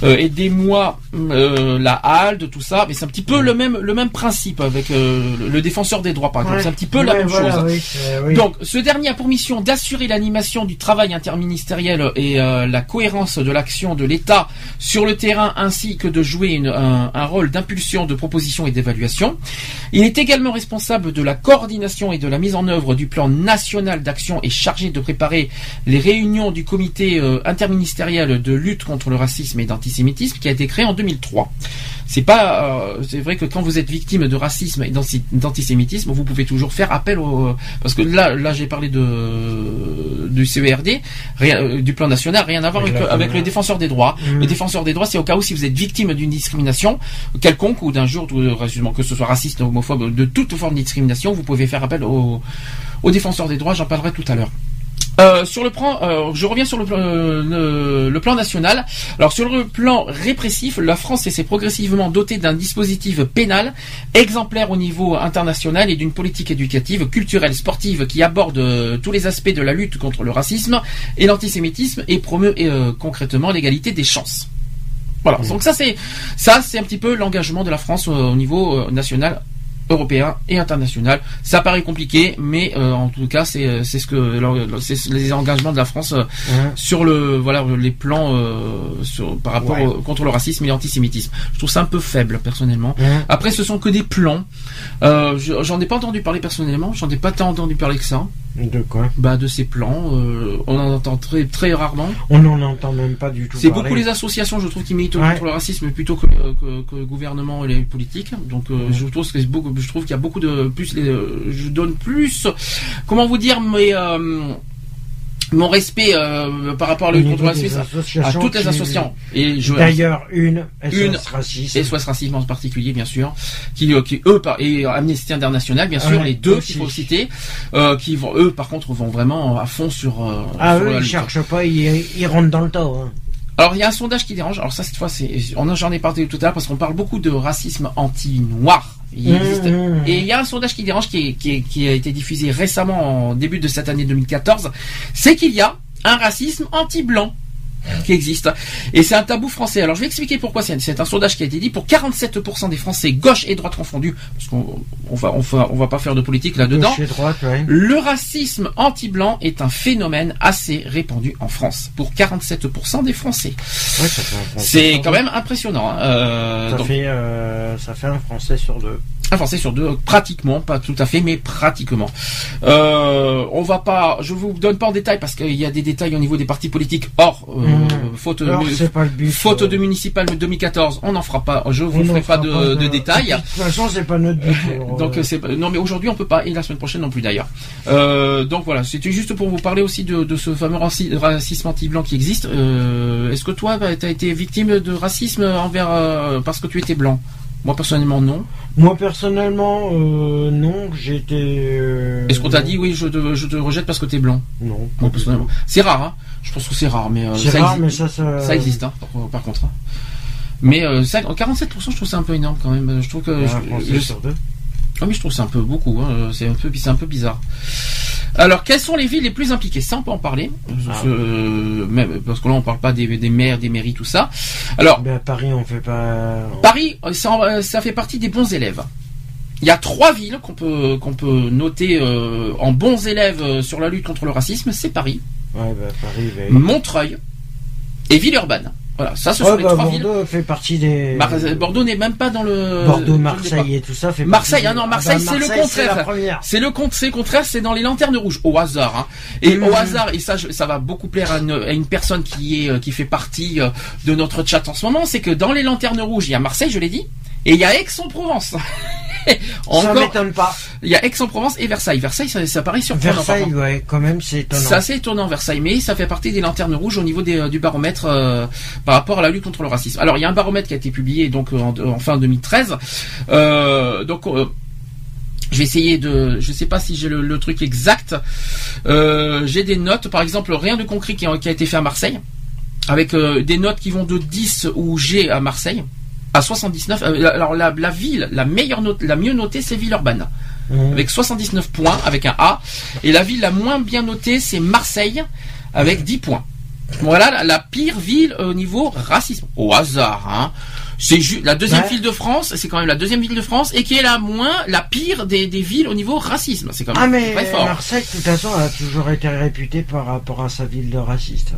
[SPEAKER 2] euh, aidez-moi euh, la HALD, tout ça, mais c'est un petit peu le même le même principe avec euh, le- défenseur des droits par exemple,
[SPEAKER 3] Ouais.
[SPEAKER 2] c'est un petit peu la même
[SPEAKER 3] voilà,
[SPEAKER 2] chose.
[SPEAKER 3] oui, c'est- oui.
[SPEAKER 2] Donc, ce dernier a pour mission d'assurer l'animation du travail interministériel et euh, la cohérence de l'action de l'État sur le terrain, ainsi que de jouer une- un, un rôle d'impulsion, de proposition et d'évaluation. Il est également responsable de la coordination et de la mise en œuvre du plan national d'action et chargé de préparer les réunions du comité euh, interministériel de lutte contre le racisme et d'antisémitisme qui a été créé en 2003. C'est pas, euh, c'est vrai que quand vous êtes victime de racisme et d'anti- d'antisémitisme, vous pouvez toujours faire appel au, parce que là, là, j'ai parlé de du CERD, rien- euh, du plan national, rien à voir avec, le défenseur des droits.
[SPEAKER 3] Mm.
[SPEAKER 2] Le défenseur des droits, c'est au cas où si vous êtes victime d'une discrimination quelconque ou d'un jour, euh, que ce soit raciste, homophobe, de toute forme de discrimination, vous pouvez faire appel au, au défenseur des droits. J'en parlerai tout à l'heure. Euh, sur le plan, euh, je reviens sur le, plan- euh, le, le plan national. Alors sur le plan répressif, la France s'est progressivement dotée d'un dispositif pénal exemplaire au niveau international et d'une politique éducative, culturelle, sportive qui aborde tous les aspects de la lutte contre le racisme et l'antisémitisme et promeut concrètement l'égalité des chances. Voilà. Donc ça c'est ça c'est un petit peu l'engagement de la France au niveau national européen et international. Ça paraît compliqué, mais euh, en tout cas, c'est euh, c'est ce que c'est les engagements de la France euh, sur le voilà les plans euh, sur, par rapport
[SPEAKER 3] Ouais.
[SPEAKER 2] au- contre le racisme et l'antisémitisme. Je trouve ça un peu faible personnellement. Après, ce sont que des plans. Euh, je- J'en ai pas entendu parler personnellement. J'en ai pas tant entendu parler que ça.
[SPEAKER 3] De quoi
[SPEAKER 2] Bah de ces plans, euh, on en entend très très rarement.
[SPEAKER 3] On n'en entend même pas du tout
[SPEAKER 2] C'est beaucoup les associations, je trouve, qui militent
[SPEAKER 3] Ouais.
[SPEAKER 2] contre le racisme plutôt que, euh, que, que le gouvernement et les politiques. Donc, euh, je trouve que c'est beaucoup, je trouve qu'il y a beaucoup de plus. les- euh, je donne plus. Comment vous dire, mais euh, mon respect euh, par rapport à la lutte contre
[SPEAKER 3] des
[SPEAKER 2] racisme à toutes les associations. Et je
[SPEAKER 3] D'ailleurs, une,
[SPEAKER 2] Une-
[SPEAKER 3] SOS Racisme.
[SPEAKER 2] et SOS Racisme en particulier, bien sûr, qui, euh, qui eux, par, et Amnesty International, bien sûr, les deux qu'il faut citer, euh, qui vont, eux, par contre, vont vraiment à fond sur. euh,
[SPEAKER 3] Ah,
[SPEAKER 2] sur
[SPEAKER 3] eux,
[SPEAKER 2] la
[SPEAKER 3] ils cherchent pas, ils, ils rentrent dans le tas. hein.
[SPEAKER 2] Alors il y a un sondage qui dérange. Alors ça cette fois c'est on en- j'en ai parlé tout à l'heure parce qu'on parle beaucoup de racisme anti-noir. Il existe-
[SPEAKER 3] Mmh.
[SPEAKER 2] Et il y a un sondage qui dérange qui, est- qui, est- qui a été diffusé récemment en début de cette année 2014. C'est qu'il y a un racisme anti-blanc qui existe. Et c'est un tabou français. Alors je vais expliquer pourquoi c'est c'est un sondage qui a été dit pour 47% des Français gauche et droite confondus parce qu'on on va on va on va pas faire de politique là-dedans.
[SPEAKER 3] Gauche et droite, ouais.
[SPEAKER 2] Le racisme anti-blanc est un phénomène assez répandu en France pour 47% des Français.
[SPEAKER 3] Ouais,
[SPEAKER 2] C'est quand même impressionnant. hein. Euh,
[SPEAKER 3] Ça
[SPEAKER 2] donc,
[SPEAKER 3] fait, euh, ça fait un Français sur deux.
[SPEAKER 2] un Français sur deux, pratiquement, pas tout à fait, mais pratiquement. Euh, on va pas, je vous donne pas en détail parce qu'il y a des détails au niveau des partis politiques. Or,
[SPEAKER 3] Mmh.
[SPEAKER 2] Faute,
[SPEAKER 3] Alors,
[SPEAKER 2] de-
[SPEAKER 3] pas le but.
[SPEAKER 2] faute
[SPEAKER 3] euh,
[SPEAKER 2] de municipal 2014, on n'en fera pas. Je vous ferai pas de, de détails.
[SPEAKER 3] De toute façon, c'est pas notre but. pour,
[SPEAKER 2] Donc
[SPEAKER 3] euh,
[SPEAKER 2] c'est non mais aujourd'hui on peut pas et la semaine prochaine non plus d'ailleurs. Euh, donc voilà, c'était juste pour vous parler aussi de, ce fameux raci- racisme anti-blanc qui existe. Euh, Est-ce que toi tu as été victime de racisme envers euh, parce que tu étais blanc? Moi personnellement non.
[SPEAKER 3] Moi, personnellement, euh, non, j'étais. euh,
[SPEAKER 2] Est-ce qu'on t'a dit oui je te, je te rejette parce que t'es blanc?
[SPEAKER 3] Non.
[SPEAKER 2] Moi personnellement, c'est rare. Hein je pense que c'est rare mais euh, ça,
[SPEAKER 3] rare,
[SPEAKER 2] exi-
[SPEAKER 3] mais ça, ça.
[SPEAKER 2] ça existe hein, par, par contre. hein. Mais euh, ça- 47% je trouve ça un peu énorme quand même. Je trouve que je- je-
[SPEAKER 3] sur deux.
[SPEAKER 2] Ah mais je trouve c'est un peu beaucoup, hein. c'est un peu c'est un peu bizarre. Alors quelles sont les villes les plus impliquées? Ça on peut en parler,
[SPEAKER 3] Ah.
[SPEAKER 2] Euh, même parce que là on parle pas des, des maires, des mairies, tout ça. Alors
[SPEAKER 3] Ben, Paris, on fait pas.
[SPEAKER 2] Paris, euh, ça, euh, ça fait partie des bons élèves. Il y a trois villes qu'on peut qu'on peut noter euh, en bons élèves euh, sur la lutte contre le racisme, c'est Paris,
[SPEAKER 3] Ouais, Paris, ben.
[SPEAKER 2] Montreuil et Villeurbanne. Voilà, ça ce sont les
[SPEAKER 3] bah,
[SPEAKER 2] trois villes.
[SPEAKER 3] Bordeaux fait partie des.
[SPEAKER 2] Mar- Bordeaux n'est même pas dans le
[SPEAKER 3] Bordeaux, Marseille et tout ça fait
[SPEAKER 2] Marseille,
[SPEAKER 3] partie
[SPEAKER 2] ah non,
[SPEAKER 3] des-
[SPEAKER 2] Marseille,
[SPEAKER 3] bah,
[SPEAKER 2] c'est le
[SPEAKER 3] Marseille,
[SPEAKER 2] contraire.
[SPEAKER 3] C'est
[SPEAKER 2] le compte, c'est le contraire, c'est dans les lanternes rouges, au hasard. Hein. Et au hasard, et ça, ça va beaucoup plaire à une, à une personne qui est, euh, qui fait partie euh, de notre chat en ce moment, c'est que dans les lanternes rouges, il y a Marseille, je l'ai dit, et il y a Aix-en-Provence.
[SPEAKER 3] Ça
[SPEAKER 2] Encore,
[SPEAKER 3] m'étonne pas.
[SPEAKER 2] il y a Aix-en-Provence et Versailles. Versailles, ça, ça paraît surprenant.
[SPEAKER 3] Versailles, ouais, quand même, c'est étonnant.
[SPEAKER 2] C'est assez étonnant Versailles, mais ça fait partie des lanternes rouges au niveau des, euh, du baromètre euh, par rapport à la lutte contre le racisme. Alors il y a un baromètre qui a été publié donc en, en fin 2013. Euh, donc je vais essayer de, je sais pas si j'ai le, truc exact. Euh, j'ai des notes, par exemple, rien de concret qui a, été fait à Marseille, avec euh, des notes qui vont de 10 ou G à Marseille à 79. Euh, alors la, ville, la meilleure note, la mieux notée, c'est Villeurbanne, mmh. avec 79 points, avec un A. Et la ville la moins bien notée, c'est Marseille, avec 10 points. Voilà la, pire ville au niveau racisme. Au hasard, hein. C'est la deuxième ville de France, c'est quand même la deuxième ville de France et qui est la moins, la pire des, villes au niveau racisme. C'est quand même
[SPEAKER 3] ah mais très fort. Marseille, de toute façon, a toujours été réputée par rapport à sa ville de raciste.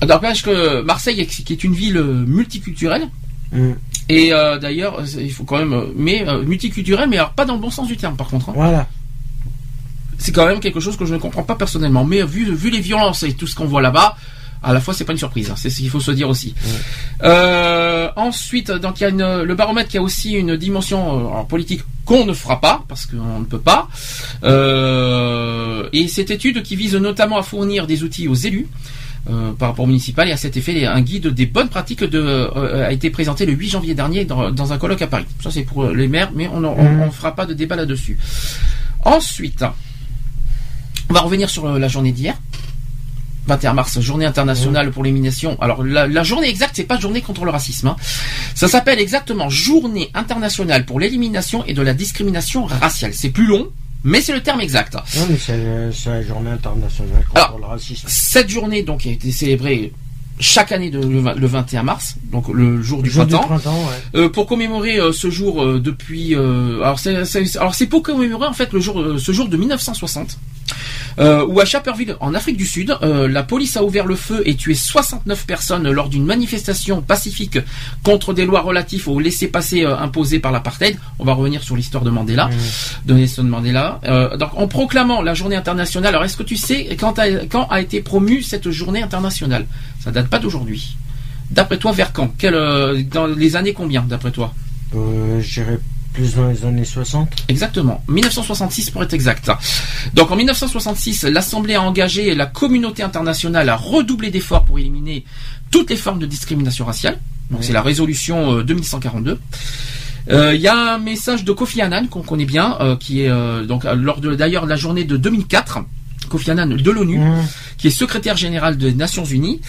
[SPEAKER 2] Alors, que Marseille, qui est une ville multiculturelle, mm. Et euh, d'ailleurs, il faut quand même, mais euh, multiculturelle, mais alors pas dans le bon sens du terme, par contre. Hein.
[SPEAKER 3] Voilà
[SPEAKER 2] c'est quand même quelque chose que je ne comprends pas personnellement. Mais vu, vu les violences et tout ce qu'on voit là-bas, à la fois c'est pas une surprise, hein, c'est ce qu'il faut se dire aussi. Euh, ensuite, donc il y a une, le baromètre qui a aussi une dimension euh, politique qu'on ne fera pas parce qu'on ne peut pas. Euh, et cette étude qui vise notamment à fournir des outils aux élus. Par rapport au municipal et à cet effet un guide des bonnes pratiques de, a été présenté le 8 janvier dernier dans, un colloque à Paris. Ça c'est pour les maires, mais on ne fera pas de débat là-dessus. Ensuite, on va revenir sur la journée d'hier. 21 mars, journée internationale pour l'élimination. Alors la, journée exacte, c'est pas journée contre le racisme. Hein. Ça s'appelle exactement journée internationale pour l'élimination et de la discrimination raciale. C'est plus long, mais c'est le terme exact.
[SPEAKER 3] Non, mais c'est la journée internationale contre le racisme.
[SPEAKER 2] Cette journée donc a été célébrée chaque année de, le, 21 mars, donc le jour du printemps, euh, pour commémorer euh, ce jour euh, depuis. alors c'est pour commémorer en fait le jour ce jour de 1960 euh, où à Chaperville, en Afrique du Sud, la police a ouvert le feu et tué 69 personnes lors d'une manifestation pacifique contre des lois relatives au laissez-passer imposé par l'apartheid. On va revenir sur l'histoire de Mandela, de Nelson Mandela. Donc, en proclamant la journée internationale, alors est-ce que tu sais quand a, quand a été promue cette journée internationale? Ça date pas d'aujourd'hui. D'après toi, vers quand? Quelle, Dans les années combien, d'après toi?
[SPEAKER 3] Euh, plus dans les années 60
[SPEAKER 2] Exactement. 1966 pour être exact. Donc en 1966, l'Assemblée a engagé la communauté internationale à redoubler d'efforts pour éliminer toutes les formes de discrimination raciale. Donc c'est la résolution 2142. Euh, il euh, y a un message de Kofi Annan qu'on connaît bien, euh, qui est donc lors de d'ailleurs la journée de 2004. Kofi Annan de l'ONU, mmh. Qui est secrétaire général des Nations Unies,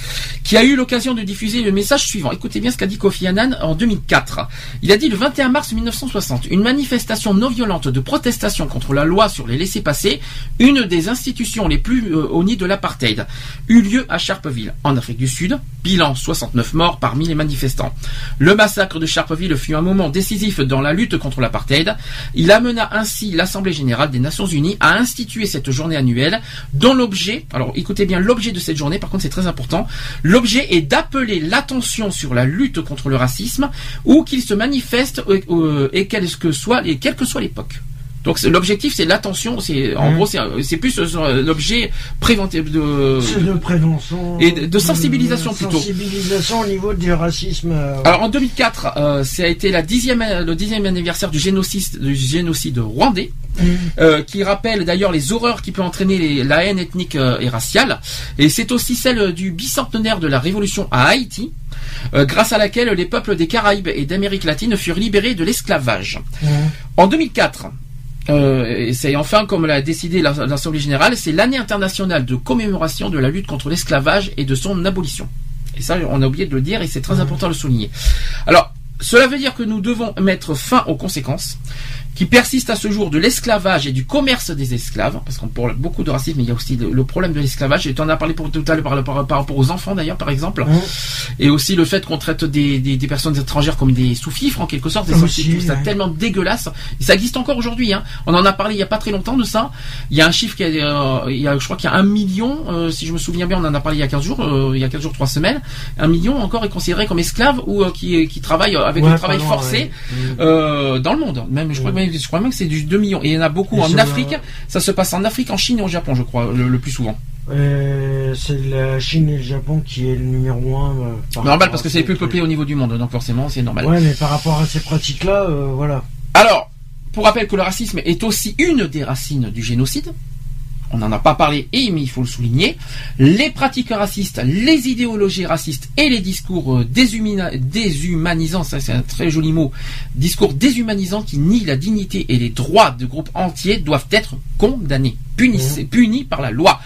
[SPEAKER 2] qui a eu l'occasion de diffuser le message suivant. Écoutez bien ce qu'a dit Kofi Annan en 2004. Il a dit le 21 mars 1960, une manifestation non violente de protestation contre la loi sur les laissés-passer, une des institutions les plus euh, au nid de l'apartheid, eut lieu à Sharpeville, en Afrique du Sud. Bilan 69 morts parmi les manifestants. Le massacre de Sharpeville fut un moment décisif dans la lutte contre l'apartheid. Il amena ainsi l'Assemblée générale des Nations Unies à instituer cette journée annuelle dont l'objet, alors écoutez bien l'objet de cette journée, par contre c'est très important, l'objet est d'appeler l'attention sur la lutte contre le racisme, où qu'il se manifeste euh, euh, et quelle que soit, et quelle que soit l'époque. Donc l'objectif c'est l'attention, c'est en mmh. gros c'est plus euh, l'objet préventif
[SPEAKER 3] de, de prévention
[SPEAKER 2] et de, sensibilisation plutôt.
[SPEAKER 3] Sensibilisation au niveau du racisme.
[SPEAKER 2] Alors en 2004, ça a été la dixième, le dixième anniversaire du génocide, du génocide rwandais. Euh, qui rappelle d'ailleurs les horreurs qui peut entraîner la haine ethnique euh, et raciale. Et c'est aussi celle du bicentenaire de la révolution à Haïti, euh, grâce à laquelle les peuples des Caraïbes et d'Amérique latine furent libérés de l'esclavage. En 2004, et c'est enfin comme l'a décidé l'Assemblée générale, c'est l'année internationale de commémoration de la lutte contre l'esclavage et de son abolition. Et ça, on a oublié de le dire et c'est très important de le souligner. Alors, cela veut dire que nous devons mettre fin aux conséquences qui persiste à ce jour de l'esclavage et du commerce des esclaves, parce qu'on parle beaucoup de racisme, mais il y a aussi le, problème de l'esclavage, et tu en as parlé pour, tout à l'heure par, rapport aux enfants d'ailleurs, par exemple, mmh. et aussi le fait qu'on traite des, des, personnes étrangères comme des sous-fifres en quelque sorte, c'est tout ça tellement dégueulasse, et ça existe encore aujourd'hui, hein. on en a parlé il y a pas très longtemps de ça, il y a un chiffre qui a, euh, il y a, je crois qu'il y a un million, euh, si je me souviens bien, on en a parlé il y a 15 jours, euh, il y a 15 jours, 3 semaines, un million encore est considéré comme esclave ou qui, qui travaille avec le travail forcé dans le monde, même je crois, je crois même que c'est du 2 millions. Et il y en a beaucoup en Afrique. Ça se passe en Afrique, en Chine et au Japon, je crois, le, plus souvent.
[SPEAKER 3] Euh, c'est la Chine et le Japon qui est le numéro 1.
[SPEAKER 2] Euh, normal, parce que c'est les plus peuplé au niveau du monde, donc forcément, c'est normal.
[SPEAKER 3] Ouais, mais par rapport à ces pratiques-là, euh, voilà.
[SPEAKER 2] Alors, pour rappel que le racisme est aussi une des racines du génocide. On n'en a pas parlé, et mais il faut le souligner, les pratiques racistes, les idéologies racistes et les discours euh, déshumanisants, ça c'est un très joli mot, discours déshumanisants qui nient la dignité et les droits de groupes entiers doivent être condamnés, punis,
[SPEAKER 3] Mmh.
[SPEAKER 2] punis par la loi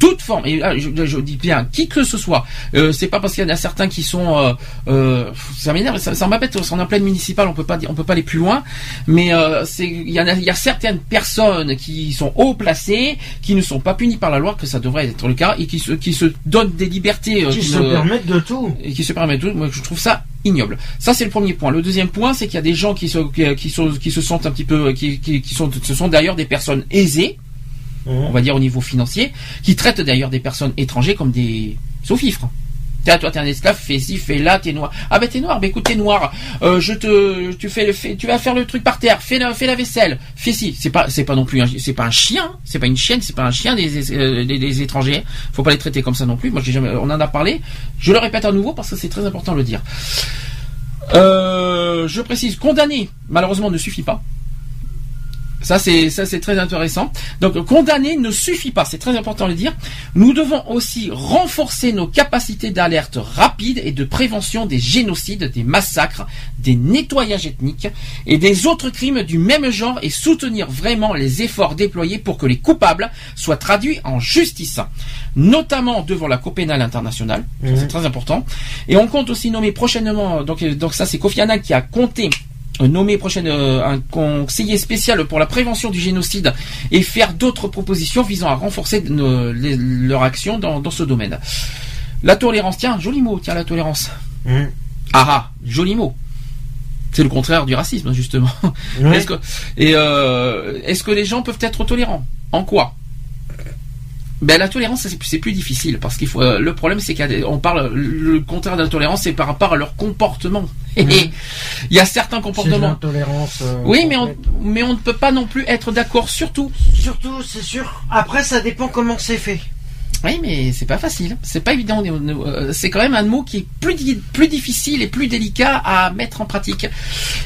[SPEAKER 2] toute forme, et là, je, je dis bien qui que ce soit, euh, c'est pas parce qu'il y en a certains qui sont, euh, euh, ça m'énerve, ça, ça m'embête, on est en pleine municipale, on peut pas, on peut pas aller plus loin, mais euh, c'est, il y en a, il y a certaines personnes qui sont haut placées, qui ne sont pas punies par la loi, que ça devrait être le cas, et qui se, qui se donnent des libertés, euh,
[SPEAKER 3] Qui
[SPEAKER 2] qui
[SPEAKER 3] se
[SPEAKER 2] ne-
[SPEAKER 3] permettent de tout.
[SPEAKER 2] et qui se permettent tout. Moi, je trouve ça ignoble. Ça, c'est le premier point. Le deuxième point, c'est qu'il y a des gens qui se, qui, qui sont, qui se sentent un petit peu, qui, qui, qui sont, ce sont d'ailleurs des personnes aisées, on va dire au niveau financier, qui traitent d'ailleurs des personnes étrangères comme des sous-fifres. Tiens, toi, t'es un esclave, fais ci, fais là, t'es noir. Ah ben t'es noir, ben écoute, t'es noir. Euh, je te, tu fais le, tu vas faire le truc par terre, fais la, fais la vaisselle, fais ci. C'est pas, c'est pas non plus, un, c'est pas un chien, c'est pas une chienne, c'est pas un chien des, euh, des, des étrangers. Faut pas les traiter comme ça non plus. Moi, j'ai jamais, on en a parlé. Je le répète à nouveau parce que c'est très important de le dire. Euh, je précise, condamner, malheureusement, ne suffit pas. Ça c'est ça c'est très intéressant. Donc condamner ne suffit pas, c'est très important de le dire. Nous devons aussi renforcer nos capacités d'alerte rapide et de prévention des génocides, des massacres, des nettoyages ethniques et des autres crimes du même genre et soutenir vraiment les efforts déployés pour que les coupables soient traduits en justice, notamment devant la Cour pénale internationale. C'est très important. Et on compte aussi nommer prochainement donc donc ça c'est Kofi Annan qui a compté nommer prochaine euh, un conseiller spécial pour la prévention du génocide et faire d'autres propositions visant à renforcer nos- les- leur action dans, dans ce domaine. La tolérance, tiens, joli mot, tiens la tolérance.
[SPEAKER 3] Mmh.
[SPEAKER 2] Ah ah, joli mot. C'est le contraire du racisme justement.
[SPEAKER 3] Ouais.
[SPEAKER 2] Est-ce que et euh, est-ce que les gens peuvent être tolérants? En quoi? Ben la tolérance c'est c'est plus difficile parce qu'il faut euh, le problème c'est qu'on parle le contraire de la tolérance c'est par rapport à leur comportement. Il y a certains comportements
[SPEAKER 3] euh,
[SPEAKER 2] oui, mais on, mais on ne peut pas non plus être d'accord sur tout.
[SPEAKER 3] Surtout, c'est sûr. Après, ça dépend comment c'est fait.
[SPEAKER 2] Oui, mais c'est pas facile. C'est pas évident. Euh, C'est quand même un mot qui est plus, di- plus difficile et plus délicat à mettre en pratique.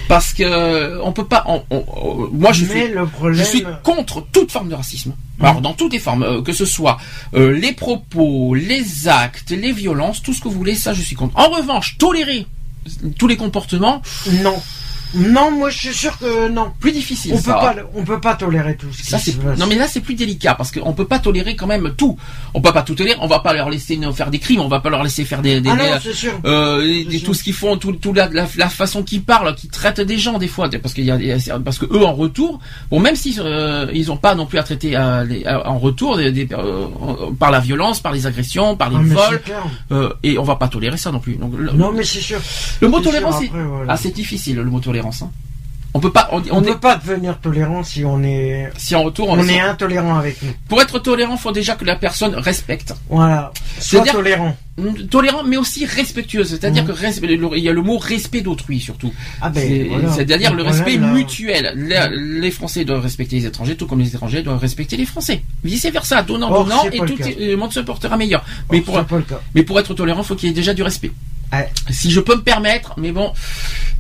[SPEAKER 2] Parce que on peut pas. on- on- on- moi, je
[SPEAKER 3] mais
[SPEAKER 2] suis,
[SPEAKER 3] le problème.
[SPEAKER 2] je suis contre toute forme de racisme. Alors, dans toutes les formes, euh, que ce soit euh, les propos, les actes, les violences, tout ce que vous voulez, ça, je suis contre. En revanche, tolérer tous les comportements,
[SPEAKER 3] Non. Non, moi je suis sûr que non.
[SPEAKER 2] plus difficile.
[SPEAKER 3] On peut
[SPEAKER 2] ça.
[SPEAKER 3] pas, on peut pas tolérer tout ce qui
[SPEAKER 2] Ça,
[SPEAKER 3] se
[SPEAKER 2] c'est...
[SPEAKER 3] passe.
[SPEAKER 2] Non mais là c'est plus délicat parce qu'on peut pas tolérer quand même tout. On peut pas tout tolérer. On va pas leur laisser faire des crimes. On va pas leur laisser faire des, des,
[SPEAKER 3] Ah
[SPEAKER 2] des-
[SPEAKER 3] non, c'est sûr.
[SPEAKER 2] euh, des- des-
[SPEAKER 3] sûr.
[SPEAKER 2] tout ce qu'ils font, tout, tout la, la, la façon qu'ils parlent, qu'ils traitent des gens des fois, parce qu'il y a, parce que eux en retour, bon même si euh, ils ont pas non plus à traiter euh, euh, en retour des, des- euh, par la violence, par les agressions, par les
[SPEAKER 3] Ah,
[SPEAKER 2] vols, euh, et on va pas tolérer ça non plus. Donc le,
[SPEAKER 3] Non, mais c'est sûr.
[SPEAKER 2] le mot tolérance, c'est,
[SPEAKER 3] voilà.
[SPEAKER 2] ah c'est difficile le mot tolérance. Hein. On peut pas, on,
[SPEAKER 3] On
[SPEAKER 2] on
[SPEAKER 3] ne
[SPEAKER 2] est,
[SPEAKER 3] peut pas devenir tolérant si on est,
[SPEAKER 2] si en retour
[SPEAKER 3] on
[SPEAKER 2] on,
[SPEAKER 3] est intolérant avec nous.
[SPEAKER 2] Pour être tolérant, faut déjà que la personne respecte.
[SPEAKER 3] Voilà. Sois
[SPEAKER 2] C'est-à-dire-
[SPEAKER 3] tolérant.
[SPEAKER 2] Mm, Tolérant, mais aussi respectueuse. C'est-à-dire
[SPEAKER 3] Mhm.
[SPEAKER 2] que il y a le mot respect d'autrui surtout.
[SPEAKER 3] Ah ben, voilà.
[SPEAKER 2] C'est-à-dire le respect mutuel. Les, les Français doivent respecter les étrangers, tout comme les étrangers doivent respecter les Français. Vice versa, donnant,
[SPEAKER 3] Or,
[SPEAKER 2] donnant, et
[SPEAKER 3] le
[SPEAKER 2] tout le monde se portera meilleur. Mais pour, mais être tolérant, faut qu'il y ait déjà du respect. Si je peux me permettre, mais bon,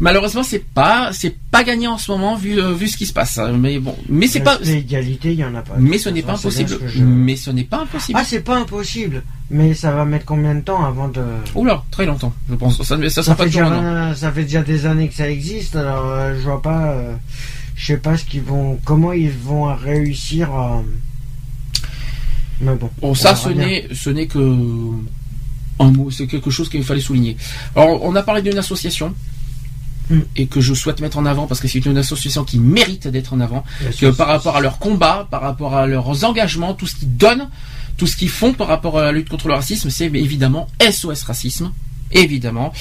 [SPEAKER 2] malheureusement, c'est pas, c'est pas gagné en ce moment vu, euh, vu ce qui se passe. Mais bon, mais c'est pas,
[SPEAKER 3] L'égalité, il y en a pas.
[SPEAKER 2] mais ce n'est pas impossible.
[SPEAKER 3] je-
[SPEAKER 2] Mais ce n'est pas impossible.
[SPEAKER 3] Ah, c'est pas impossible. Mais ça va mettre combien de temps avant de.
[SPEAKER 2] Oula, très longtemps, je pense. Ça, ça
[SPEAKER 3] Ça
[SPEAKER 2] sera pas
[SPEAKER 3] fait,
[SPEAKER 2] toujours
[SPEAKER 3] déjà,
[SPEAKER 2] un an.
[SPEAKER 3] ça fait déjà des années que ça existe, alors euh, je vois pas. euh, je sais pas ce qu'ils vont, comment ils vont réussir à. Mais bon.
[SPEAKER 2] Bon,
[SPEAKER 3] on
[SPEAKER 2] ça, n'est, ce n'est que un mot, c'est quelque chose qu'il fallait souligner. Alors, on a parlé d'une association.
[SPEAKER 3] Hmm.
[SPEAKER 2] Et que je souhaite mettre en avant parce que c'est une association qui mérite d'être en avant, que par rapport à leur combat, par rapport à leurs engagements, tout ce qu'ils donnent, tout ce qu'ils font par rapport à la lutte contre le racisme, c'est évidemment SOS Racisme, évidemment.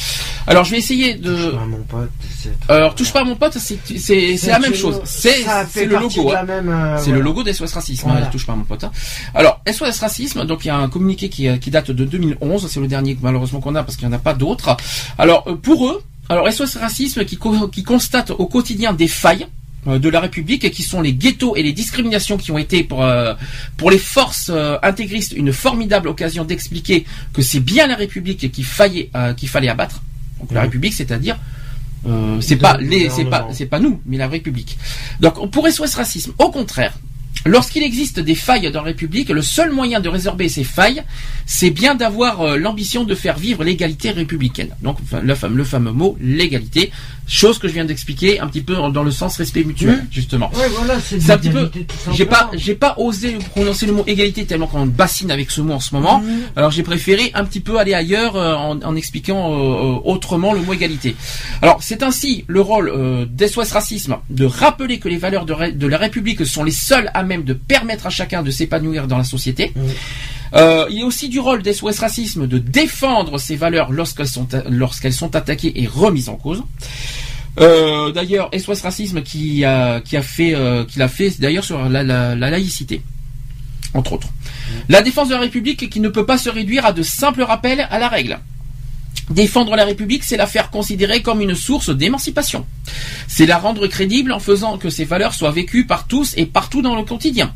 [SPEAKER 2] Alors je vais essayer de,
[SPEAKER 3] Touche pas à mon pote. c'est-
[SPEAKER 2] alors touche pas à mon pote, c'est c'est c'est la même chose, c'est
[SPEAKER 3] ça
[SPEAKER 2] c'est le logo. hein.
[SPEAKER 3] euh,
[SPEAKER 2] C'est
[SPEAKER 3] voilà.
[SPEAKER 2] le logo d'SOS Racisme,
[SPEAKER 3] Voilà.
[SPEAKER 2] hein, touche pas à mon pote. hein. Alors, SOS Racisme, donc il y a un communiqué qui, euh, qui date de 2011, c'est le dernier malheureusement qu'on a parce qu'il n'y en a pas d'autres. Alors, euh, pour eux, alors SOS Racisme qui, co- qui constate au quotidien des failles euh, de la République qui sont les ghettos et les discriminations qui ont été pour, euh, pour les forces euh, intégristes une formidable occasion d'expliquer que c'est bien la République qu'il fallait, euh, qu'il fallait abattre. Donc la
[SPEAKER 3] Mhm.
[SPEAKER 2] République, c'est-à-dire euh, c'est pas les, c'est pas,
[SPEAKER 3] gouvernement.
[SPEAKER 2] c'est pas nous, mais la République. Donc pour SOS Racisme, au contraire, Lorsqu'il existe des failles dans la République, le seul moyen de résorber ces failles, c'est bien d'avoir euh, l'ambition de faire vivre l'égalité républicaine. Donc le fameux, le fameux mot l'égalité, chose que je viens d'expliquer un petit peu dans le sens respect mutuel, justement.
[SPEAKER 3] Ouais, voilà, c'est
[SPEAKER 2] un petit peu. J'ai pas, j'ai pas osé prononcer le mot égalité tellement qu'on bassine avec ce mot en ce moment.
[SPEAKER 3] Mmh.
[SPEAKER 2] Alors j'ai préféré un petit peu aller ailleurs euh, en, en expliquant euh, euh, autrement le mot égalité. Alors c'est ainsi le rôle euh, d'SOS Racisme de rappeler que les valeurs de, la République sont les seules à même de permettre à chacun de s'épanouir dans la société.
[SPEAKER 3] Mmh.
[SPEAKER 2] Euh, il est aussi du rôle d'SOS Racisme de défendre ces valeurs lorsqu'elles sont, lorsqu'elles sont attaquées et remises en cause. Euh, d'ailleurs, SOS Racisme qui a, qui a fait, euh, qui l'a fait d'ailleurs sur la, la- la laïcité, entre autres. La défense de la République qui ne peut pas se réduire à de simples rappels à la règle. Défendre la République, c'est la faire considérer comme une source d'émancipation. C'est la rendre crédible en faisant que ces valeurs soient vécues par tous et partout dans le quotidien.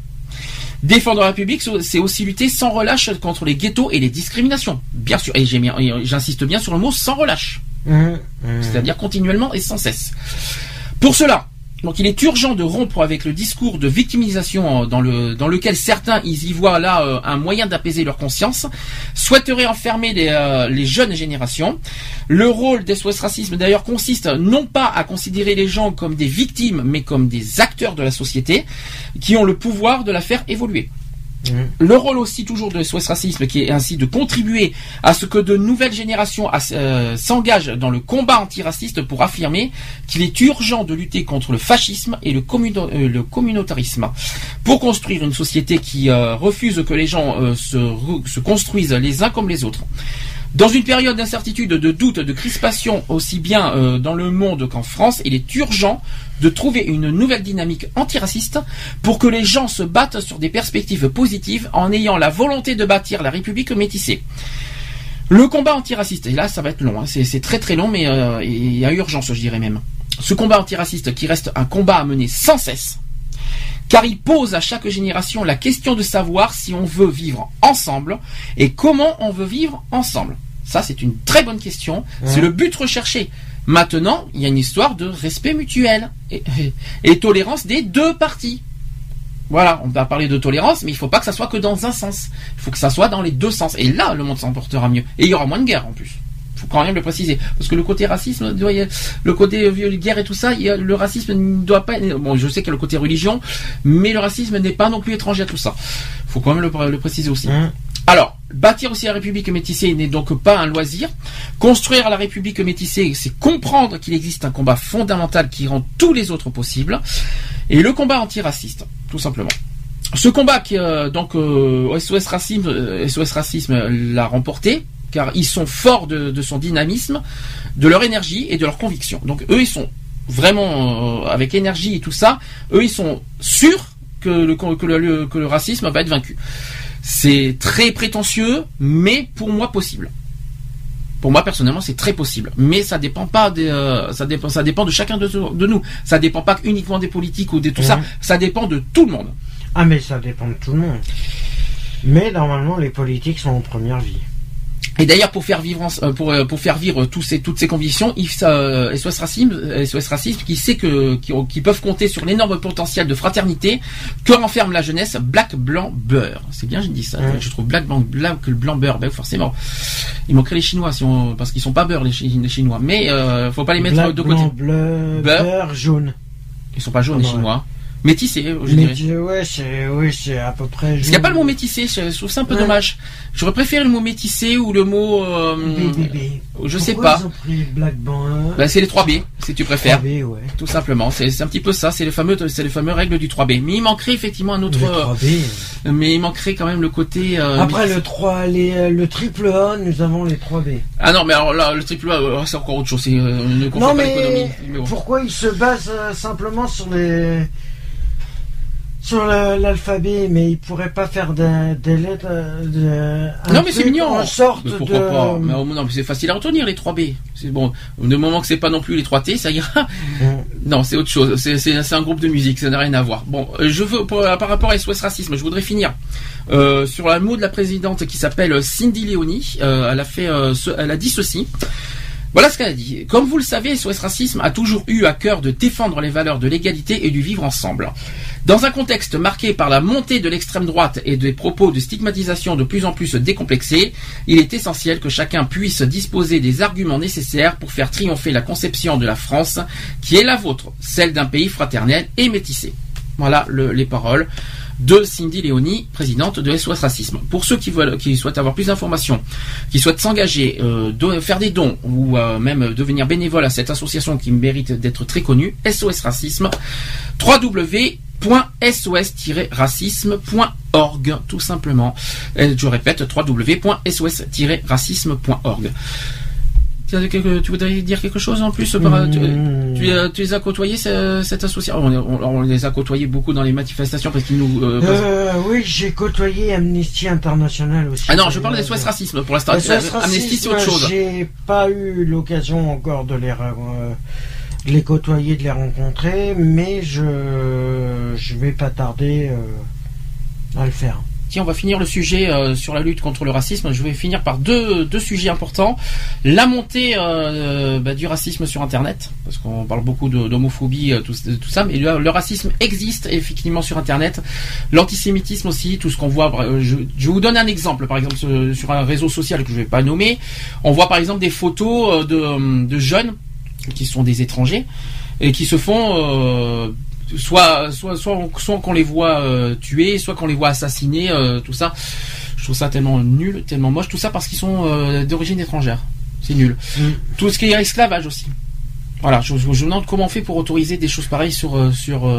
[SPEAKER 2] Défendre la République, c'est aussi lutter sans relâche contre les ghettos et les discriminations. Bien sûr, et j'insiste bien sur le mot sans relâche
[SPEAKER 3] Mmh.
[SPEAKER 2] c'est-à-dire continuellement et sans cesse. Pour cela, donc il est urgent de rompre avec le discours de victimisation dans, le, dans lequel certains y voient là euh, un moyen d'apaiser leur conscience, souhaiteraient enfermer les, euh, jeunes générations. Le rôle d'SOS Racisme d'ailleurs consiste non pas à considérer les gens comme des victimes, mais comme des acteurs de la société qui ont le pouvoir de la faire évoluer. Le rôle aussi toujours de SOS Racisme qui est ainsi de contribuer à ce que de nouvelles générations euh, s'engagent dans le combat antiraciste pour affirmer qu'il est urgent de lutter contre le fascisme et le, euh, communautarisme pour construire une société qui euh, refuse que les gens se, construisent les uns comme les autres. Dans une période d'incertitude, de doute, de crispation, aussi bien dans le monde qu'en France, il est urgent de trouver une nouvelle dynamique antiraciste pour que les gens se battent sur des perspectives positives en ayant la volonté de bâtir la République métissée. Le combat antiraciste, et là ça va être long, hein, c'est très très long, mais euh, il y a urgence, je dirais même. Ce combat antiraciste qui reste un combat à mener sans cesse, car il pose à chaque génération la question de savoir si on veut vivre ensemble et comment on veut vivre ensemble. Ça, c'est une très bonne question. C'est le but recherché. Maintenant, il y a une histoire de respect mutuel et, tolérance des deux parties. Voilà, on va parler de tolérance, mais il faut pas que ça soit que dans un sens. Il faut que ça soit dans les deux sens. Et là, le monde s'en portera mieux. Et il y aura moins de guerre en plus. Il faut quand même le préciser. Parce que le côté racisme, le côté guerre et tout ça, le racisme ne doit pas. Bon, je sais qu'il y a le côté religion, mais le racisme n'est pas non plus étranger à tout ça. Il faut quand même le, le préciser aussi.
[SPEAKER 3] Mmh.
[SPEAKER 2] Alors, bâtir aussi la République métissée n'est donc pas un loisir. Construire la République métissée, c'est comprendre qu'il existe un combat fondamental qui rend tous les autres possibles. Et le combat antiraciste, tout simplement. Ce combat qui, euh, donc, euh, SOS Racisme, euh, SOS Racisme l'a remporté, car ils sont forts de, son dynamisme, de leur énergie et de leur conviction. Donc eux, ils sont vraiment euh, avec énergie et tout ça. Eux, ils sont sûrs que le racisme va être vaincu. C'est très prétentieux, mais pour moi possible. Pour moi personnellement, c'est très possible, mais ça dépend pas des, euh, ça dépend, ça dépend de chacun de, de nous. Ça dépend pas uniquement des politiques ou de tout ça. Ça dépend de tout le monde.
[SPEAKER 3] Ah, mais ça dépend de tout le monde. Mais normalement, les politiques sont en première vie.
[SPEAKER 2] Et d'ailleurs, pour faire vivre, euh, pour, euh, pour faire vivre tous ces, toutes ces convictions, il, euh, SOS Racisme, SOS Racisme, qui sait que, qui, qui peuvent compter sur l'énorme potentiel de fraternité que renferme la jeunesse black, blanc, beurre. C'est bien, je dis ça. Je trouve black, blanc, blanc que le blanc beurre. Ben, forcément. Il manquerait les Chinois, si on, parce qu'ils sont pas beurre, les, Chi- les Chinois. Mais, euh, faut pas les mettre
[SPEAKER 3] Black,
[SPEAKER 2] de
[SPEAKER 3] blanc,
[SPEAKER 2] côté.
[SPEAKER 3] bleu,
[SPEAKER 2] Beurre.
[SPEAKER 3] beurre, jaune.
[SPEAKER 2] Ils sont pas jaunes, les
[SPEAKER 3] Ouais.
[SPEAKER 2] Métissés, je
[SPEAKER 3] Mais
[SPEAKER 2] dirais.
[SPEAKER 3] ouais, c'est oui, c'est à peu près.
[SPEAKER 2] Parce qu'il n'y a pas le mot métissé, je trouve ça un peu
[SPEAKER 3] Ouais.
[SPEAKER 2] dommage. J'aurais préféré le mot métissé ou le mot... euh,
[SPEAKER 3] BBB.
[SPEAKER 2] je sais
[SPEAKER 3] Pourquoi
[SPEAKER 2] pas.
[SPEAKER 3] Ils ont pris Black
[SPEAKER 2] Ben, c'est les 3B, si tu préfères.
[SPEAKER 3] 3B, ouais.
[SPEAKER 2] Tout simplement, c'est un petit peu ça, c'est les fameux, c'est les fameuses règles du 3B. Mais il manquerait effectivement un autre,
[SPEAKER 3] Le
[SPEAKER 2] euh,
[SPEAKER 3] 3B.
[SPEAKER 2] mais il manquerait quand même le côté. euh,
[SPEAKER 3] Après le 3, les, euh, le triple A, nous avons les 3B.
[SPEAKER 2] Ah non, mais alors là, le triple A, c'est encore autre chose. C'est
[SPEAKER 3] Non mais
[SPEAKER 2] l'économie. Mais bon.
[SPEAKER 3] pourquoi ils se basent simplement sur les sur la- l'alphabet, mais ils pourraient pas faire des, des lettres. euh, de- un
[SPEAKER 2] Non mais c'est mignon.
[SPEAKER 3] En sorte
[SPEAKER 2] Mais pourquoi
[SPEAKER 3] de.
[SPEAKER 2] pas Mais, non, mais c'est facile à retenir les 3B. C'est bon. Du moment que c'est pas non plus les 3T, ça ira.
[SPEAKER 3] Mm.
[SPEAKER 2] Non, c'est autre chose. C'est- un groupe de musique, ça n'a rien à voir. Bon, euh, je veux pour- par rapport à SOS Racisme, je voudrais finir euh, sur un mot de la présidente qui s'appelle Cindy Leoni. Euh, elle a fait, euh, ce- elle a dit ceci. Voilà ce qu'elle a dit. Comme vous le savez, SOS Racisme a toujours eu à cœur de défendre les valeurs de l'égalité et du vivre ensemble. Dans un contexte marqué par la montée de l'extrême droite et des propos de stigmatisation de plus en plus décomplexés, il est essentiel que chacun puisse disposer des arguments nécessaires pour faire triompher la conception de la France qui est la vôtre, celle d'un pays fraternel et métissé. Voilà les paroles de Cindy Léoni, présidente de SOS Racisme. Pour ceux qui veulent, qui souhaitent avoir plus d'informations, qui souhaitent s'engager, euh, faire des dons ou euh, même devenir bénévole à cette association qui mérite d'être très connue, SOS Racisme, www.sos-racisme.org tout simplement. je répète, www.sos-racisme.org. Tu voudrais dire quelque chose en plus hmm. tu, les as côtoyés cette association? On, les a côtoyés beaucoup dans les manifestations parce qu'ils nous.
[SPEAKER 3] Euh, euh, oui, j'ai côtoyé Amnesty International aussi.
[SPEAKER 2] Ah non, je parle des SOS Racisme pour l'instant. Amnesty c'est autre chose.
[SPEAKER 3] J'ai pas eu l'occasion encore de les, euh, les côtoyer, de les rencontrer, mais je je vais pas tarder à le faire.
[SPEAKER 2] Tiens, on va finir le sujet euh, sur la lutte contre le racisme. Je vais finir par deux, deux sujets importants. La montée euh, bah, du racisme sur Internet, parce qu'on parle beaucoup d'homophobie, euh, tout, tout, ça, mais le, racisme existe effectivement sur Internet. L'antisémitisme aussi, tout ce qu'on voit. Je, je, vous donne un exemple, par exemple sur, un réseau social que je vais pas nommer. On voit par exemple des photos de, de jeunes qui sont des étrangers et qui se font soit soit soit, soit qu'on les voit euh, tuer, soit qu'on les voit assassiner, euh, tout ça. Je trouve ça tellement nul, tellement moche, tout ça parce qu'ils sont euh, d'origine étrangère. C'est nul. Mm. Tout ce qui est esclavage aussi. Voilà, je, je, me demande comment on fait pour autoriser des choses pareilles sur sur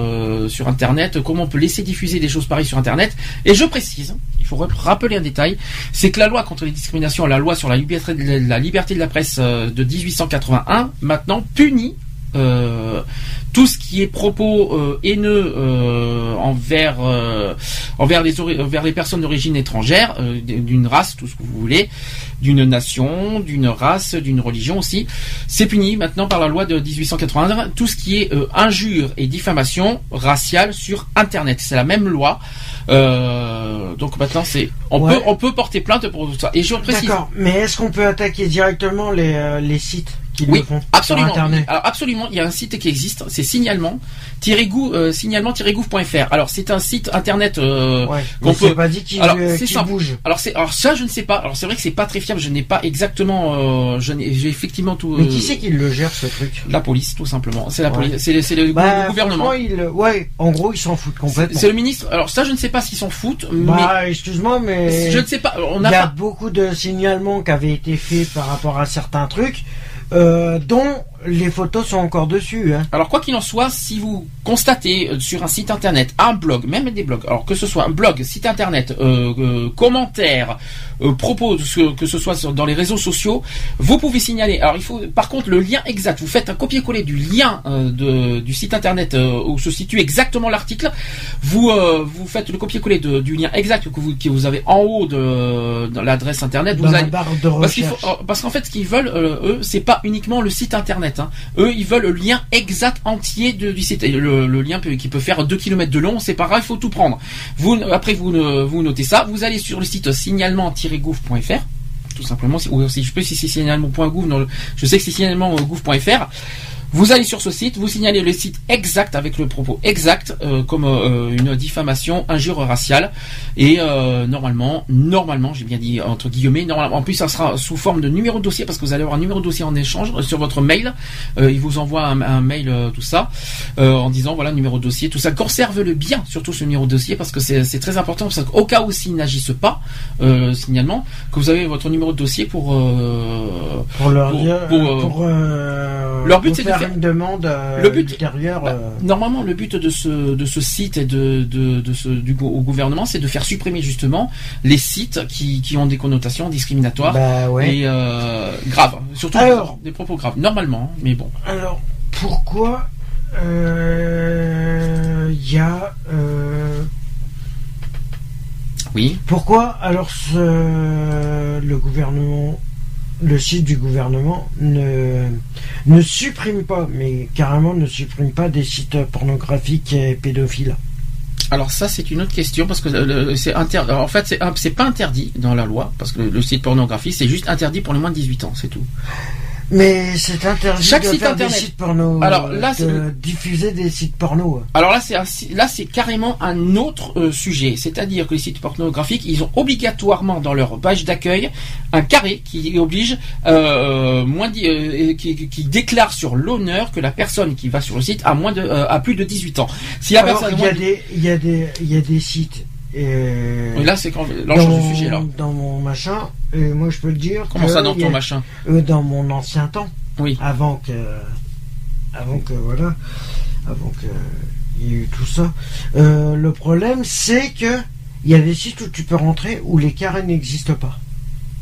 [SPEAKER 2] sur Internet, comment on peut laisser diffuser des choses pareilles sur Internet. Et je précise, il faut rappeler un détail, c'est que la loi contre les discriminations, la loi sur la liberté de la, liberté de la presse de 1881, maintenant punit euh, tout ce qui est propos euh, haineux euh, envers euh, envers les envers les personnes d'origine étrangère, d'une race, tout ce que vous voulez, d'une nation, d'une race, d'une religion aussi, c'est puni maintenant par la loi de 1881. Tout ce qui est injure et diffamation raciale sur Internet, c'est la même loi. donc maintenant, c'est on peut on peut porter plainte pour tout ça. Et je précise.
[SPEAKER 3] D'accord, mais est-ce qu'on peut attaquer directement les les sites?
[SPEAKER 2] Oui, absolument. Alors absolument, il y a un site qui existe, c'est signalement euh, signalement-gouv.fr. Alors c'est un site internet
[SPEAKER 3] euh, qu'on peut. pas dit qu'il
[SPEAKER 2] alors,
[SPEAKER 3] ça bouge.
[SPEAKER 2] Alors c'est alors ça je ne sais pas. Alors c'est vrai que c'est pas très fiable. Je n'ai pas exactement. Euh, je n'ai j'ai effectivement tout.
[SPEAKER 3] Mais qui c'est qui le gère ce truc?
[SPEAKER 2] La police tout simplement. C'est la police. C'est le,
[SPEAKER 3] bah,
[SPEAKER 2] gouvernement.
[SPEAKER 3] Il, ouais, en gros ils s'en foutent complètement.
[SPEAKER 2] C'est le ministre. Alors ça je ne sais pas s'ils s'en foutent.
[SPEAKER 3] Bah excuse-moi mais.
[SPEAKER 2] Je ne sais pas.
[SPEAKER 3] On a il y a beaucoup de signalements qui avaient été faits par rapport à certains trucs. Euh, dont les photos sont encore dessus. Hein.
[SPEAKER 2] Alors quoi qu'il en soit, si vous constatez euh, sur un site internet, un blog, même des blogs, alors que ce soit un blog, site internet, euh, euh commentaires, euh, propos, que ce soit dans les réseaux sociaux, vous pouvez signaler. Alors il faut, par contre, le lien exact. Vous faites un copier-coller du lien de, du site internet où se situe exactement l'article. Vous vous faites le copier-coller du lien exact que vous, que vous avez en haut de, l'adresse internet.
[SPEAKER 3] Dans
[SPEAKER 2] vous
[SPEAKER 3] la barre de recherche.
[SPEAKER 2] Parce qu'en fait, ce qu'ils veulent, eux, c'est pas uniquement le site internet Hein. Eux, ils veulent le lien exact entier de, du site. Le, lien qui peut faire 2 km de long, c'est pas grave, il faut tout prendre. Vous, après, vous, vous notez ça, vous allez sur le site signalement-gouv.fr tout simplement, ou si je peux si c'est signalement.gouv, je sais que c'est signalement.gouv.fr. Vous allez sur ce site, vous signalez le site exact avec le propos exact, euh, comme euh, une diffamation, injure raciale, et euh, normalement, normalement, j'ai bien dit entre guillemets, normalement, en plus ça sera sous forme de numéro de dossier parce que vous allez avoir un numéro de dossier en échange sur votre mail. il vous envoie un, mail, tout ça, en disant voilà numéro de dossier, tout ça. Conserve-le bien, surtout ce numéro de dossier parce que c'est très important parce qu'au cas où s'ils n'agissent pas, signalement, que vous avez votre numéro de dossier pour
[SPEAKER 3] pour leur pour,
[SPEAKER 2] leur but c'est
[SPEAKER 3] une demande euh, le but, bah, euh.
[SPEAKER 2] Normalement, le but de ce, de ce site et de, de, ce, du, au gouvernement, c'est de faire supprimer justement les sites qui, qui ont des connotations discriminatoires
[SPEAKER 3] bah,
[SPEAKER 2] et euh, graves. Surtout des propos graves, normalement, mais bon.
[SPEAKER 3] Alors, pourquoi il y a.
[SPEAKER 2] oui.
[SPEAKER 3] Pourquoi alors ce, le gouvernement le site du gouvernement ne, supprime pas, mais carrément ne supprime pas des sites pornographiques et pédophiles.
[SPEAKER 2] Alors ça c'est une autre question parce que c'est interdit. En fait c'est pas interdit dans la loi parce que le, site pornographique c'est juste interdit pour les moins de 18 ans, c'est tout.
[SPEAKER 3] Mais c'est interdit
[SPEAKER 2] Chaque
[SPEAKER 3] de
[SPEAKER 2] site
[SPEAKER 3] faire
[SPEAKER 2] internet.
[SPEAKER 3] des sites porno.
[SPEAKER 2] Alors,
[SPEAKER 3] euh,
[SPEAKER 2] là, c'est
[SPEAKER 3] de
[SPEAKER 2] le-
[SPEAKER 3] diffuser des sites porno.
[SPEAKER 2] Alors là, c'est un là, c'est carrément un autre euh, sujet. C'est-à-dire que les sites pornographiques, ils ont obligatoirement dans leur page d'accueil un carré qui oblige, euh, moins di- euh, qui, qui- déclare sur l'honneur que la personne qui va sur le site a moins de, euh, a plus de 18 ans. Si la
[SPEAKER 3] Alors,
[SPEAKER 2] personne
[SPEAKER 3] il y a
[SPEAKER 2] moins
[SPEAKER 3] des, il y a des, il y a des sites.
[SPEAKER 2] Et là, c'est quand l'enjeu du sujet là.
[SPEAKER 3] dans mon machin, et moi je peux le dire.
[SPEAKER 2] Comment ça dans ton
[SPEAKER 3] a-
[SPEAKER 2] machin
[SPEAKER 3] euh, Dans mon ancien temps.
[SPEAKER 2] Oui.
[SPEAKER 3] Avant que, avant que voilà, avant que il y ait eu tout ça. Euh, le problème, c'est que il y a des sites où tu peux rentrer où les carrés n'existent pas.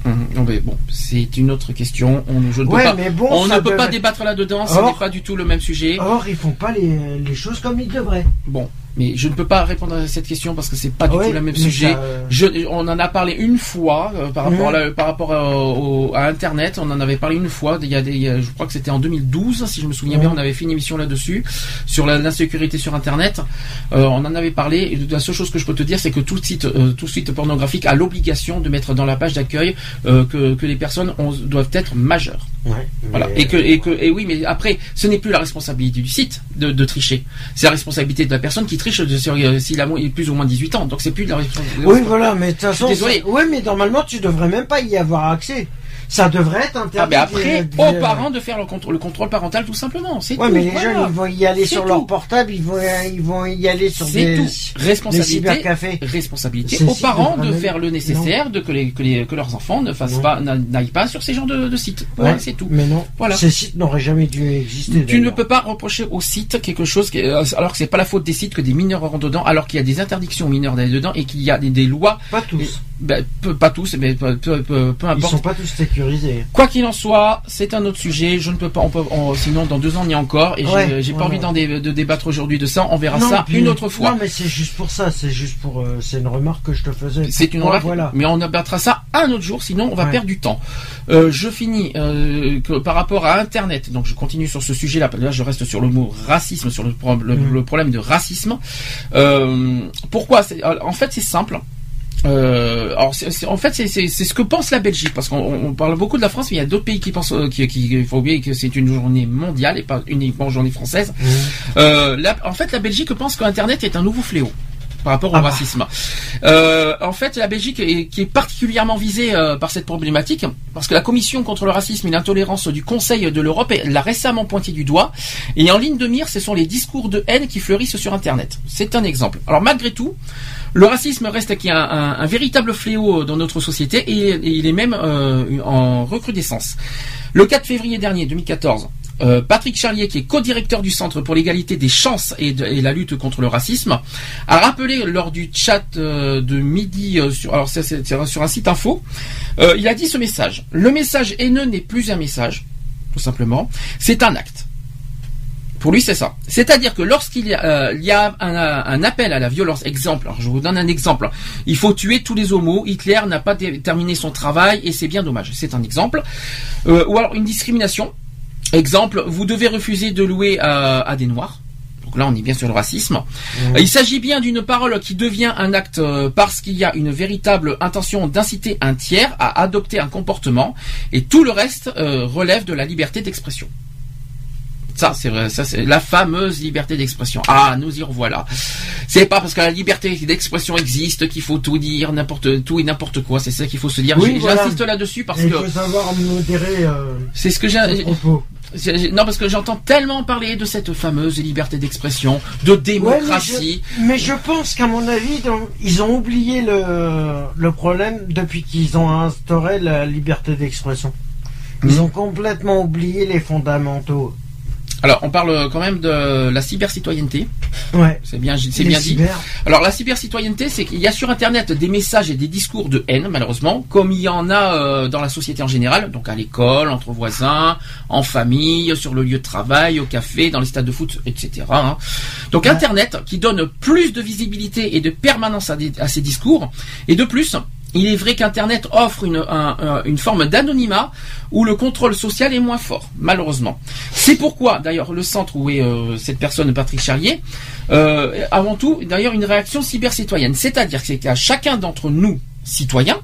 [SPEAKER 2] Mhm. Non, mais bon, c'est une autre question. On, je ne
[SPEAKER 3] Ouais,
[SPEAKER 2] pas,
[SPEAKER 3] mais bon,
[SPEAKER 2] on ne peut pas débattre là-dedans. Ce n'est pas du tout le même sujet.
[SPEAKER 3] Or, ils font pas les, les choses comme ils devraient.
[SPEAKER 2] Bon, mais je ne peux pas répondre à cette question parce que c'est pas du
[SPEAKER 3] Ouais,
[SPEAKER 2] tout le même sujet.
[SPEAKER 3] ça, euh,
[SPEAKER 2] Je, on en a parlé une fois euh, par rapport,
[SPEAKER 3] Mhm.
[SPEAKER 2] à, la- par rapport à, au- à Internet. On en avait parlé une fois. Il y a des, il y a- je crois que c'était en 2012, si je me souviens bien.
[SPEAKER 3] Mhm.
[SPEAKER 2] On avait fait une émission là-dessus sur l'insécurité sur Internet. Euh, on en avait parlé. Et la seule chose que je peux te dire, c'est que tout site, tout site pornographique a l'obligation de mettre dans la page d'accueil que, que les personnes ont- doivent être majeures.
[SPEAKER 3] ouais,
[SPEAKER 2] Voilà. Et que, et que, et oui, mais après, ce n'est plus la responsabilité du site de, de tricher. C'est la responsabilité de la personne qui triche euh, s'il a plus ou moins 18 ans. Donc c'est plus de la.
[SPEAKER 3] Oui, voilà, mais de toute façon,
[SPEAKER 2] désolé.
[SPEAKER 3] ouais, mais normalement, tu devrais même pas y avoir accès. Ça devrait être interdit.
[SPEAKER 2] Ah, mais après,
[SPEAKER 3] de- de-
[SPEAKER 2] aux parents de faire le contrôle, le contrôle parental tout simplement. C'est
[SPEAKER 3] Ouais,
[SPEAKER 2] tout.
[SPEAKER 3] mais les
[SPEAKER 2] voilà.
[SPEAKER 3] jeunes, ils vont y aller sur
[SPEAKER 2] tout.
[SPEAKER 3] leur portable, ils vont, ils vont y aller sur des,
[SPEAKER 2] tout.
[SPEAKER 3] des
[SPEAKER 2] Responsabilité.
[SPEAKER 3] cybercafés.
[SPEAKER 2] Responsabilité
[SPEAKER 3] C'est
[SPEAKER 2] aux parents de faire le nécessaire, de que, les, que, les- que leurs enfants ne fassent
[SPEAKER 3] Non.
[SPEAKER 2] pas, n'a- n'aillent pas sur ces genres de, sites. Voilà,
[SPEAKER 3] Ouais,
[SPEAKER 2] c'est tout.
[SPEAKER 3] Mais non,
[SPEAKER 2] Voilà.
[SPEAKER 3] ces sites n'auraient jamais dû exister.
[SPEAKER 2] Tu ne peux pas reprocher au site quelque chose qui, euh, alors que c'est pas la faute des sites que des mineurs rentrent dedans, alors qu'il y a des interdictions aux mineurs d'aller dedans et qu'il y a des, des lois,
[SPEAKER 3] Pas tous.
[SPEAKER 2] Ben, peu- pas tous, mais peu, peu, peu, peu
[SPEAKER 3] Ils
[SPEAKER 2] importe.
[SPEAKER 3] sont pas tous sécurisés.
[SPEAKER 2] Quoi qu'il en soit, c'est un autre sujet. Je ne peux pas, on peut, on- sinon dans deux ans est encore, et
[SPEAKER 3] Ouais,
[SPEAKER 2] j'ai
[SPEAKER 3] ouais,
[SPEAKER 2] pas envie
[SPEAKER 3] ouais.
[SPEAKER 2] d'en dé- de débattre aujourd'hui de ça. On verra
[SPEAKER 3] Non,
[SPEAKER 2] ça
[SPEAKER 3] puis-
[SPEAKER 2] une autre fois.
[SPEAKER 3] Non, mais c'est juste pour ça. C'est juste pour. euh, c'est une remarque que je te faisais.
[SPEAKER 2] C'est une remarque,
[SPEAKER 3] Voilà.
[SPEAKER 2] mais on abattra ça un autre jour, sinon on va perdre du temps. Euh, je finis euh, que par rapport à Internet, donc je continue sur ce sujet-là. Là, je reste sur le mot racisme, sur le, pro- le- le problème de racisme. Pourquoi? En fait, c'est simple. Euh, alors, en fait, c'est ce que pense la Belgique, parce qu'on on parle beaucoup de la France, mais il y a d'autres pays qui pensent, euh, qui, qui- il faut oublier que c'est une journée mondiale et pas uniquement une journée française.
[SPEAKER 3] Mhm.
[SPEAKER 2] Euh, la- en fait, la Belgique pense qu'Internet est un nouveau fléau par rapport au
[SPEAKER 3] Ah bah.
[SPEAKER 2] racisme. Euh, en fait, la Belgique est, qui est particulièrement visée euh, par cette problématique, parce que la Commission contre le racisme et l'intolérance du Conseil de l'Europe l'a récemment pointé du doigt. Et en ligne de mire, ce sont les discours de haine qui fleurissent sur Internet. C'est un exemple. Alors malgré tout, le racisme reste un, véritable fléau dans notre société et, il est même euh, en recrudescence. Le 4 février dernier, 2014, euh, Patrick Charlier, qui est co-directeur du Centre pour l'égalité des chances et, la lutte contre le racisme, a rappelé lors du chat euh, de midi euh, sur, alors sur un site info, euh, il a dit ce message. Le message haineux n'est plus un message, tout simplement, c'est un acte. Pour lui, c'est ça. C'est-à-dire que lorsqu'il y a, euh, il y a un, un appel à la violence, exemple, alors je vous donne un exemple, il faut tuer tous les homos, Hitler n'a pas terminé son travail et c'est bien dommage, c'est un exemple. Euh, ou alors une discrimination, exemple, vous devez refuser de louer à, à des noirs. Donc là, on est bien sur le racisme. Euh, Il s'agit bien d'une parole qui devient un acte euh, parce qu'il y a une véritable intention d'inciter un tiers à adopter un comportement et tout le reste euh, relève de la liberté d'expression. Ça, c'est vrai, ça c'est la fameuse liberté d'expression. Ah, nous y revoilà. C'est pas parce que la liberté d'expression existe qu'il faut tout dire, n'importe tout et n'importe quoi. C'est ça qu'il faut se dire.
[SPEAKER 3] Oui,
[SPEAKER 2] J'ai-
[SPEAKER 3] voilà.
[SPEAKER 2] J'insiste là-dessus parce
[SPEAKER 3] Et il
[SPEAKER 2] que
[SPEAKER 3] faut savoir modérer euh,
[SPEAKER 2] c'est ce que j'ai. Non, parce que j'entends tellement parler de cette fameuse liberté d'expression, de
[SPEAKER 3] Ouais, mais,
[SPEAKER 2] démocratie.
[SPEAKER 3] je, mais je pense qu'à mon avis, ils ont oublié le, le problème depuis qu'ils ont instauré la liberté d'expression. Ils
[SPEAKER 2] Mhm.
[SPEAKER 3] ont complètement oublié les fondamentaux.
[SPEAKER 2] Alors, on parle quand même de la cybercitoyenneté.
[SPEAKER 3] Ouais.
[SPEAKER 2] C'est bien, c'est bien dit. Alors la cybercitoyenneté, c'est qu'il y a sur Internet des messages et des discours de haine, malheureusement, comme il y en a euh, dans la société en général, donc à l'école, entre voisins, en famille, sur le lieu de travail, au café, dans les stades de foot, etc. hein. Donc
[SPEAKER 3] Ouais.
[SPEAKER 2] Internet qui donne plus de visibilité et de permanence à, des- à ces discours, et de plus. Il est vrai qu'Internet offre une, un- un- une forme d'anonymat où le contrôle social est moins fort, malheureusement. C'est pourquoi, d'ailleurs, le centre où est euh, cette personne, Patrick Charlier, euh, avant tout, d'ailleurs, une réaction cybercitoyenne. C'est-à-dire que qu'à chacun d'entre nous, citoyens,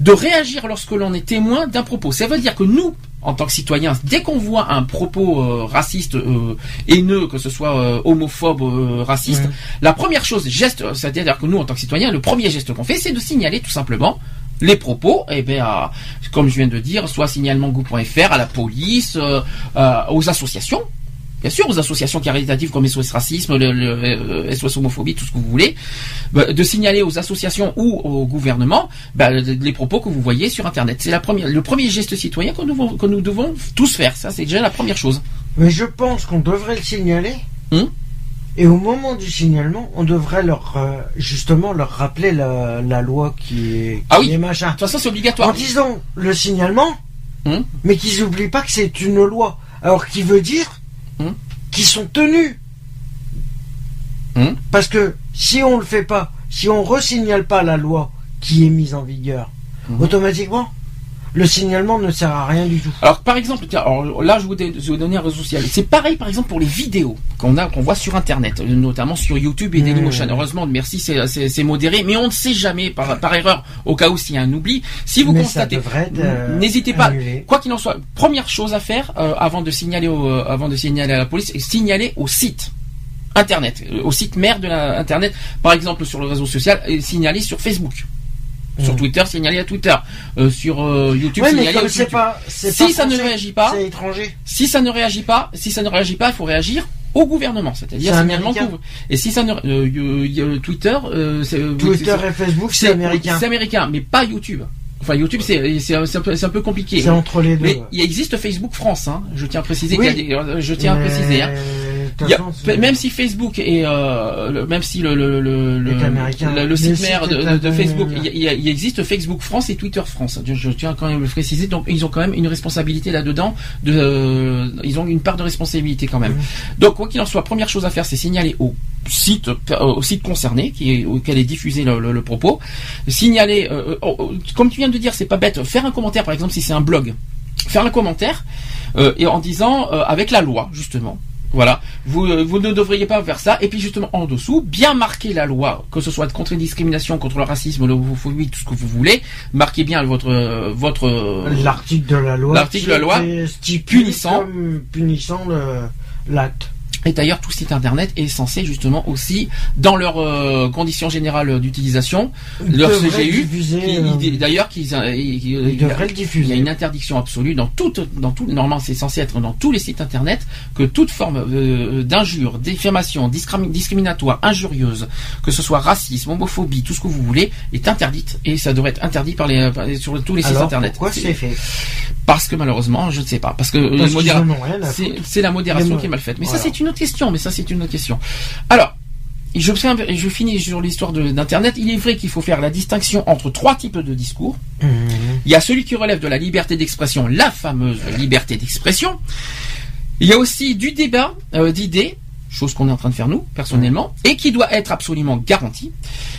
[SPEAKER 2] de réagir lorsque l'on est témoin d'un propos. Ça veut dire que nous, en tant que citoyens, dès qu'on voit un propos euh, raciste, euh, haineux, que ce soit euh, homophobe, raciste, la première chose, geste, c'est-à-dire que nous, en tant que citoyens, le premier geste qu'on fait, c'est de signaler tout simplement les propos, et bien, à- comme je viens de dire, soit signalement.gouv.fr, à la police, aux associations, bien sûr, aux associations caritatives comme SOS Racisme, le, le, euh, SOS Homophobie, tout ce que vous voulez, bah, de signaler aux associations ou au gouvernement bah, les propos que vous voyez sur Internet. C'est la première, le premier geste citoyen que nous, devons- que nous devons tous faire. Ça, c'est déjà la première chose.
[SPEAKER 3] Mais je pense qu'on devrait le signaler.
[SPEAKER 2] Hum
[SPEAKER 3] et au moment du signalement, on devrait leur euh, justement leur rappeler la, la loi qui est,
[SPEAKER 2] Ah oui.
[SPEAKER 3] est machin.
[SPEAKER 2] De toute façon, c'est obligatoire.
[SPEAKER 3] En disant le signalement,
[SPEAKER 2] Hum
[SPEAKER 3] mais qu'ils n'oublient pas que c'est une loi. Alors qui veut dire Qu'ils sont tenus.
[SPEAKER 2] Hum
[SPEAKER 3] Parce que si on le fait pas, si on resignale pas la loi qui est mise en vigueur,
[SPEAKER 2] Mhm.
[SPEAKER 3] automatiquement, le signalement ne sert à rien du tout.
[SPEAKER 2] Alors par exemple, tiens, alors, là je vous, je vous donner un réseau social. C'est pareil par exemple pour les vidéos qu'on a, qu'on voit sur Internet, euh, notamment sur YouTube et Dailymotion.
[SPEAKER 3] Mmh.
[SPEAKER 2] Heureusement, merci, c'est- modéré, mais on ne sait jamais par, par erreur, au cas où s'il y a un oubli. Si vous
[SPEAKER 3] Mais
[SPEAKER 2] constatez,
[SPEAKER 3] euh,
[SPEAKER 2] n'hésitez pas.
[SPEAKER 3] annulé.
[SPEAKER 2] Quoi qu'il en soit, première chose à faire euh, avant de signaler au, euh, avant de signaler à la police, signaler au site. Internet, au site mère de la Internet, par exemple sur le réseau social, et signaler sur Facebook. Sur
[SPEAKER 3] Mmh.
[SPEAKER 2] Twitter, signaler à Twitter. Euh, sur euh, YouTube,
[SPEAKER 3] Ouais,
[SPEAKER 2] à YouTube.
[SPEAKER 3] pas,
[SPEAKER 2] Si
[SPEAKER 3] pas
[SPEAKER 2] ça ne réagit pas,
[SPEAKER 3] c'est étranger.
[SPEAKER 2] si ça ne réagit pas, si ça ne réagit pas, il faut réagir au gouvernement, c'est-à-dire couvre- Et si ça ne, euh, Twitter, euh,
[SPEAKER 3] Twitter
[SPEAKER 2] c'est-
[SPEAKER 3] et Facebook, c'est américain.
[SPEAKER 2] C'est américain, mais pas YouTube. Enfin, YouTube, c'est un, un peu, compliqué.
[SPEAKER 3] C'est entre les deux.
[SPEAKER 2] Mais il existe Facebook France, hein. Je tiens à préciser.
[SPEAKER 3] Oui.
[SPEAKER 2] a je tiens à préciser. Hein. Y a-
[SPEAKER 3] c'est-
[SPEAKER 2] même si Facebook est, euh, le- même si le le site mère de. Facebook, il, existe Facebook France et Twitter France. Je, je tiens quand même à le préciser. Donc ils ont quand même une responsabilité là-dedans. De, euh, ils ont une part de responsabilité quand même. Donc quoi qu'il en soit, première chose à faire, c'est signaler au site euh, au site concerné qui est, auquel est diffusé le, le- le propos. Signaler, euh, euh, oh, comme tu viens de dire, c'est pas bête. Faire un commentaire, par exemple, si c'est un blog, faire un commentaire euh, et en disant euh, avec la loi justement. Voilà, vous, euh, vous ne devriez pas faire ça. Et puis justement en dessous, bien marquer la loi, que ce soit contre les discriminations, contre le racisme, l'homophobie, tout ce que vous voulez. Marquez bien votre euh, votre euh,
[SPEAKER 3] L'article de la loi.
[SPEAKER 2] L'article de la loi punissant.
[SPEAKER 3] comme punissant le- l'acte.
[SPEAKER 2] Et d'ailleurs, tout site internet est censé justement aussi, dans leurs euh, conditions générales d'utilisation, leur CGU,
[SPEAKER 3] euh,
[SPEAKER 2] il- d'ailleurs, qu'ils, euh, il- y a une interdiction absolue dans tout, dans tout, normalement c'est censé être dans tous les sites internet, que toute forme euh, d'injure, diffamation, discrimi- discriminatoire, injurieuse, que ce soit racisme, homophobie, tout ce que vous voulez, est interdite. Et ça devrait être interdit par les, par les- sur tous les sites internet.
[SPEAKER 3] pourquoi c'est fait?
[SPEAKER 2] Parce que malheureusement, je ne sais pas, parce que euh, c'est la modération qui est mal faite. Mais ça c'est une autre question. Mais ça c'est une autre question. Alors. Je, fais un- je finis sur l'histoire d'Internet. Il est vrai qu'il faut faire la distinction entre trois types de discours.
[SPEAKER 3] Mhm.
[SPEAKER 2] Il y a celui qui relève de la liberté d'expression, la fameuse liberté d'expression. Il y a aussi du débat euh, d'idées, chose qu'on est en train de faire nous, personnellement, et qui doit être absolument garanti.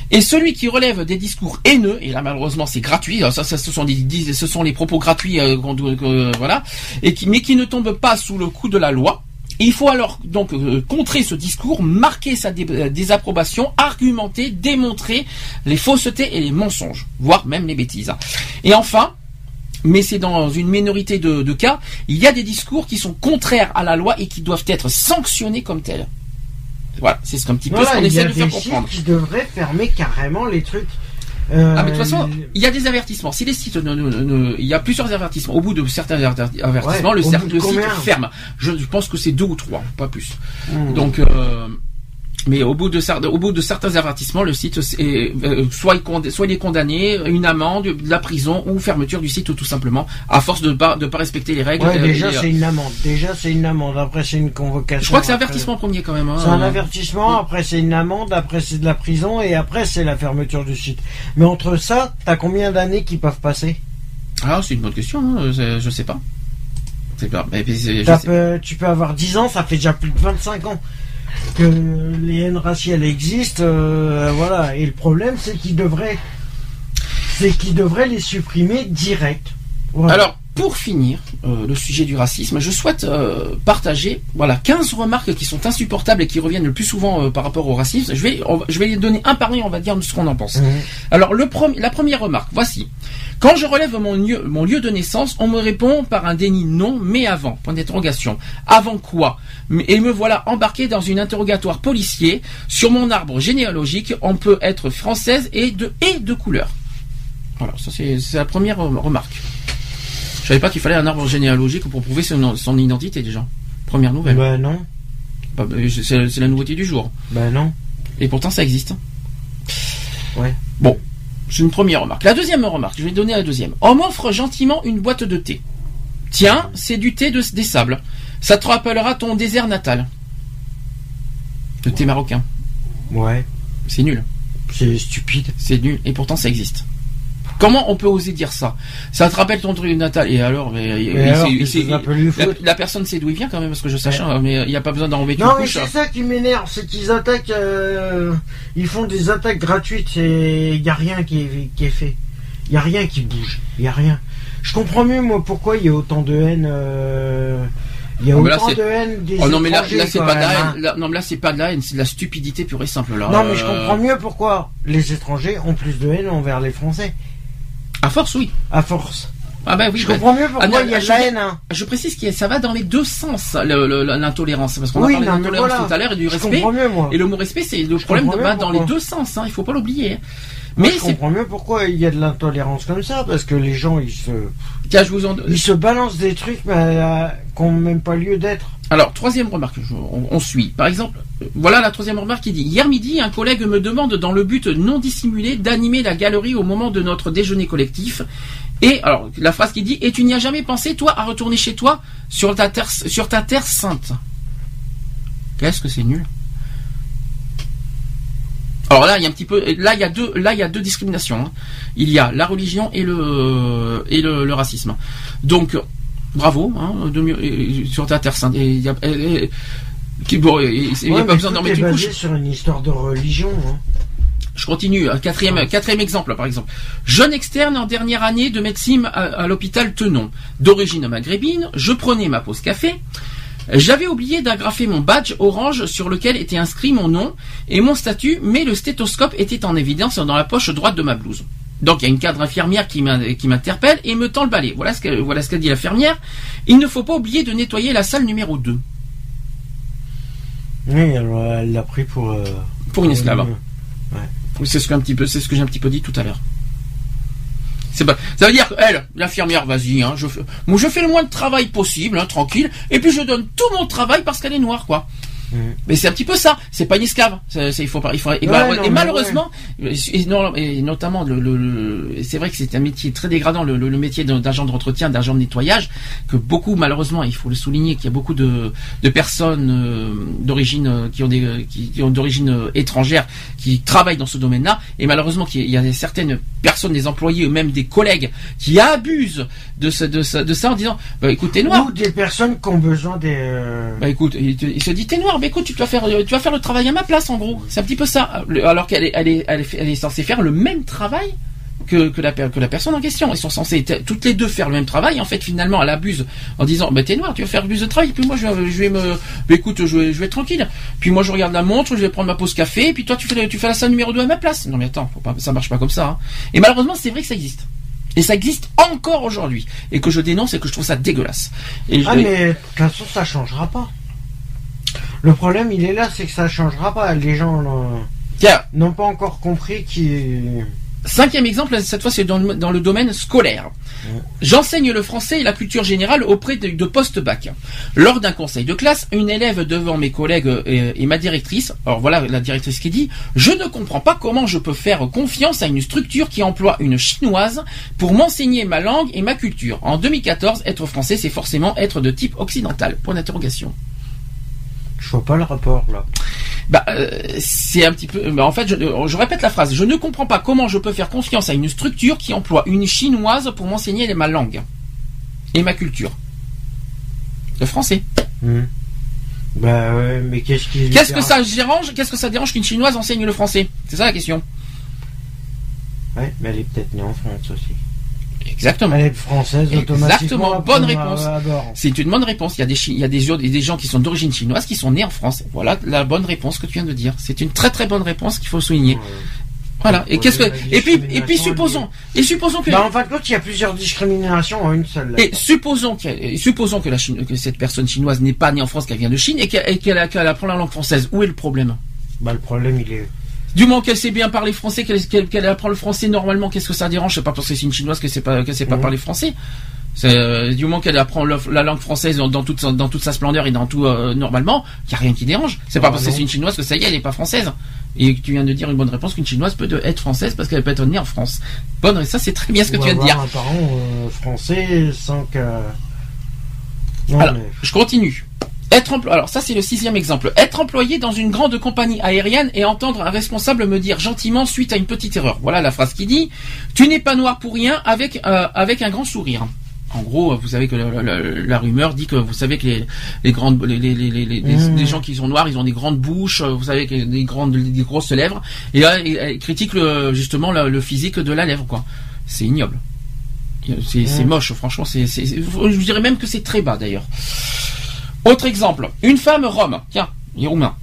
[SPEAKER 2] Et celui qui relève des discours haineux, et là malheureusement c'est gratuit, ça, ça, ce, sont des, dis- ce sont les propos gratuits, euh, que- voilà, et qui, mais qui ne tombent pas sous le coup de la loi. Et il faut alors donc euh, contrer ce discours, marquer sa dé- euh, désapprobation, argumenter, démontrer les faussetés et les mensonges, voire même les bêtises. Et enfin, mais c'est dans une minorité de, de cas, il y a des discours qui sont contraires à la loi et qui doivent être sanctionnés comme tels. Voilà, c'est ce qu'un petit peu ce qu'on essaie de faire comprendre.
[SPEAKER 3] qui devraient fermer carrément les trucs. Euh,
[SPEAKER 2] Ah mais de toute façon, il y a des avertissements. Si les sites, ne, ne- ne- il y a plusieurs avertissements. Au bout de certains averti- avertissements,
[SPEAKER 3] Ouais,
[SPEAKER 2] le,
[SPEAKER 3] au
[SPEAKER 2] cer-
[SPEAKER 3] bout de
[SPEAKER 2] le site ferme. Je, je pense que c'est deux ou trois, pas plus.
[SPEAKER 3] Hmm.
[SPEAKER 2] Donc, euh, mais au bout de au bout de certains avertissements, le site est, euh, soit, il cond- soit il est condamné, une amende, de la prison ou fermeture du site ou tout simplement, à force de pas de pas respecter les règles.
[SPEAKER 3] Ouais,
[SPEAKER 2] euh,
[SPEAKER 3] déjà
[SPEAKER 2] euh,
[SPEAKER 3] c'est une amende. Déjà c'est une amende. Après c'est une convocation.
[SPEAKER 2] je crois que c'est
[SPEAKER 3] Après,
[SPEAKER 2] avertissement premier quand même. hein.
[SPEAKER 3] C'est un avertissement, après c'est une amende, après c'est de la prison et après c'est la fermeture du site. Mais entre ça, t'as combien d'années qui peuvent passer?
[SPEAKER 2] Ah, c'est une bonne question. hein, je, sais pas. Mais je sais-
[SPEAKER 3] Tu peux avoir 10 ans, ça fait déjà plus de 25 ans que les haines raciales existent. euh, voilà. Et le problème c'est qu'ils devraient, c'est qu'ils devraient les supprimer direct. Voilà.
[SPEAKER 2] Alors, pour finir euh, le sujet du racisme, je souhaite euh, partager voilà 15 remarques qui sont insupportables et qui reviennent le plus souvent euh, par rapport au racisme. Je vais, on je vais les donner un par un, on va dire ce qu'on en pense.
[SPEAKER 3] Mhm.
[SPEAKER 2] Alors le premier- la première remarque, voici. Quand je relève mon lieu, mon lieu de naissance, on me répond par un déni non, mais avant. Point d'interrogation. Avant quoi? Et me voilà embarqué dans une interrogatoire policier. Sur mon arbre généalogique, on peut être française et de et de couleur. Voilà, ça c'est la première rem- remarque. Savais pas qu'il fallait un arbre généalogique pour prouver son, son identité déjà. Première nouvelle.
[SPEAKER 3] Bah non.
[SPEAKER 2] Bah, C'est c'est la nouveauté du jour.
[SPEAKER 3] Bah non.
[SPEAKER 2] Et pourtant, ça existe.
[SPEAKER 3] Ouais.
[SPEAKER 2] Bon, c'est une première remarque. La deuxième remarque, je vais donner la deuxième. On m'offre gentiment une boîte de thé. Tiens, c'est du thé de, des sables. Ça te rappellera ton désert natal. Le thé marocain.
[SPEAKER 3] Ouais.
[SPEAKER 2] C'est nul.
[SPEAKER 3] C'est stupide.
[SPEAKER 2] C'est nul. Et pourtant, ça existe. Comment on peut oser dire ça? Ça te rappelle ton truc natal. Et alors, mais,
[SPEAKER 3] alors,
[SPEAKER 2] la, personne sait d'où il vient quand même, parce que je sache,
[SPEAKER 3] Ouais.
[SPEAKER 2] hein, mais il n'y a pas besoin d'enlever une
[SPEAKER 3] Non, mais c'est ça qui m'énerve, c'est qu'ils attaquent. euh, ils font des attaques gratuites et il n'y a rien qui est, qui est fait. Il n'y a rien qui bouge. Il n'y a rien. Je comprends mieux, moi, pourquoi il y a autant de haine. euh, Il y a
[SPEAKER 2] Oh, là,
[SPEAKER 3] autant de haine des
[SPEAKER 2] Oh non mais là, là c'est pas de la haine.
[SPEAKER 3] hein.
[SPEAKER 2] Là- non mais là c'est pas de la haine, c'est de la stupidité pure et simple là.
[SPEAKER 3] Non, mais je
[SPEAKER 2] Euh,
[SPEAKER 3] comprends mieux pourquoi les étrangers ont plus de haine envers les Français.
[SPEAKER 2] À force oui.
[SPEAKER 3] À force.
[SPEAKER 2] Ah bah oui.
[SPEAKER 3] je
[SPEAKER 2] bah,
[SPEAKER 3] comprends mieux pourquoi
[SPEAKER 2] Ah,
[SPEAKER 3] il y a de
[SPEAKER 2] je-
[SPEAKER 3] la haine. hein.
[SPEAKER 2] Je précise que ça va dans les deux sens l'intolérance parce qu'on
[SPEAKER 3] Oui,
[SPEAKER 2] a parlé d'intolérance
[SPEAKER 3] voilà.
[SPEAKER 2] tout à l'heure et du
[SPEAKER 3] Je
[SPEAKER 2] respect.
[SPEAKER 3] comprends mieux, moi.
[SPEAKER 2] Et le mot respect c'est le problème
[SPEAKER 3] comprends
[SPEAKER 2] va dans les deux sens. Hein, il faut pas l'oublier.
[SPEAKER 3] Moi,
[SPEAKER 2] Mais
[SPEAKER 3] je comprends mieux pourquoi il y a de l'intolérance comme ça, parce que les gens, ils se,
[SPEAKER 2] tiens je vous en
[SPEAKER 3] ils se balancent des trucs euh, qui n'ont même pas lieu d'être.
[SPEAKER 2] Alors, troisième remarque, on, suit. Par exemple, euh, voilà la troisième remarque qui dit Hier midi, un collègue me demande, dans le but non dissimulé, d'animer la galerie au moment de notre déjeuner collectif. Et, alors, la phrase qui dit Et tu n'y as jamais pensé, toi, à retourner chez toi sur ta terre, sur ta terre sainte Qu'est-ce que c'est nul? Alors là, il y a un petit peu, là il y a deux, là il y a deux discriminations. hein. Il y a la religion et le et le, le racisme. Donc bravo, hein, de mieux, et- sur ta terre sainte. Il a, et- et- bon, n'y a
[SPEAKER 3] Ouais,
[SPEAKER 2] pas besoin d'en mettre une
[SPEAKER 3] basé
[SPEAKER 2] couche.
[SPEAKER 3] sur une histoire de religion. hein.
[SPEAKER 2] Je continue. Quatrième exemple, par exemple. Jeune externe en dernière année de médecine à, à l'hôpital Tenon. D'origine maghrébine, je prenais ma pause café. J'avais oublié d'agrafer mon badge orange sur lequel était inscrit mon nom et mon statut, mais le stéthoscope était en évidence dans la poche droite de ma blouse. Donc il y a une cadre infirmière qui m'in- qui m'interpelle et me tend le balai. Voilà ce que voilà qu'a dit l'infirmière. Il ne faut pas oublier de nettoyer la salle numéro 2
[SPEAKER 3] Oui, elle elle l'a pris pour. euh,
[SPEAKER 2] pour une esclave.
[SPEAKER 3] euh,
[SPEAKER 2] C'est ce que un petit peu, c'est ce que j'ai un petit peu dit tout à l'heure. C'est pas, ça veut dire elle, l'infirmière, vas-y, hein, je fais, moi je fais le moins de travail possible, hein, tranquille, et puis je donne tout mon travail parce qu'elle est noire, quoi.
[SPEAKER 3] Mhm.
[SPEAKER 2] Mais c'est un petit peu ça. C'est pas une esclave. C'est, c'est- il faut pas, il faut, et,
[SPEAKER 3] Ouais,
[SPEAKER 2] mal-
[SPEAKER 3] non,
[SPEAKER 2] et
[SPEAKER 3] mais
[SPEAKER 2] malheureusement, et, non, et notamment le, le- le- c'est vrai que c'est un métier très dégradant, le, le- le métier de- d'agent d'entretien, d'agent de nettoyage, que beaucoup, malheureusement, il faut le souligner, qu'il y a beaucoup de, de personnes euh, d'origine euh, qui ont des, euh, qui, qui ont d'origine euh, étrangère, qui travaillent dans ce domaine-là, et malheureusement qu'il y a- il y a certaines personnes, des employés, ou même des collègues, qui abusent de, ce, de, ce- de ça en disant, bah, écoute, t'es noir.
[SPEAKER 3] Ou des personnes qui ont besoin des. euh,
[SPEAKER 2] Bah écoute, il, te- il se dit t'es noir, mais écoute, tu vas faire, tu vas faire le travail à ma place en gros. C'est un petit peu ça. Alors qu'elle est, elle est, elle est, elle est censée faire le même travail que, que, la, per- que la personne en question. Ils sont censés toutes les deux faire le même travail. En fait, finalement, elle abuse en disant bah t'es noir, tu vas faire plus de travail. Puis moi, je vais, je vais me, bah écoute, je vais, je vais être tranquille. Puis moi, je regarde la montre, je vais prendre ma pause café. Et puis toi, tu fais, tu fais la salle numéro 2 à ma place. Non mais attends, faut pas, ça marche pas comme ça. hein. Et malheureusement, c'est vrai que ça existe. Et ça existe encore aujourd'hui. Et que je dénonce et que je trouve ça dégueulasse. Et je-
[SPEAKER 3] Ah, mais de toute façon, ça changera pas. Le problème, il est là, c'est que ça changera pas. Les gens n'ont pas encore compris qui.
[SPEAKER 2] Cinquième exemple, cette fois c'est dans, le- dans le domaine scolaire. J'enseigne le français et la culture générale auprès de, de post-bac. Lors d'un conseil de classe, une élève devant mes collègues euh, et, ma directrice, alors voilà la directrice qui dit, je ne comprends pas comment je peux faire confiance à une structure qui emploie une chinoise pour m'enseigner ma langue et ma culture. En 2014, être français, c'est forcément être de type occidental. Point d'interrogation.
[SPEAKER 3] Je vois pas le rapport là.
[SPEAKER 2] Bah, euh, c'est un petit peu. bah, en fait, je, je répète la phrase. Je ne comprends pas comment je peux faire confiance à une structure qui emploie une chinoise pour m'enseigner ma langue et ma culture. Le français.
[SPEAKER 3] Hmm. Bah ouais, mais qu'est-ce qui.
[SPEAKER 2] Qu'est-ce que ça dérange Qu'est-ce que ça dérange qu'une chinoise enseigne le français? C'est ça la question.
[SPEAKER 3] Ouais, mais elle est peut-être née en France aussi.
[SPEAKER 2] Exactement.
[SPEAKER 3] Elle est française automatiquement.
[SPEAKER 2] Exactement. Bonne
[SPEAKER 3] à-
[SPEAKER 2] réponse. C'est une bonne réponse. Il y a des il y a des, gens qui sont d'origine chinoise qui sont nés en France. Voilà la bonne réponse que tu viens de dire. C'est une très très bonne réponse qu'il faut souligner. Voilà. Et qu'est-ce que et puis et puis supposons et supposons que
[SPEAKER 3] Bah, en fin de compte, il y a plusieurs discriminations en une seule.
[SPEAKER 2] et supposons et supposons que la Chine, que cette personne chinoise n'est pas née en France, qu'elle vient de Chine et qu'elle apprend la langue française. Où est le problème?
[SPEAKER 3] Bah, le problème, il est.
[SPEAKER 2] Du moment qu'elle sait bien parler français, qu'elle apprend le français normalement, qu'est-ce que ça dérange? C'est pas parce que c'est une chinoise qu'elle sait pas qu'elle sait pas
[SPEAKER 3] Mhm.
[SPEAKER 2] parler français. C'est, euh, du moment qu'elle apprend le- la langue française dans, dans toute sa, dans toute sa splendeur et dans tout euh, normalement, il y a rien qui dérange. C'est pas
[SPEAKER 3] Ah,
[SPEAKER 2] parce que c'est une chinoise que ça y est, elle est pas française. Et que tu viens de dire une bonne réponse qu'une chinoise peut être française parce qu'elle peut être née en France. Bonne, ça c'est très bien ce que tu viens de dire.
[SPEAKER 3] un parent euh, français sans que. Non,
[SPEAKER 2] Alors,
[SPEAKER 3] mais-
[SPEAKER 2] je continue. Être Alors ça c'est le sixième exemple. Être employé dans une grande compagnie aérienne et entendre un responsable me dire gentiment suite à une petite erreur. Voilà la phrase qui dit "Tu n'es pas noir pour rien" avec euh, avec un grand sourire. En gros, vous savez que la, la- la rumeur dit que vous savez que les, les grandes les, les, les,
[SPEAKER 3] Mmh.
[SPEAKER 2] les gens qui sont noirs, ils ont des grandes bouches, vous savez que des grandes des grosses lèvres et là ils, critiquent le- justement le, le physique de la lèvre quoi. C'est ignoble. C'est
[SPEAKER 3] Mmh.
[SPEAKER 2] moche, franchement, c'est- je dirais même que c'est très bas d'ailleurs. Autre exemple, une femme rome, tiens, il est roumain,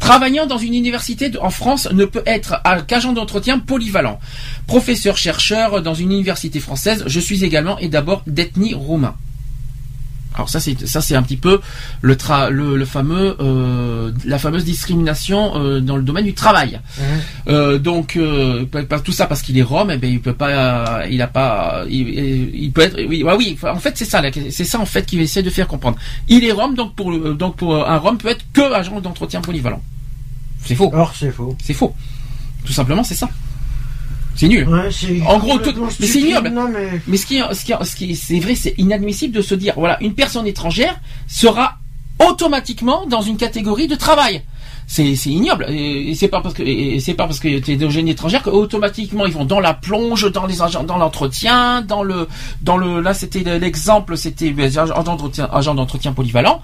[SPEAKER 2] travaillant dans une université en France ne peut être qu'agent d'entretien polyvalent. Professeur chercheur dans une université française, je suis également et d'abord d'ethnie roumain. Alors ça c'est ça c'est un petit peu le tra- le, le fameux euh, la fameuse discrimination euh, dans le domaine du travail. Euh, donc tout ça parce qu'il est rome, eh ben il peut pas, il a pas, il, il peut être, oui, ouais, oui. En fait c'est ça, c'est ça en fait qu'il essaie de faire comprendre. Il est rome, donc pour donc pour un rome peut être que agent d'entretien polyvalent. C'est faux,
[SPEAKER 3] Or, c'est faux.
[SPEAKER 2] c'est faux. Tout simplement c'est ça. C'est nul.
[SPEAKER 3] Ouais,
[SPEAKER 2] En gros, tout- mais c'est ignoble.
[SPEAKER 3] Non, mais.
[SPEAKER 2] Mais ce qui, ce qui, ce qui, c'est vrai, c'est inadmissible de se dire, voilà, une personne étrangère sera automatiquement dans une catégorie de travail. C'est, c'est ignoble. Et, et c'est pas parce que, c'est pas parce que tu es d'origine étrangère que automatiquement ils vont dans la plonge, dans les agents, dans l'entretien, dans le, dans le, là c'était l'exemple, c'était agent d'entretien, agent d'entretien polyvalent.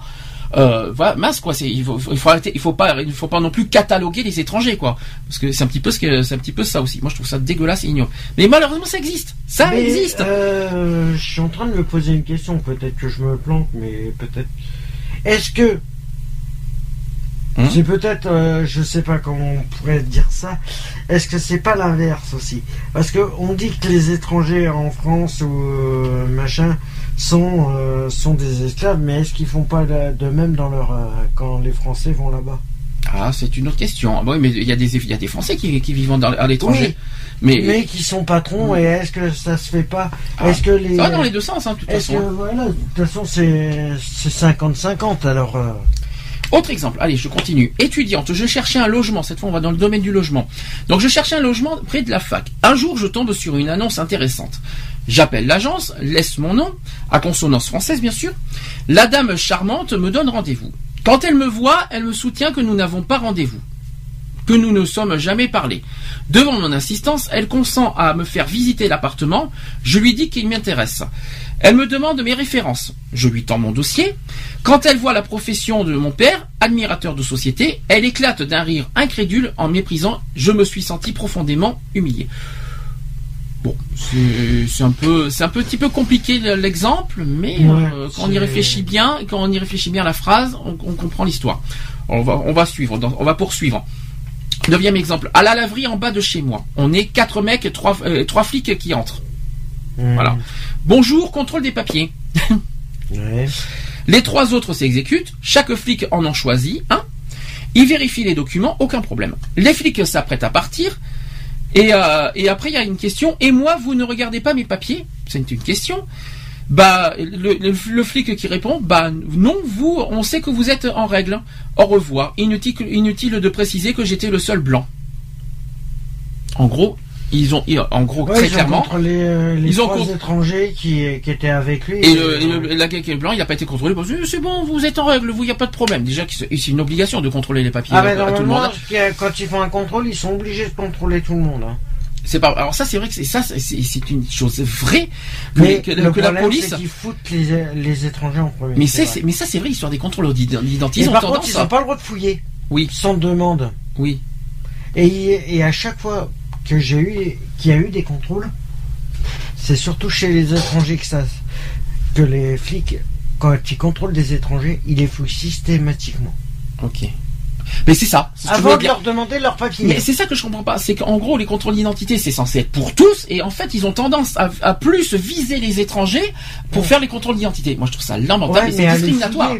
[SPEAKER 2] Euh, voilà, masse quoi. C'est, il faut, il faut arrêter, il faut pas, il faut pas non plus cataloguer les étrangers quoi. Parce que c'est un petit peu ce que, c'est un petit peu ça aussi. Moi je trouve ça dégueulasse et ignoble. Mais malheureusement ça existe. Ça
[SPEAKER 3] Mais,
[SPEAKER 2] existe.
[SPEAKER 3] euh, je suis en train de me poser une question. Peut-être que je me plante, mais peut-être. Est-ce que.
[SPEAKER 2] Hein
[SPEAKER 3] c'est peut-être. euh, je sais pas comment on pourrait dire ça. Est-ce que c'est pas l'inverse aussi? Parce que on dit que les étrangers en France ou euh, machin sont, euh, sont des esclaves, mais est-ce qu'ils font pas de même dans leur. euh, quand les Français vont là-bas?
[SPEAKER 2] Ah, c'est une autre question. Ah, bah oui, mais il y a des il y a des Français qui, qui vivent dans- à l'étranger.
[SPEAKER 3] Oui.
[SPEAKER 2] mais,
[SPEAKER 3] Mais qui sont patrons, et est-ce que ça se fait pas?
[SPEAKER 2] Ah.
[SPEAKER 3] Est-ce que les.
[SPEAKER 2] ça va dans les deux sens, hein, de toute
[SPEAKER 3] Est-ce que,
[SPEAKER 2] façon.
[SPEAKER 3] voilà, de toute façon, c'est c'est 50-50, alors... euh,
[SPEAKER 2] Autre exemple. Allez, je continue. Étudiante, je cherchais un logement. Cette fois, on va dans le domaine du logement. Donc, je cherchais un logement près de la fac. Un jour, je tombe sur une annonce intéressante. J'appelle l'agence, laisse mon nom, à consonance française, bien sûr. La dame charmante me donne rendez-vous. Quand elle me voit, elle me soutient que nous n'avons pas rendez-vous. que nous ne sommes jamais parlé. Devant mon insistance, elle consent à me faire visiter l'appartement. Je lui dis qu'il m'intéresse. Elle me demande mes références. Je lui tends mon dossier. Quand elle voit la profession de mon père, admirateur de société, elle éclate d'un rire incrédule en méprisant. Je me suis senti profondément humilié. Bon, c'est un peu, c'est un petit peu compliqué l'exemple, mais
[SPEAKER 3] Ouais,
[SPEAKER 2] euh, quand on y réfléchit bien, quand on y réfléchit bien à la phrase, on, on comprend l'histoire. On va, on va suivre, dans- on va poursuivre. Neuvième exemple. À la laverie en bas de chez moi, on est quatre mecs, trois, euh, trois flics qui entrent.
[SPEAKER 3] hmm,
[SPEAKER 2] Voilà. Bonjour, contrôle des papiers.
[SPEAKER 3] ouais.
[SPEAKER 2] Les trois autres s'exécutent. Chaque flic en en choisit un. Il vérifie les documents, aucun problème. Les flics s'apprêtent à partir. Et, euh, et après, il y a une question. Et moi, vous ne regardez pas mes papiers? C'est une question. Bah, le, flic qui répond, bah non, vous, on sait que vous êtes en règle. Au revoir. Inutile de préciser que j'étais le seul blanc. En gros, ils ont, en gros,
[SPEAKER 3] Ouais,
[SPEAKER 2] très
[SPEAKER 3] ils ont
[SPEAKER 2] clairement,
[SPEAKER 3] contre les, euh, les
[SPEAKER 2] ils
[SPEAKER 3] trois étrangers qui, qui étaient avec lui.
[SPEAKER 2] Et le, et le- et la qui est blanc, il n'a pas été contrôlé. Parce que c'est bon, vous êtes en règle, vous, il n'y a pas de problème. Déjà, c'est une obligation de contrôler les papiers
[SPEAKER 3] Ah, mais
[SPEAKER 2] à, à tout le monde.
[SPEAKER 3] quand ils font un contrôle, ils sont obligés de contrôler tout le monde. hein.
[SPEAKER 2] C'est pas. Alors ça, c'est vrai que c'est ça, c'est- une chose vraie
[SPEAKER 3] Mais
[SPEAKER 2] que-
[SPEAKER 3] le
[SPEAKER 2] que la police.
[SPEAKER 3] qu'ils foutent les, les étrangers en premier.
[SPEAKER 2] Mais c'est, ça, c'est vrai. L'histoire des contrôles d'identité, ils ont
[SPEAKER 3] par
[SPEAKER 2] tendance.
[SPEAKER 3] contre, ils
[SPEAKER 2] à-
[SPEAKER 3] n'ont pas le droit de fouiller.
[SPEAKER 2] Oui,
[SPEAKER 3] Sans demande.
[SPEAKER 2] oui.
[SPEAKER 3] Et, et à chaque fois que j'ai eu, qu'il y a eu des contrôles, c'est surtout chez les étrangers que ça, que les flics, quand ils contrôlent des étrangers, ils les fouillent systématiquement.
[SPEAKER 2] Ok. Mais c'est ça.
[SPEAKER 3] Avant de leur demander leur papier.
[SPEAKER 2] Mais c'est ça que je comprends pas, c'est qu'en gros les contrôles d'identité c'est censé être pour tous et en fait ils ont tendance à, à plus viser les étrangers pour faire les contrôles d'identité. Moi je trouve ça lamentable
[SPEAKER 3] Ouais,
[SPEAKER 2] et c'est discriminatoire.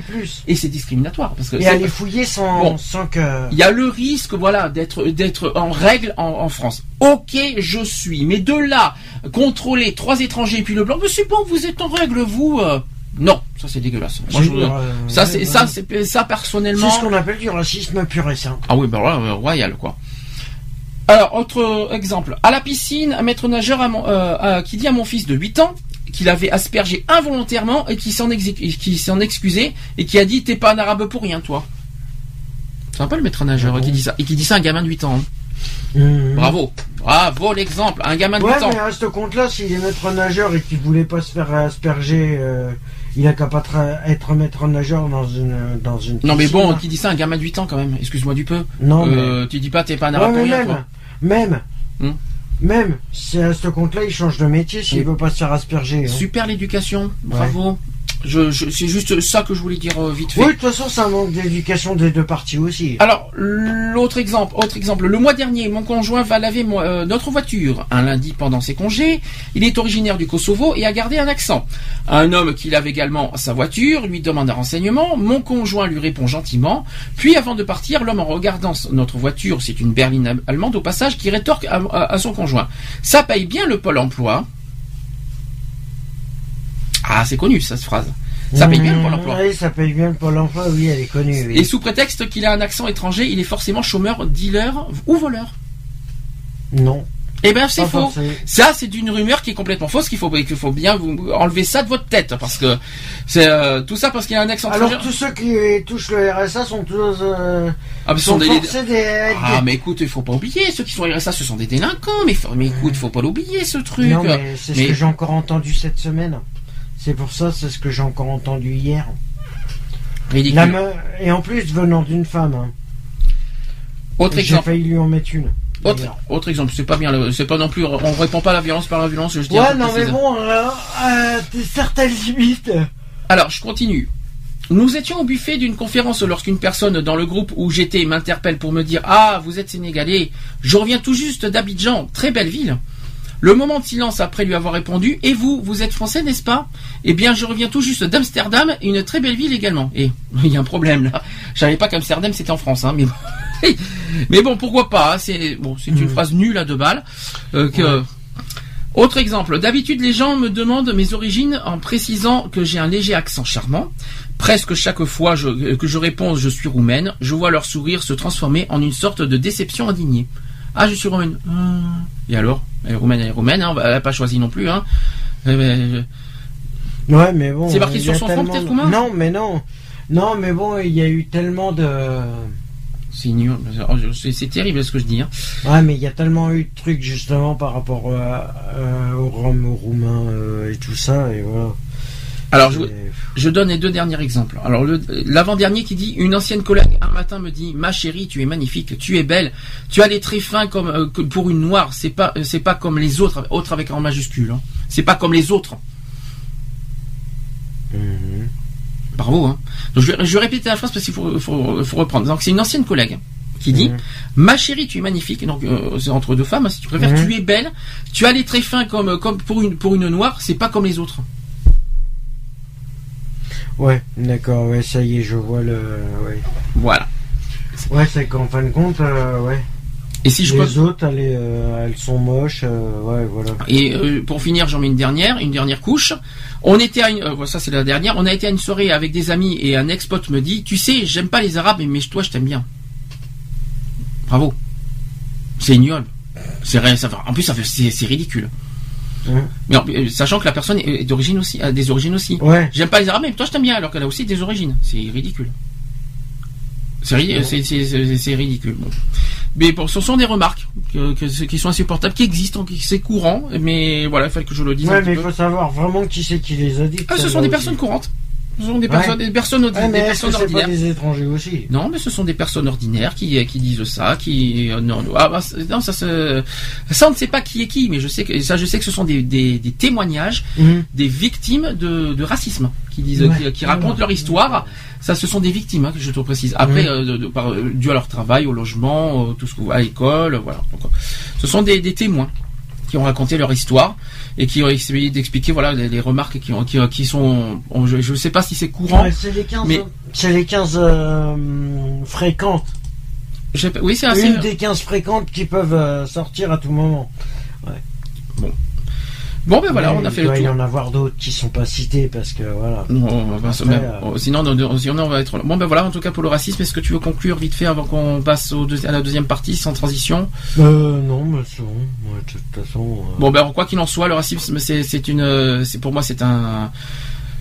[SPEAKER 2] Et c'est discriminatoire parce que
[SPEAKER 3] Et à les fouiller sans,
[SPEAKER 2] Bon.
[SPEAKER 3] sans que.
[SPEAKER 2] il y a le risque voilà d'être d'être en règle en, en France. Ok je suis, mais de là contrôler trois étrangers et puis le blanc, mais c'est bon vous êtes en règle vous. euh, Non, ça c'est dégueulasse. Moi, je-
[SPEAKER 3] euh,
[SPEAKER 2] ça
[SPEAKER 3] ouais,
[SPEAKER 2] c'est
[SPEAKER 3] ouais.
[SPEAKER 2] ça c'est ça personnellement.
[SPEAKER 3] C'est ce qu'on appelle du racisme pur et simple.
[SPEAKER 2] Ah oui, ben là, euh, royal, quoi. Alors, autre exemple. À la piscine, un maître nageur mon- euh, qui dit à mon fils de 8 ans qu'il avait aspergé involontairement et qui s'en exé- qui s'en excusait et qui a dit t'es pas un arabe pour rien, toi. C'est peu le maître nageur
[SPEAKER 3] Ah bon
[SPEAKER 2] qui dit ça. Et qui dit ça à un gamin de 8 ans. hein.
[SPEAKER 3] Mhm.
[SPEAKER 2] Bravo. Bravo l'exemple. Un gamin de
[SPEAKER 3] Ouais,
[SPEAKER 2] 8 ans.
[SPEAKER 3] mais à ce compte-là, s'il est maître nageur et qu'il voulait pas se faire asperger, euh, il a qu'à pas être maître nageur dans une dans une.
[SPEAKER 2] Non mais bon, qui dit ça un gamin de 8 ans quand même. Excuse-moi du peu.
[SPEAKER 3] Non,
[SPEAKER 2] Euh, Tu dis pas t'es pas un
[SPEAKER 3] mais...
[SPEAKER 2] arabe
[SPEAKER 3] Ouais,
[SPEAKER 2] pour
[SPEAKER 3] mais
[SPEAKER 2] rien,
[SPEAKER 3] même, même,
[SPEAKER 2] Hmm.
[SPEAKER 3] même, c'est à ce compte-là, il change de métier s'il
[SPEAKER 2] Oui.
[SPEAKER 3] veut pas se faire asperger. hein.
[SPEAKER 2] Super l'éducation. Bravo. Je, je, c'est juste ça que je voulais dire euh, vite fait.
[SPEAKER 3] Oui, de toute façon, c'est un manque d'éducation des deux parties aussi.
[SPEAKER 2] Alors, l'autre exemple, autre exemple. Le mois dernier, mon conjoint va laver mo- euh, notre voiture un lundi pendant ses congés. Il est originaire du Kosovo et a gardé un accent. Un homme qui lave également sa voiture lui demande un renseignement. Mon conjoint lui répond gentiment. Puis, avant de partir, l'homme en regardant notre voiture, c'est une berline allemande au passage, qui rétorque à, à- à son conjoint. Ça paye bien le pôle emploi. Ah, c'est connu, ça, cette phrase. Ça paye bien le pôle
[SPEAKER 3] Mmh,
[SPEAKER 2] emploi.
[SPEAKER 3] Oui, ça paye bien le pôle emploi, oui, elle est connue. oui.
[SPEAKER 2] Et sous prétexte qu'il a un accent étranger, il est forcément chômeur, dealer ou voleur.
[SPEAKER 3] Non,
[SPEAKER 2] Eh ben c'est faux. Ça c'est une rumeur qui est complètement fausse qu'il faut qu'il faut bien vous enlever ça de votre tête parce que c'est euh, tout ça parce qu'il a un accent
[SPEAKER 3] Alors
[SPEAKER 2] étranger.
[SPEAKER 3] tous ceux qui touchent le RSA sont tous euh,
[SPEAKER 2] Ah, mais
[SPEAKER 3] sont
[SPEAKER 2] sont des-
[SPEAKER 3] forcés
[SPEAKER 2] Ah mais écoute, il faut pas oublier ceux qui sont RSA, ce sont des délinquants. Mais, mais écoute, faut pas l'oublier ce truc.
[SPEAKER 3] Non, mais c'est
[SPEAKER 2] Mais-
[SPEAKER 3] ce que j'ai encore entendu cette semaine. C'est pour ça, c'est ce que j'ai encore entendu hier.
[SPEAKER 2] Ridicule.
[SPEAKER 3] La me- Et en plus, venant d'une femme. hein.
[SPEAKER 2] Autre
[SPEAKER 3] J'ai
[SPEAKER 2] exemple.
[SPEAKER 3] failli lui en mettre une.
[SPEAKER 2] Autre, exemple. C'est pas bien. C'est pas non plus. On répond pas à la violence par la violence. Je dis
[SPEAKER 3] Ouais, non, mais bon, euh, euh, certaines limites.
[SPEAKER 2] Alors, je continue. Nous étions au buffet d'une conférence lorsqu'une personne dans le groupe où j'étais m'interpelle pour me dire Ah, vous êtes sénégalais. Je reviens tout juste d'Abidjan, très belle ville. Le moment de silence après lui avoir répondu Et vous, vous êtes français, n'est-ce pas? Eh bien, je reviens tout juste d'Amsterdam, une très belle ville également. Et il y a un problème là. Je savais pas qu'Amsterdam c'était en France, hein, mais bon. mais bon, pourquoi pas hein, C'est bon, c'est une
[SPEAKER 3] Mhm.
[SPEAKER 2] phrase nulle à deux balles. euh, que- autre exemple, d'habitude les gens me demandent mes origines en précisant que j'ai un léger accent charmant. Presque chaque fois je- que je réponds je suis roumaine, je vois leur sourire se transformer en une sorte de déception indignée. Ah, je suis roumaine. Hum. Et alors? Elle est roumaine, elle est roumaine, hein, elle n'a pas choisi non plus. Hein. Eh ben,
[SPEAKER 3] Ouais, mais bon.
[SPEAKER 2] C'est marqué sur son front, peut-être, Roumain
[SPEAKER 3] Non, mais non. Non, mais bon, il y a eu tellement de.
[SPEAKER 2] c'est. Oh, c'est terrible ce que je dis. Hein.
[SPEAKER 3] Ouais, mais il y a tellement eu de trucs justement par rapport euh, euh, aux Roms, aux Roumains euh, et tout ça, et voilà.
[SPEAKER 2] Alors, je, donne les deux derniers exemples. Alors l'avant-dernier qui dit une ancienne collègue un matin me dit ma chérie tu es magnifique tu es belle tu as les traits fins comme euh, que pour une noire c'est pas euh, c'est pas comme les autres autres avec en majuscule hein. c'est pas comme les autres
[SPEAKER 3] Mhm.
[SPEAKER 2] bravo hein. donc je, vais- je vais répéter la phrase parce qu'il faut, faut, faut reprendre donc c'est une ancienne collègue qui dit
[SPEAKER 3] Mhm.
[SPEAKER 2] ma chérie tu es magnifique donc euh, c'est entre deux femmes hein, si tu préfères
[SPEAKER 3] Mhm.
[SPEAKER 2] tu es belle tu as les traits fins comme comme pour une pour une noire c'est pas comme les autres
[SPEAKER 3] Ouais, d'accord, ouais, ça y est, je vois le. Ouais,
[SPEAKER 2] voilà
[SPEAKER 3] ouais c'est qu'en fin de compte, euh, ouais.
[SPEAKER 2] et si je
[SPEAKER 3] Les
[SPEAKER 2] peux
[SPEAKER 3] autres, elles, euh, elles sont moches, euh, ouais, voilà.
[SPEAKER 2] Et euh, pour finir, j'en mets une dernière, une dernière couche. On était à une, ça c'est la dernière. On a été à une soirée avec des amis et un ex-pote me dit, tu sais, j'aime pas les Arabes, mais toi je t'aime bien. Bravo. C'est ignoble. C'est rien. Ça, fait- en plus, ça fait- c'est ridicule.
[SPEAKER 3] Mhm.
[SPEAKER 2] Mais en- euh, sachant que la personne est d'origine aussi, a des origines aussi.
[SPEAKER 3] Ouais,
[SPEAKER 2] J'aime pas les Arabes, mais toi je t'aime bien, alors qu'elle a aussi des origines. C'est ridicule. C'est ridicule. Bon. Mais bon, ce sont des remarques que, que- qui sont insupportables, qui existent, qui- c'est courant, mais voilà, il fallait que je le dise
[SPEAKER 3] ouais mais il faut savoir vraiment qui c'est qui les a dit.
[SPEAKER 2] Ah, ce sont des personnes courantes. Ce sont des personnes, des personnes, des personnes ordinaires.
[SPEAKER 3] Pas des étrangers aussi.
[SPEAKER 2] Non, mais ce sont des personnes ordinaires qui, qui disent ça, qui euh, non, ah, bah, non, ça se, ça on ne sait pas qui est qui, mais je sais que ça, je sais que ce sont des, des, des témoignages mhm. des victimes de, de racisme qui disent, qui, racontent leur histoire. Ça, ce sont des victimes, hein, je te précise. Après, euh, de, par, euh, dû à leur travail, au logement, tout ce à l'école, voilà. Donc, ce sont des, des témoins qui ont raconté leur histoire et qui ont essayé d'expliquer voilà les, remarques qui, ont, qui, sont je ne sais pas si c'est courant
[SPEAKER 3] c'est les 15 mais c'est les 15 euh, fréquentes.
[SPEAKER 2] Oui c'est
[SPEAKER 3] une des 15 fréquentes qui peuvent euh, sortir à tout moment. Ouais.
[SPEAKER 2] bon Bon ben voilà, on a fait le tour.
[SPEAKER 3] Il y en avoir d'autres qui sont pas cités parce que voilà.
[SPEAKER 2] Euh, sinon, on va être. Bon ben voilà, en tout cas pour le racisme, est-ce que tu veux conclure vite fait avant qu'on passe au à la deuxième partie sans transition?
[SPEAKER 3] Euh, Non, mais c'est bon. de toute façon. Euh,
[SPEAKER 2] bon ben quoi qu'il en soit, le racisme c'est une, c'est pour moi c'est un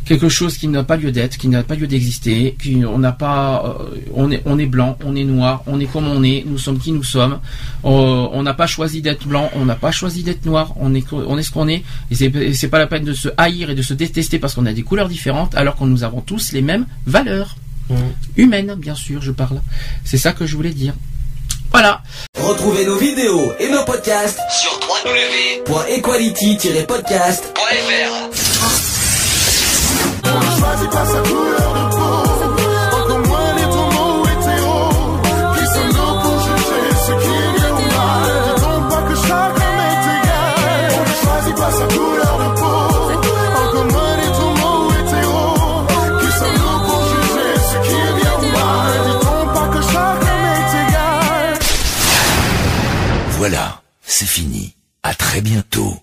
[SPEAKER 2] quelque chose qui n'a pas lieu d'être, qui n'a pas lieu d'exister, qui on n'a pas, euh, on est on est blanc, on est noir, on est comme on est, nous sommes qui nous sommes. Euh, on n'a pas choisi d'être blanc, on n'a pas choisi d'être noir, on est on est ce qu'on est. Et c'est c'est pas la peine de se haïr et de se détester parce qu'on a des couleurs différentes, alors que nous avons tous les mêmes valeurs mmh. humaines, bien sûr, je parle. C'est ça que je voulais dire. Voilà.
[SPEAKER 4] Retrouvez nos vidéos et nos podcasts sur www.equality-podcast.fr.
[SPEAKER 5] choisis pas sa couleur de peau. Encore moins les tourments hétéro. Qui sommes-nous pour juger ce qui est bien ou mal Dis-donc pas que chacun est égal. On ne choisit pas sa couleur de peau. Encore moins les tourments hétéro. Qui sommes-nous pour juger ce qui est bien ou mal Dis-donc pas que chacun est égal.
[SPEAKER 6] Voilà, c'est fini. À très bientôt.